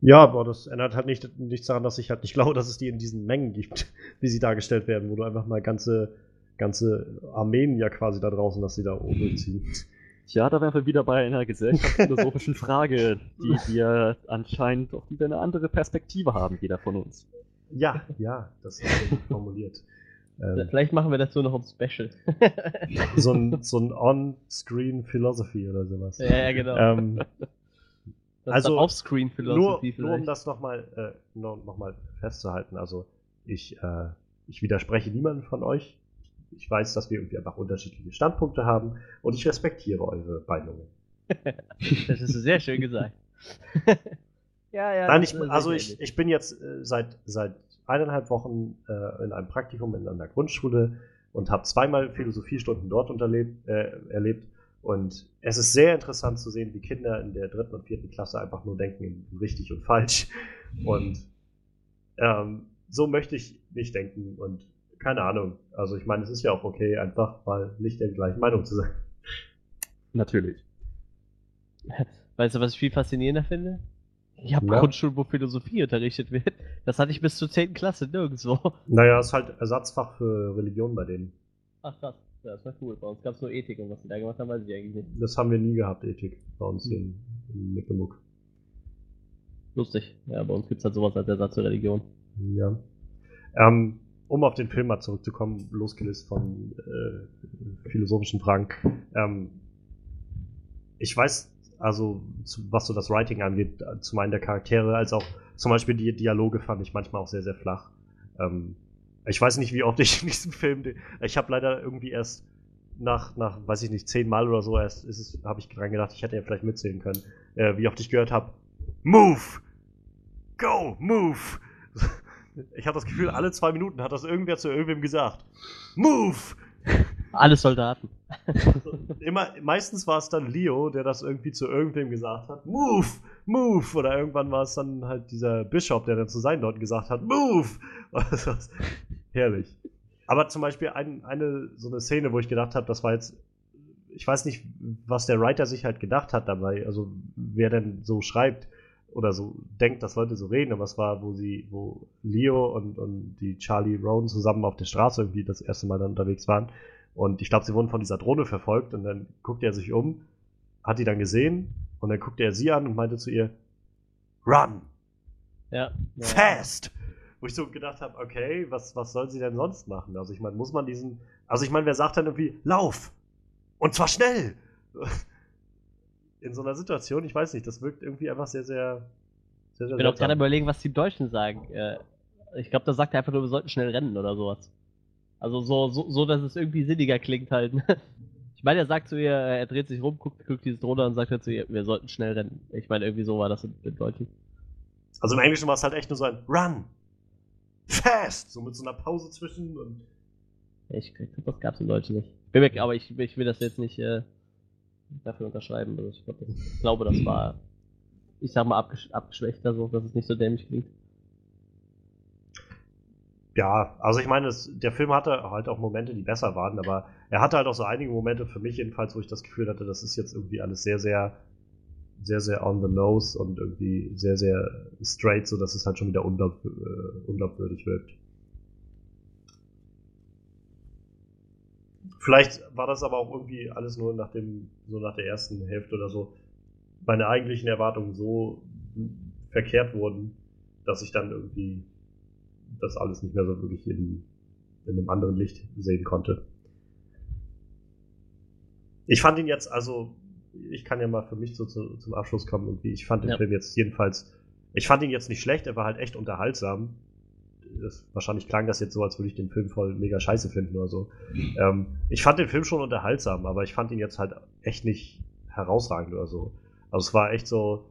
Ja, aber das ändert halt nicht, nichts daran, dass ich halt nicht glaube, dass es die in diesen Mengen gibt, wie sie dargestellt werden, wo du einfach mal ganze, ganze Armeen ja quasi da draußen, dass sie da oben durchziehen. Ja, da wären wir wieder bei einer gesellschaftsphilosophischen Frage, die wir anscheinend, auf die wir eine andere Perspektive haben, jeder von uns. Ja, ja, das ist gut formuliert. Ähm, Vielleicht machen wir dazu noch ein Special. so ein, so ein On-Screen Philosophy oder sowas. Ja, ja genau. Ähm, also Off-Screen Philosophy. Nur, nur um das nochmal äh, noch, noch mal festzuhalten. Also ich, äh, ich widerspreche niemanden von euch. Ich weiß, dass wir irgendwie einfach unterschiedliche Standpunkte haben und ich respektiere eure Meinungen. das ist sehr schön gesagt. Ja, ja. Nein, ich, also ich, ich bin jetzt äh, seit, seit eineinhalb Wochen äh, in einem Praktikum in einer Grundschule und habe zweimal Philosophiestunden dort unterlebt, äh, erlebt. Und es ist sehr interessant zu sehen, wie Kinder in der dritten und vierten Klasse einfach nur denken in richtig und falsch. Und ähm, so möchte ich nicht denken. Und keine Ahnung. Also ich meine, es ist ja auch okay, einfach mal nicht der gleichen Meinung zu sein. Natürlich. Weißt du, was ich viel faszinierender finde? Ich habe ja. Grundschulen, wo Philosophie unterrichtet wird. Das hatte ich bis zur 10. Klasse nirgendwo. Naja, ist halt Ersatzfach für Religion bei denen. Ach krass. Ja, das war cool. Bei uns gab es nur Ethik und was sie da gemacht haben, weiß ich eigentlich nicht. Das haben wir nie gehabt, Ethik, bei uns hm. in, in Mecklenburg. Lustig. Ja, bei uns gibt es halt sowas als Ersatz für Religion. Ja. Ähm, um auf den Film mal zurückzukommen, losgelöst von äh, philosophischen Fragen. Ähm, ich weiß also zu, was so das Writing angeht, zum einen der Charaktere, als auch zum Beispiel die Dialoge fand ich manchmal auch sehr, sehr flach. Ähm, ich weiß nicht, wie oft ich in diesem Film, ich habe leider irgendwie erst nach, nach, weiß ich nicht, zehn Mal oder so erst ist es, habe ich dran gedacht, ich hätte ja vielleicht mitzählen können, äh, wie oft ich gehört habe, Move! Go! Move! Ich habe das Gefühl, alle zwei Minuten hat das irgendwer zu irgendwem gesagt. Move! Alle Soldaten. Also, immer, meistens war es dann Leo, der das irgendwie zu irgendwem gesagt hat. Move! Move! Oder irgendwann war es dann halt dieser Bischof, der dann zu seinen Leuten gesagt hat, Move! Also, herrlich. Aber zum Beispiel ein, eine so eine Szene, wo ich gedacht habe, das war jetzt, ich weiß nicht, was der Writer sich halt gedacht hat dabei, also wer denn so schreibt oder so denkt, dass Leute so reden, aber es war, wo sie, wo Leo und, und die Charlie Rowan zusammen auf der Straße irgendwie das erste Mal dann unterwegs waren. Und ich glaube, sie wurden von dieser Drohne verfolgt und dann guckte er sich um, hat die dann gesehen und dann guckte er sie an und meinte zu ihr, Run! Ja. ja. Fast! Wo ich so gedacht habe, okay, was, was soll sie denn sonst machen? Also ich meine, muss man diesen. Also ich meine, wer sagt dann irgendwie, lauf! Und zwar schnell! In so einer Situation, ich weiß nicht, das wirkt irgendwie einfach sehr, sehr. sehr, sehr Ich bin auch gerade überlegen, was die Deutschen sagen. Äh, Ich glaube, da sagt er einfach nur, wir sollten schnell rennen oder sowas. Also so, so, so dass es irgendwie sinniger klingt halt. Ich meine, er sagt zu ihr, äh, er dreht sich rum, guckt, guckt dieses Drohne und sagt er zu ihr, wir sollten schnell rennen. Ich meine, irgendwie so war das im Deutschen. Also im Englischen war es halt echt nur so ein Run! Fast! So mit so einer Pause zwischen und. Ich glaube, das gab's im Deutschen nicht. Bin mir, aber ich, ich will das jetzt nicht äh, dafür unterschreiben. Also ich, glaub, das, ich glaube, das war, ich sag mal, abgesch abgeschwächter, so, dass es nicht so dämlich klingt. Ja, also ich meine, es, der Film hatte halt auch Momente, die besser waren, aber er hatte halt auch so einige Momente für mich jedenfalls, wo ich das Gefühl hatte, das ist jetzt irgendwie alles sehr, sehr, sehr, sehr on the nose und irgendwie sehr, sehr straight, so dass es halt schon wieder äh, unglaubwürdig wirkt. Vielleicht war das aber auch irgendwie alles nur nach dem, so nach der ersten Hälfte oder so, meine eigentlichen Erwartungen so verkehrt wurden, dass ich dann irgendwie das alles nicht mehr so wirklich in, in einem anderen Licht sehen konnte. Ich fand ihn jetzt, also, ich kann ja mal für mich so zu, zum Abschluss kommen, irgendwie, ich fand den Ja. Film jetzt jedenfalls, ich fand ihn jetzt nicht schlecht, er war halt echt unterhaltsam. Das, wahrscheinlich klang das jetzt so, als würde ich den Film voll mega scheiße finden oder so. Ähm, ich fand den Film schon unterhaltsam, aber ich fand ihn jetzt halt echt nicht herausragend oder so. Also es war echt so,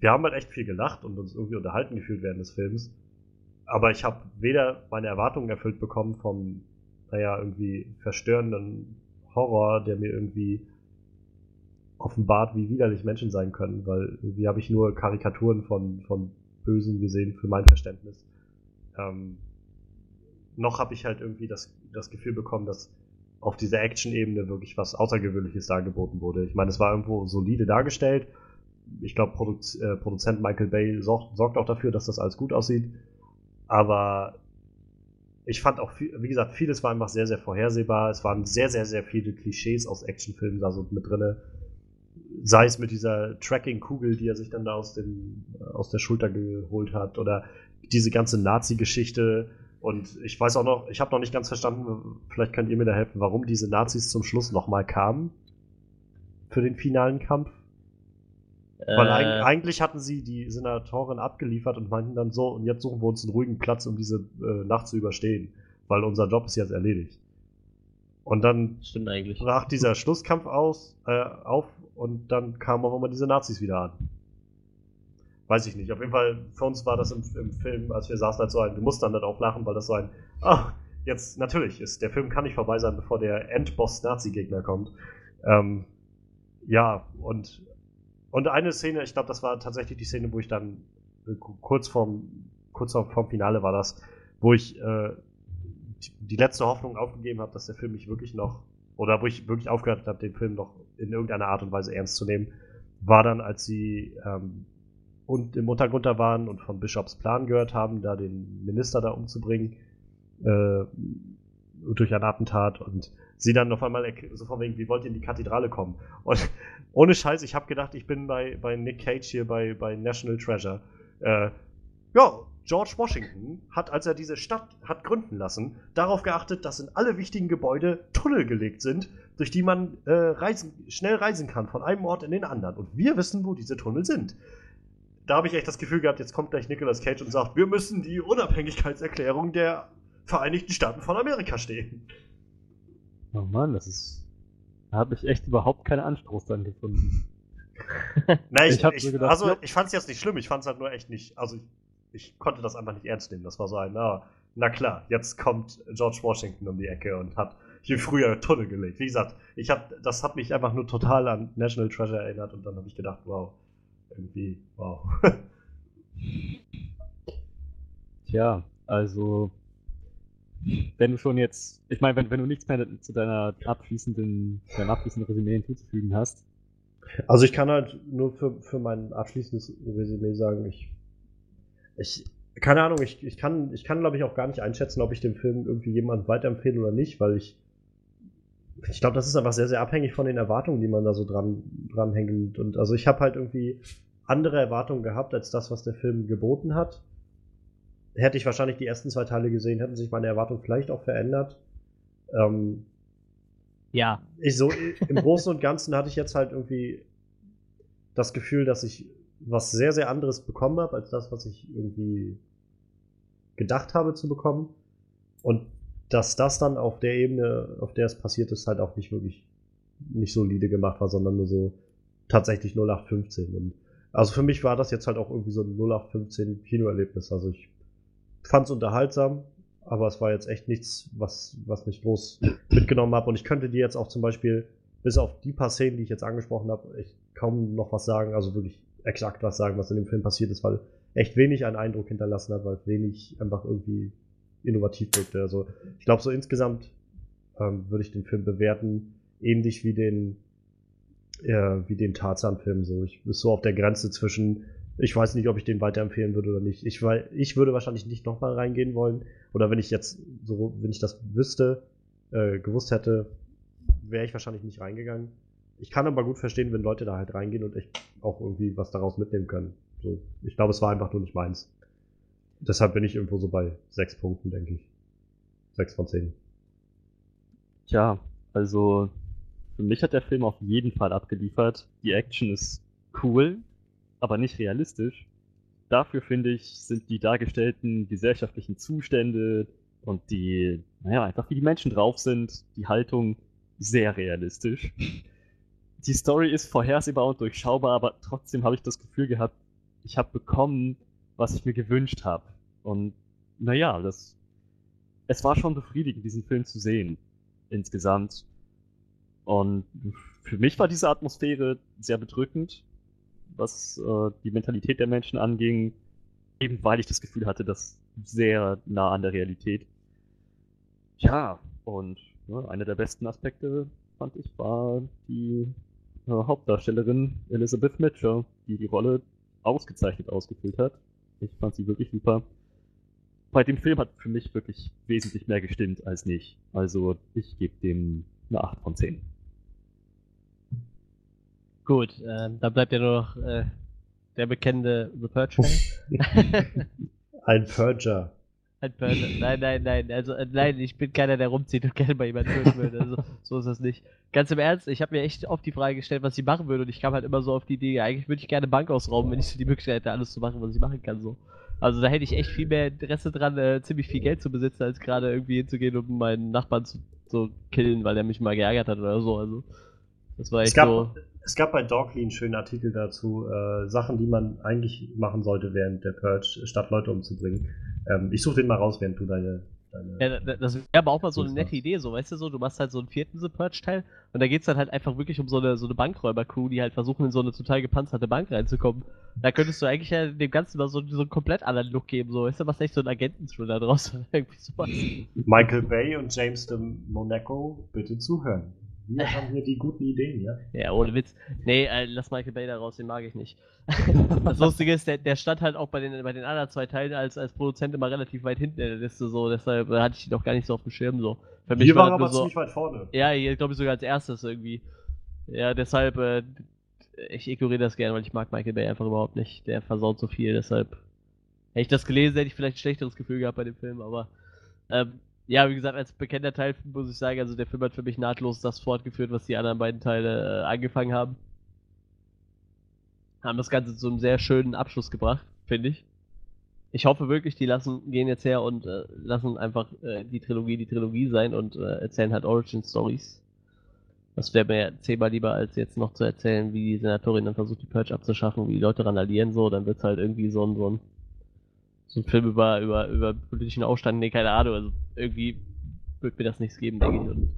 wir haben halt echt viel gelacht und uns irgendwie unterhalten gefühlt während des Films. Aber ich habe weder meine Erwartungen erfüllt bekommen vom, naja, irgendwie verstörenden Horror, der mir irgendwie offenbart, wie widerlich Menschen sein können, weil irgendwie habe ich nur Karikaturen von, von Bösen gesehen für mein Verständnis. Ähm, noch habe ich halt irgendwie das, das Gefühl bekommen, dass auf dieser Action-Ebene wirklich was Außergewöhnliches dargeboten wurde. Ich meine, es war irgendwo solide dargestellt. Ich glaube, Produ äh, Produzent Michael Bay sorgt, sorgt auch dafür, dass das alles gut aussieht. Aber ich fand auch, viel, wie gesagt, vieles war einfach sehr, sehr vorhersehbar. Es waren sehr, sehr, sehr viele Klischees aus Actionfilmen da so mit drinne. Sei es mit dieser Tracking-Kugel, die er sich dann da aus, dem, aus der Schulter geholt hat, oder diese ganze Nazi-Geschichte. Und ich weiß auch noch, ich habe noch nicht ganz verstanden, vielleicht könnt ihr mir da helfen, warum diese Nazis zum Schluss nochmal kamen. Für den finalen Kampf. Weil Äh, eig eigentlich hatten sie die Senatorin abgeliefert und meinten dann so, und jetzt suchen wir uns einen ruhigen Platz, um diese äh, Nacht zu überstehen. Weil unser Job ist jetzt erledigt. Und dann brach dieser Schlusskampf aus, äh, auf und dann kamen auch immer diese Nazis wieder an. Weiß ich nicht. Auf jeden Fall, für uns war das im, im Film, als wir saßen, halt so ein, wir mussten dann halt auch lachen, weil das so ein, ah, jetzt, natürlich, ist, der Film kann nicht vorbei sein, bevor der Endboss-Nazi-Gegner kommt. Ähm, ja, und, und eine Szene, ich glaube, das war tatsächlich die Szene, wo ich dann äh, kurz vorm, kurz vorm Finale war das, wo ich äh, die letzte Hoffnung aufgegeben habe, dass der Film mich wirklich noch, oder wo ich wirklich aufgehört habe, den Film noch in irgendeiner Art und Weise ernst zu nehmen, war dann, als sie ähm, und im Untergrund da waren und von Bischofs Plan gehört haben, da den Minister da umzubringen, äh, durch ein Attentat und sie dann auf einmal so von wegen, wie wollt ihr in die Kathedrale kommen? Und ohne Scheiß, ich habe gedacht, ich bin bei, bei Nick Cage hier bei, bei National Treasure. Äh, ja, George Washington hat, als er diese Stadt hat gründen lassen, darauf geachtet, dass in alle wichtigen Gebäude Tunnel gelegt sind, durch die man äh, reisen, schnell reisen kann von einem Ort in den anderen. Und wir wissen, wo diese Tunnel sind. Da habe ich echt das Gefühl gehabt, jetzt kommt gleich Nicolas Cage und sagt, wir müssen die Unabhängigkeitserklärung der Vereinigten Staaten von Amerika stehen. Oh Mann, das ist. Da habe ich echt überhaupt keinen Anstoß dann gefunden. Na, ich, Ich ich, so gedacht, also ja. ich fand es jetzt nicht schlimm, ich fand es halt nur echt nicht, also ich, ich konnte das einfach nicht ernst nehmen. Das war so ein, na, na klar, jetzt kommt George Washington um die Ecke und hat hier früher Tunnel gelegt. Wie gesagt, ich hab, das hat mich einfach nur total an National Treasure erinnert und dann habe ich gedacht, wow, irgendwie, wow. Tja, also. Wenn du schon jetzt. Ich meine, wenn, wenn du nichts mehr zu deiner abschließenden, deinem abschließenden Resümee hinzuzufügen hast. Also ich kann halt nur für, für mein abschließendes Resümee sagen, ich, ich, keine Ahnung, ich, ich kann, ich kann glaube ich auch gar nicht einschätzen, ob ich den Film irgendwie jemand weiterempfehle oder nicht, weil ich, ich glaube, das ist einfach sehr, sehr abhängig von den Erwartungen, die man da so dran, dran hängt. Und also ich habe halt irgendwie andere Erwartungen gehabt als das, was der Film geboten hat. Hätte ich wahrscheinlich die ersten zwei Teile gesehen, hätten sich meine Erwartungen vielleicht auch verändert. Ähm, Ja. ich so im Großen und Ganzen hatte ich jetzt halt irgendwie das Gefühl, dass ich was sehr, sehr anderes bekommen habe, als das, was ich irgendwie gedacht habe zu bekommen. Und dass das dann auf der Ebene, auf der es passiert ist, halt auch nicht wirklich nicht solide gemacht war, sondern nur so tatsächlich 0815. Und also für mich war das jetzt halt auch irgendwie so ein 0815 Kinoerlebnis. Also ich fand es unterhaltsam, aber es war jetzt echt nichts, was, was mich groß mitgenommen habe. Und ich könnte dir jetzt auch zum Beispiel, bis auf die paar Szenen, die ich jetzt angesprochen habe, echt kaum noch was sagen, also wirklich exakt was sagen, was in dem Film passiert ist, weil echt wenig einen Eindruck hinterlassen hat, weil wenig einfach irgendwie innovativ wirkte. Also ich glaube, so insgesamt ähm, würde ich den Film bewerten, ähnlich wie den äh, wie den Tarzan-Film. So, ich ist so auf der Grenze zwischen, ich weiß nicht, ob ich den weiterempfehlen würde oder nicht. Ich, weil, ich würde wahrscheinlich nicht nochmal reingehen wollen. Oder wenn ich jetzt so, wenn ich das wüsste, äh, gewusst hätte, wäre ich wahrscheinlich nicht reingegangen. Ich kann aber gut verstehen, wenn Leute da halt reingehen und echt auch irgendwie was daraus mitnehmen können. So, ich glaube, es war einfach nur nicht meins. Deshalb bin ich irgendwo so bei sechs Punkten, denke ich. Sechs von zehn. Tja, also für mich hat der Film auf jeden Fall abgeliefert. Die Action ist cool, aber nicht realistisch. Dafür finde ich, sind die dargestellten gesellschaftlichen Zustände und die, naja, einfach wie die Menschen drauf sind, die Haltung sehr realistisch. Die Story ist vorhersehbar und durchschaubar, aber trotzdem habe ich das Gefühl gehabt, ich habe bekommen, was ich mir gewünscht habe. Und naja, das, es war schon befriedigend, diesen Film zu sehen, insgesamt. Und für mich war diese Atmosphäre sehr bedrückend, was äh, die Mentalität der Menschen anging, eben weil ich das Gefühl hatte, das sehr nah an der Realität. Ja, und ne, einer der besten Aspekte, fand ich, war die äh, Hauptdarstellerin Elizabeth Mitchell, die die Rolle ausgezeichnet ausgefüllt hat. Ich fand sie wirklich super. Bei dem Film hat für mich wirklich wesentlich mehr gestimmt als nicht. Also ich gebe dem eine 8 von 10. Gut, ähm, da bleibt ja nur noch äh, der bekannte The Purge-Fan. Ein Purger. Ein Purge. Nein, nein, nein. Also, äh, nein, ich bin keiner, der rumzieht und gerne bei jemandem töten würde. Also, so ist das nicht. Ganz im Ernst, ich habe mir echt oft die Frage gestellt, was ich machen würde. Und ich kam halt immer so auf die Idee, eigentlich würde ich gerne Bank ausrauben, wenn ich so die Möglichkeit hätte, alles zu machen, was ich machen kann. So. Also da hätte ich echt viel mehr Interesse dran, äh, ziemlich viel Geld zu besitzen, als gerade irgendwie hinzugehen, um meinen Nachbarn zu so killen, weil er mich mal geärgert hat oder so. Also das war Es echt gab, so. es gab bei Dogly einen schönen Artikel dazu, äh, Sachen, die man eigentlich machen sollte während der Purge, statt Leute umzubringen. Ähm, ich suche den mal raus, während du deine. deine Ja, da- das wäre aber auch mal so eine nette. Idee, so, weißt du so, du machst halt so einen vierten The Purge-Teil und da geht's dann halt einfach wirklich um so eine, so eine Bankräuber-Crew, die halt versuchen, in so eine total gepanzerte Bank reinzukommen. Da könntest du eigentlich ja dem Ganzen mal so, so einen komplett anderen Look geben, so, weißt du, was echt so ein Agenten-Thriller draus irgendwie sowas. Michael Bay und James de Monaco, bitte zuhören. Wir haben hier die guten Ideen, ja? Ja, ohne Witz. Nee, äh, lass Michael Bay da raus, den mag ich nicht. das Lustige ist, der, der stand halt auch bei den, bei den anderen zwei Teilen als, als Produzent immer relativ weit hinten in der Liste, so, deshalb äh, hatte ich ihn doch gar nicht so auf dem Schirm, so. Für Hier war nur aber so, ziemlich weit vorne. Ja, hier glaube ich sogar als erstes irgendwie. Ja, deshalb, äh, ich ignoriere das gerne, weil ich mag Michael Bay einfach überhaupt nicht. Der versaut so viel, deshalb. Hätte ich das gelesen, hätte ich vielleicht ein schlechteres Gefühl gehabt bei dem Film, aber. Ähm, ja, wie gesagt, als bekannter Teil muss ich sagen, also der Film hat für mich nahtlos das fortgeführt, was die anderen beiden Teile äh, angefangen haben. Haben das Ganze zu einem sehr schönen Abschluss gebracht, finde ich. Ich hoffe wirklich, die lassen, gehen jetzt her und äh, lassen einfach äh, die Trilogie die Trilogie sein und äh, erzählen halt Origin Stories. Das wäre mir zehnmal lieber, als jetzt noch zu erzählen, wie die Senatorin dann versucht, die Purge abzuschaffen, wie die Leute randalieren, so, dann wird's halt irgendwie so ein, so ein, ein Film über, über, über politischen Aufstand, nee, keine Ahnung, also irgendwie wird mir das nichts geben, denke ich. Und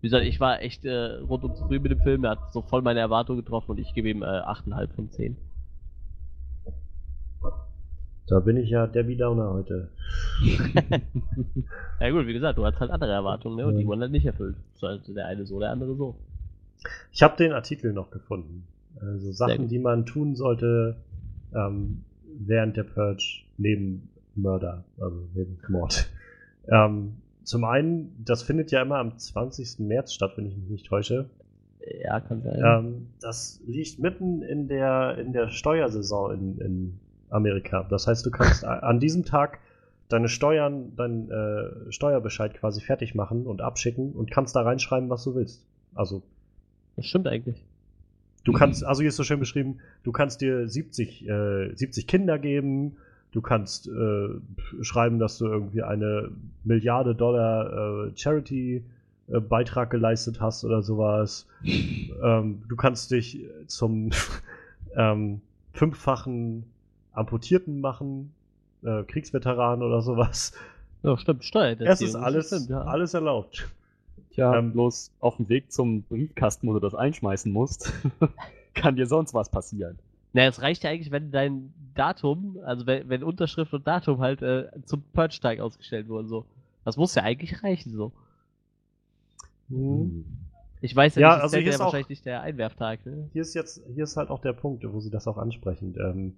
wie gesagt, ich war echt äh, rundum zufrieden mit dem Film, er hat so voll meine Erwartungen getroffen und ich gebe ihm äh, 8,5 von 10. Da bin ich ja Debbie Downer heute. Ja gut, wie gesagt, du hast halt andere Erwartungen, ne? Und die wurden halt nicht erfüllt. So, also der eine so, der andere so. Ich habe den Artikel noch gefunden. Also Sachen, die man tun sollte ähm, während der Purge neben Mörder, also neben Mord. Ähm, zum einen, das findet ja immer am 20. März statt, wenn ich mich nicht täusche. Ja, kann sein. Ähm, das liegt mitten in der, in der Steuersaison in, in Amerika. Das heißt, du kannst an diesem Tag deine Steuern, deinen äh, Steuerbescheid quasi fertig machen und abschicken und kannst da reinschreiben, was du willst. Also Das stimmt eigentlich. Du kannst, also hier ist so schön beschrieben, du kannst dir 70, äh, 70 Kinder geben, du kannst äh, schreiben, dass du irgendwie eine Milliarde Dollar äh, Charity-Beitrag geleistet hast oder sowas. ähm, du kannst dich zum ähm, fünffachen Amputierten machen, äh, Kriegsveteran oder sowas. Ja, stimmt, Steuer. Es ist alles, stimmt, ja. alles erlaubt. Tja, Ähm, bloß auf dem Weg zum Briefkasten, wo du das einschmeißen musst, kann dir sonst was passieren. Naja, es reicht ja eigentlich, wenn dein Datum, also wenn, wenn Unterschrift und Datum halt äh, zum Purge-Tag ausgestellt wurden, so. Das muss ja eigentlich reichen, so. Ich weiß ja, Ja, nicht, also hier ja ist auch- wahrscheinlich nicht der Einwerftag, ne? hier ist jetzt, hier ist halt auch der Punkt, wo sie das auch ansprechen. Ähm,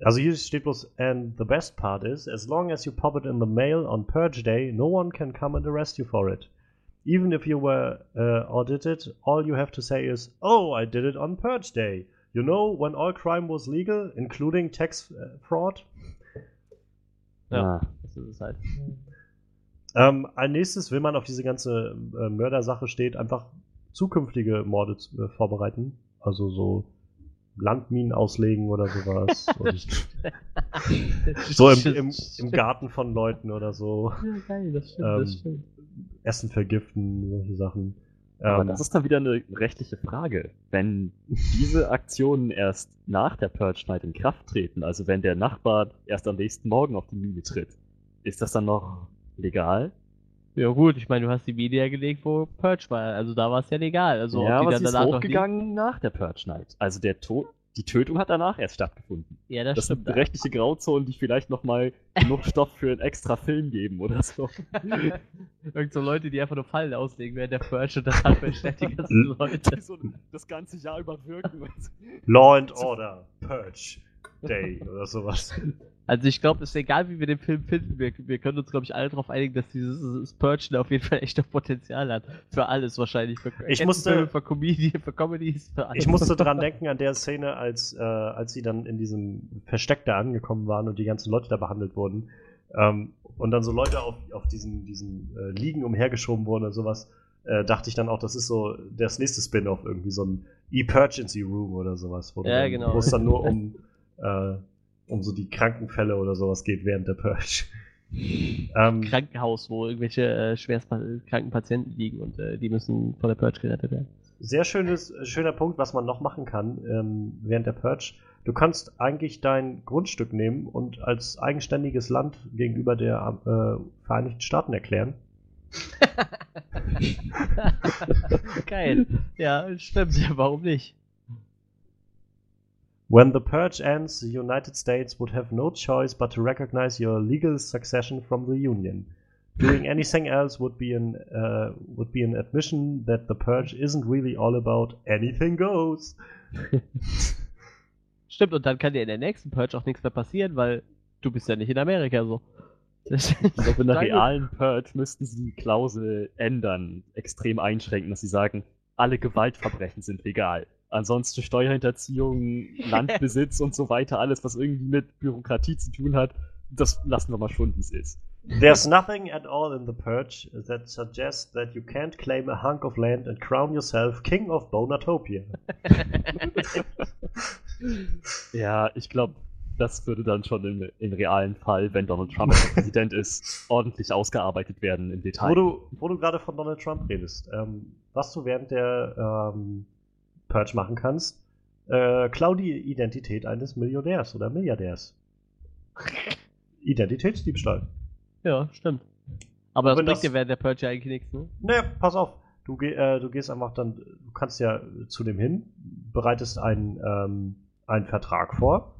also hier steht bloß, and the best part is, as long as you pop it in the mail on Purge Day, no one can come and arrest you for it. Even if you were uh, audited, all you have to say is, oh, I did it on Purge Day. You know, when all crime was legal, including tax uh, fraud. Ja. Ah. Das ist es halt. Ähm, als nächstes will man auf diese ganze äh, Mördersache steht, einfach zukünftige Morde zu- äh, vorbereiten. Also so Landminen auslegen oder sowas. Und so im, im, im Garten von Leuten oder so. Ja, geil, das stimmt, Ähm, das stimmt. Essen vergiften, solche Sachen. Aber Ähm, das ist dann wieder eine rechtliche Frage. Wenn diese Aktionen erst nach der Purge Night in Kraft treten, also wenn der Nachbar erst am nächsten Morgen auf die Mine tritt, ist das dann noch legal? Ja gut, ich meine, du hast die Media gelegt, wo Purge war, also da war es ja legal. Also ja, aber dann sie ist hochgegangen nach der Purge Night. Also der Tod, die Tötung hat danach erst stattgefunden. Ja, das, Das stimmt. sind rechtliche Grauzonen, die vielleicht nochmal genug Stoff für einen extra Film geben oder so. Irgend so Leute, die einfach nur Fallen auslegen während der Purge und das halt versteckt die ganzen Leute. Die so das ganze Jahr über wirken. Law and Order, Purge Day oder sowas. Also ich glaube, es ist egal, wie wir den Film finden, wir, wir können uns, glaube ich, alle darauf einigen, dass dieses, Purgen auf jeden Fall echt noch Potenzial hat. Für alles wahrscheinlich. Für Ich musste- für Comedy, für Comedies, für alles. Ich musste dran denken an der Szene, als, äh, als sie dann in diesem Versteck da angekommen waren und die ganzen Leute da behandelt wurden. Ähm, und dann so Leute auf, auf diesen, diesen äh, Liegen umhergeschoben wurden und sowas. Äh, dachte ich dann auch, das ist so das nächste Spin-off, irgendwie so ein Emergency Room oder sowas, wo, Ja, genau. wo es dann nur um, äh, um so die Krankenfälle oder sowas geht während der Purge. ähm, Krankenhaus, wo irgendwelche äh, schwerst kranken Patienten liegen und äh, die müssen von der Purge gerettet werden. Sehr schönes, schöner Punkt, was man noch machen kann ähm, während der Purge. Du kannst eigentlich dein Grundstück nehmen und als eigenständiges Land gegenüber der äh, Vereinigten Staaten erklären. Geil. Ja, stimmt. Warum nicht? When the purge ends, the United States would have no choice but to recognize your legal succession from the Union. Doing anything else would be an uh, would be an admission that the purge isn't really all about anything goes. Stimmt, und dann kann dir in der nächsten Purge auch nichts mehr passieren, weil du bist ja nicht in Amerika so. Ich glaube, in der realen Purge müssten sie die Klausel ändern, extrem einschränken, dass sie sagen, alle Gewaltverbrechen sind legal. Ansonsten Steuerhinterziehung, Landbesitz und so weiter, alles, was irgendwie mit Bürokratie zu tun hat, das lassen wir mal schon, wie es ist. There's nothing at all in the purge that suggests that you can't claim a hunk of land and crown yourself king of Bonatopia. Ja, ich glaube, das würde dann schon im, im realen Fall, wenn Donald Trump Präsident ist, ordentlich ausgearbeitet werden im Detail. Wo du, wo du gerade von Donald Trump redest, ähm, was du während der ähm, Purge machen kannst, äh, klau die Identität eines Millionärs oder Milliardärs. Identitätsdiebstahl. Ja, stimmt. Aber das bringt dir während der Purge ja eigentlich nichts, ne? Ne, pass auf. Du, geh, äh, du gehst einfach dann, du kannst ja zu dem hin, bereitest einen, ähm, einen Vertrag vor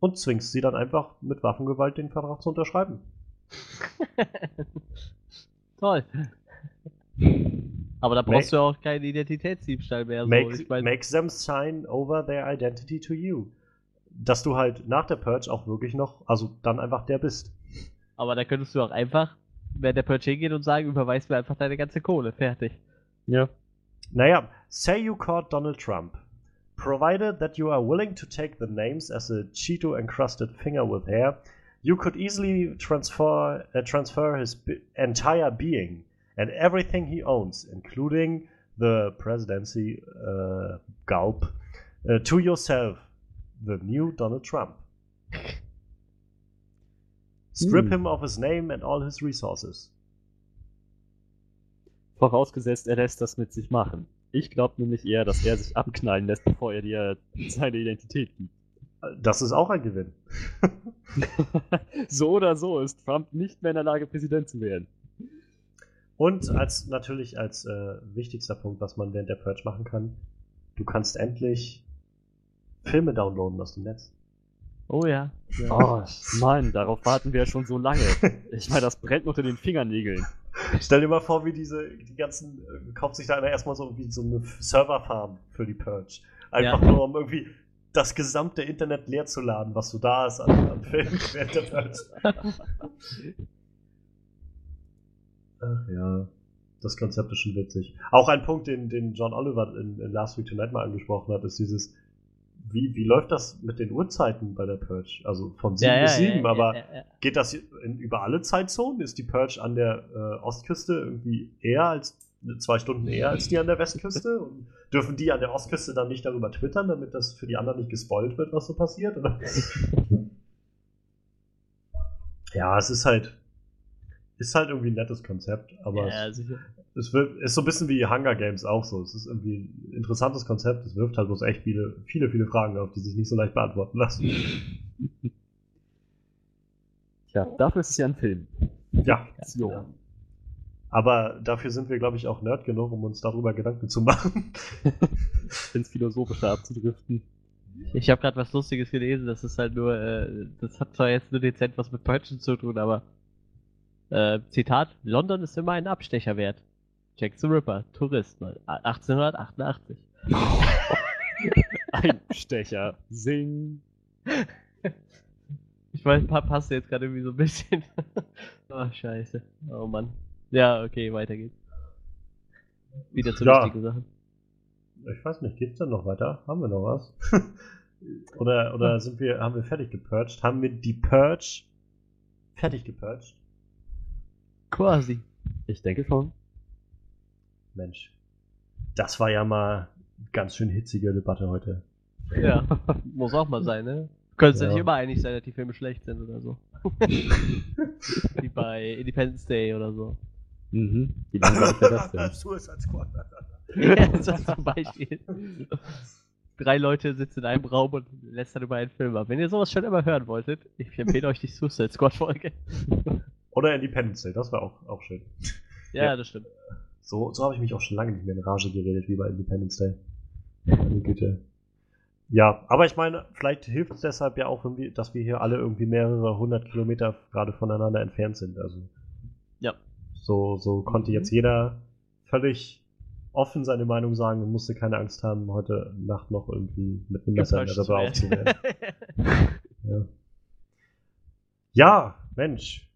und zwingst sie dann einfach mit Waffengewalt den Vertrag zu unterschreiben. Toll. Aber da brauchst du ja auch keinen Identitätsdiebstahl mehr. So. Make, ich mein, make them sign over their identity to you. Dass du halt nach der Purge auch wirklich noch, also dann einfach der bist. aber da könntest du auch einfach, während der Purge hingehen und sagen, überweis mir einfach deine ganze Kohle. Fertig. Ja. Naja, say you caught Donald Trump. Provided that you are willing to take the names as a Cheeto encrusted finger with hair, you could easily transfer uh, transfer his entire being and everything he owns, including the presidency uh, gulp, uh, to yourself, the new Donald Trump. Strip Hmm. him of his name and all his resources. Vorausgesetzt, er lässt das mit sich machen. Ich glaube nämlich eher, dass er sich abknallen lässt, bevor er dir seine Identität gibt. Das ist auch ein Gewinn. so oder so ist Trump nicht mehr in der Lage, Präsident zu werden. Und als natürlich als äh, wichtigster Punkt, was man während der Purge machen kann, du kannst endlich Filme downloaden aus dem Netz. Oh ja. Oh, Mann, darauf warten wir ja schon so lange. Ich meine, das brennt unter den Fingernägeln. Stell dir mal vor, wie diese, die ganzen, äh, kauft sich da einer erstmal so irgendwie so eine Serverfarm für die Purge. Einfach Ja. nur, um irgendwie das gesamte Internet leer zu laden, was so da ist an, an Filmen während der Purge. Ach ja, das Konzept ist schon witzig. Auch ein Punkt, den, den John Oliver in, in Last Week Tonight mal angesprochen hat, ist dieses, wie, wie läuft das mit den Uhrzeiten bei der Purge? Also von 7 bis 7, aber ja, ja. Geht das in, über alle Zeitzonen? Ist die Purge an der äh, Ostküste irgendwie eher als zwei Stunden eher als die an der Westküste? Und dürfen die an der Ostküste dann nicht darüber twittern, damit das für die anderen nicht gespoilt wird, was so passiert? Ja, es ist halt ist halt irgendwie ein nettes Konzept, aber ja, es, es wird, ist so ein bisschen wie Hunger Games auch so. Es ist irgendwie ein interessantes Konzept. Es wirft halt bloß echt viele, viele, viele Fragen auf, die sich nicht so leicht beantworten lassen. Tja, dafür ist es ja ein Film. Ja, So. Aber dafür sind wir, glaube ich, auch nerd genug, um uns darüber Gedanken zu machen. ins Philosophische abzudriften. Ich habe gerade was Lustiges gelesen, das ist halt nur, äh, das hat zwar jetzt nur dezent was mit Purgen zu tun, aber äh, Zitat, London ist immer ein Abstecher wert. Jack the Ripper, Tourist, 1888. Ein Stecher. Sing. Ich weiß, pa passt jetzt gerade irgendwie so ein bisschen. oh, scheiße. Oh Mann. Ja, okay, weiter geht's. Wieder zu Ja. wichtigen Sachen. Ich weiß nicht, geht's denn noch weiter? Haben wir noch was? oder oder sind wir, haben wir fertig gepurcht? Haben wir die Purge fertig gepurcht? Quasi. Ich denke schon. Mensch, das war ja mal ganz schön hitzige Debatte heute. Ja, muss auch mal sein, ne? Können ja. Ja. nicht immer einig sein, dass die Filme schlecht sind oder so. Wie bei Independence Day oder so. Mhm. Wie langweilig wäre das denn? Suicide Squad. ja, so zum Beispiel. Drei Leute sitzen in einem Raum und lästern über einen Film ab. Wenn ihr sowas schon immer hören wolltet, ich empfehle euch die Suicide Squad Folge. Oder Independence Day, das war auch, auch schön. Ja, Ja. das stimmt. So, so habe ich mich auch schon lange nicht mehr in Rage geredet wie bei Independence Day. Meine Güte. Ja, aber ich meine, vielleicht hilft es deshalb ja auch, wir, dass wir hier alle irgendwie mehrere hundert Kilometer gerade voneinander entfernt sind. Also Ja. so, so konnte Mhm. jetzt jeder völlig offen seine Meinung sagen und musste keine Angst haben, heute Nacht noch irgendwie mit einem Messer in der Rippe werden. aufzunehmen. Ja. ja, Mensch.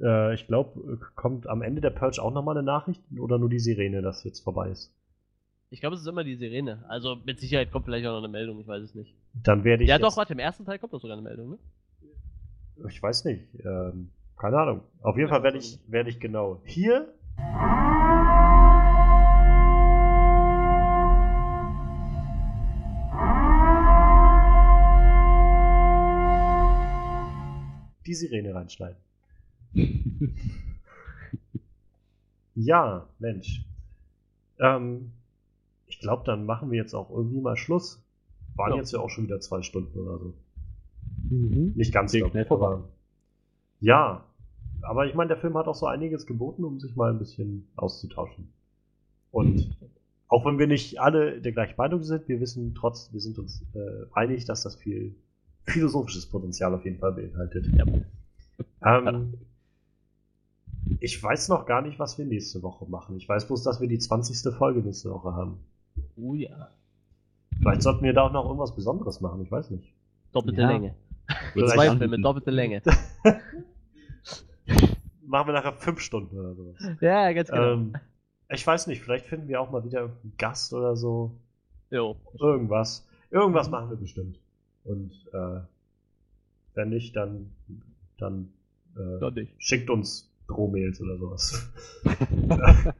Äh, ich glaube, kommt am Ende der Purge auch nochmal eine Nachricht oder nur die Sirene, dass jetzt vorbei ist? Ich glaube, es ist immer die Sirene. Also mit Sicherheit kommt vielleicht auch noch eine Meldung, ich weiß es nicht. Dann werde ich. ja, doch, warte, im ersten Teil kommt doch sogar eine Meldung, ne? Ich weiß nicht. Ähm, keine Ahnung. Auf jeden Ja, Fall werde ich, werde ich genau hier. Sirene reinschneiden. Ja, Mensch. Ähm, ich glaube, dann machen wir jetzt auch irgendwie mal Schluss. Waren Ja. jetzt ja auch schon wieder zwei Stunden oder so. Mhm. Nicht ganz, glaub schnell vorbei. Ja, aber ich meine, der Film hat auch so einiges geboten, um sich mal ein bisschen auszutauschen. Und auch wenn wir nicht alle der gleichen Meinung sind, wir wissen trotz, wir sind uns äh, einig, dass das viel philosophisches Potenzial auf jeden Fall beinhaltet. Ja. Ähm, ich weiß noch gar nicht, was wir nächste Woche machen. Ich weiß bloß, dass wir die 20. Folge nächste Woche haben. Oh ja. Vielleicht sollten wir da auch noch irgendwas Besonderes machen, ich weiß nicht. Doppelte Ja. Länge. Vielleicht Zwei. Filme, doppelte Länge. Machen wir nachher fünf Stunden oder sowas. Ja, ganz genau. Ähm, ich weiß nicht, vielleicht finden wir auch mal wieder einen Gast oder so. jo. Irgendwas. Irgendwas machen wir bestimmt. Und äh, wenn nicht, dann, dann äh, Doch nicht. schickt uns Drohmails oder sowas.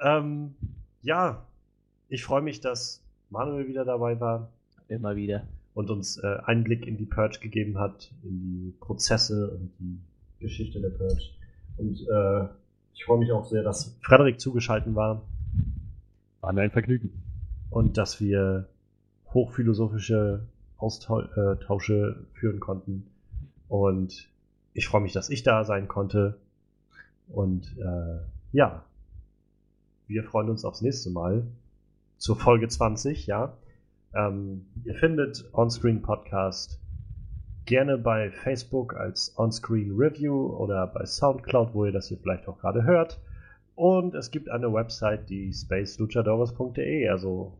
ähm, ja, ich freue mich, dass Manuel wieder dabei war Immer wieder. und uns äh, Einblick in die Purge gegeben hat, in die Prozesse und die Geschichte der Purge. Und äh, ich freue mich auch sehr, dass Frederik zugeschaltet war War mir ein Vergnügen. und dass wir hochphilosophische Austausche führen konnten. Und ich freue mich, dass ich da sein konnte. Und äh, ja, wir freuen uns aufs nächste Mal zur Folge 20, ja. Ähm, ihr findet Onscreen Podcast gerne bei Facebook als Onscreen Review oder bei Soundcloud, wo ihr das hier vielleicht auch gerade hört. Und es gibt eine Website, die spaceluchadores.de. Also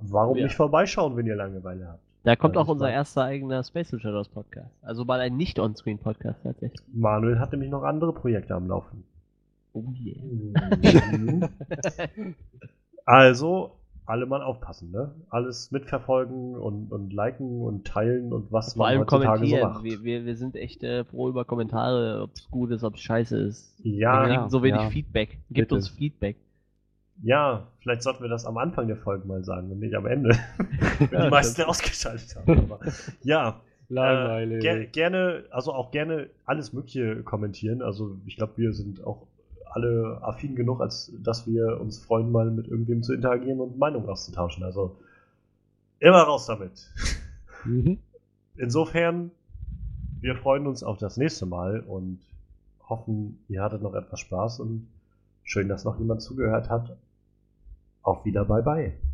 warum Ja. nicht vorbeischauen, wenn ihr Langeweile habt? Da kommt auch unser erster eigener Space Shadows Podcast. Also mal ein Nicht-On-Screen-Podcast tatsächlich. Manuel hat nämlich noch andere Projekte am Laufen. Oh yeah. Also, alle mal aufpassen, ne? Alles mitverfolgen und, und liken und teilen und was Vor man allem heutzutage so kommentieren. macht. wir, wir, wir sind echt äh, froh über Kommentare, ob es gut ist, ob es scheiße ist. Ja, wir kriegen so wenig ja. Feedback. Gibt Bitte. uns Feedback. Ja, vielleicht sollten wir das am Anfang der Folge mal sagen und nicht am Ende, wenn Ja, die meisten ausgeschaltet haben. Aber, ja, Äh, ger gerne, also auch gerne alles Mögliche kommentieren. Also ich glaube, wir sind auch alle affin genug, als dass wir uns freuen, mal mit irgendwem zu interagieren und Meinungen auszutauschen. Also immer raus damit. Mhm. Insofern, wir freuen uns auf das nächste Mal und hoffen, ihr hattet noch etwas Spaß und schön, dass noch jemand zugehört hat. Auf wieder, bye bye.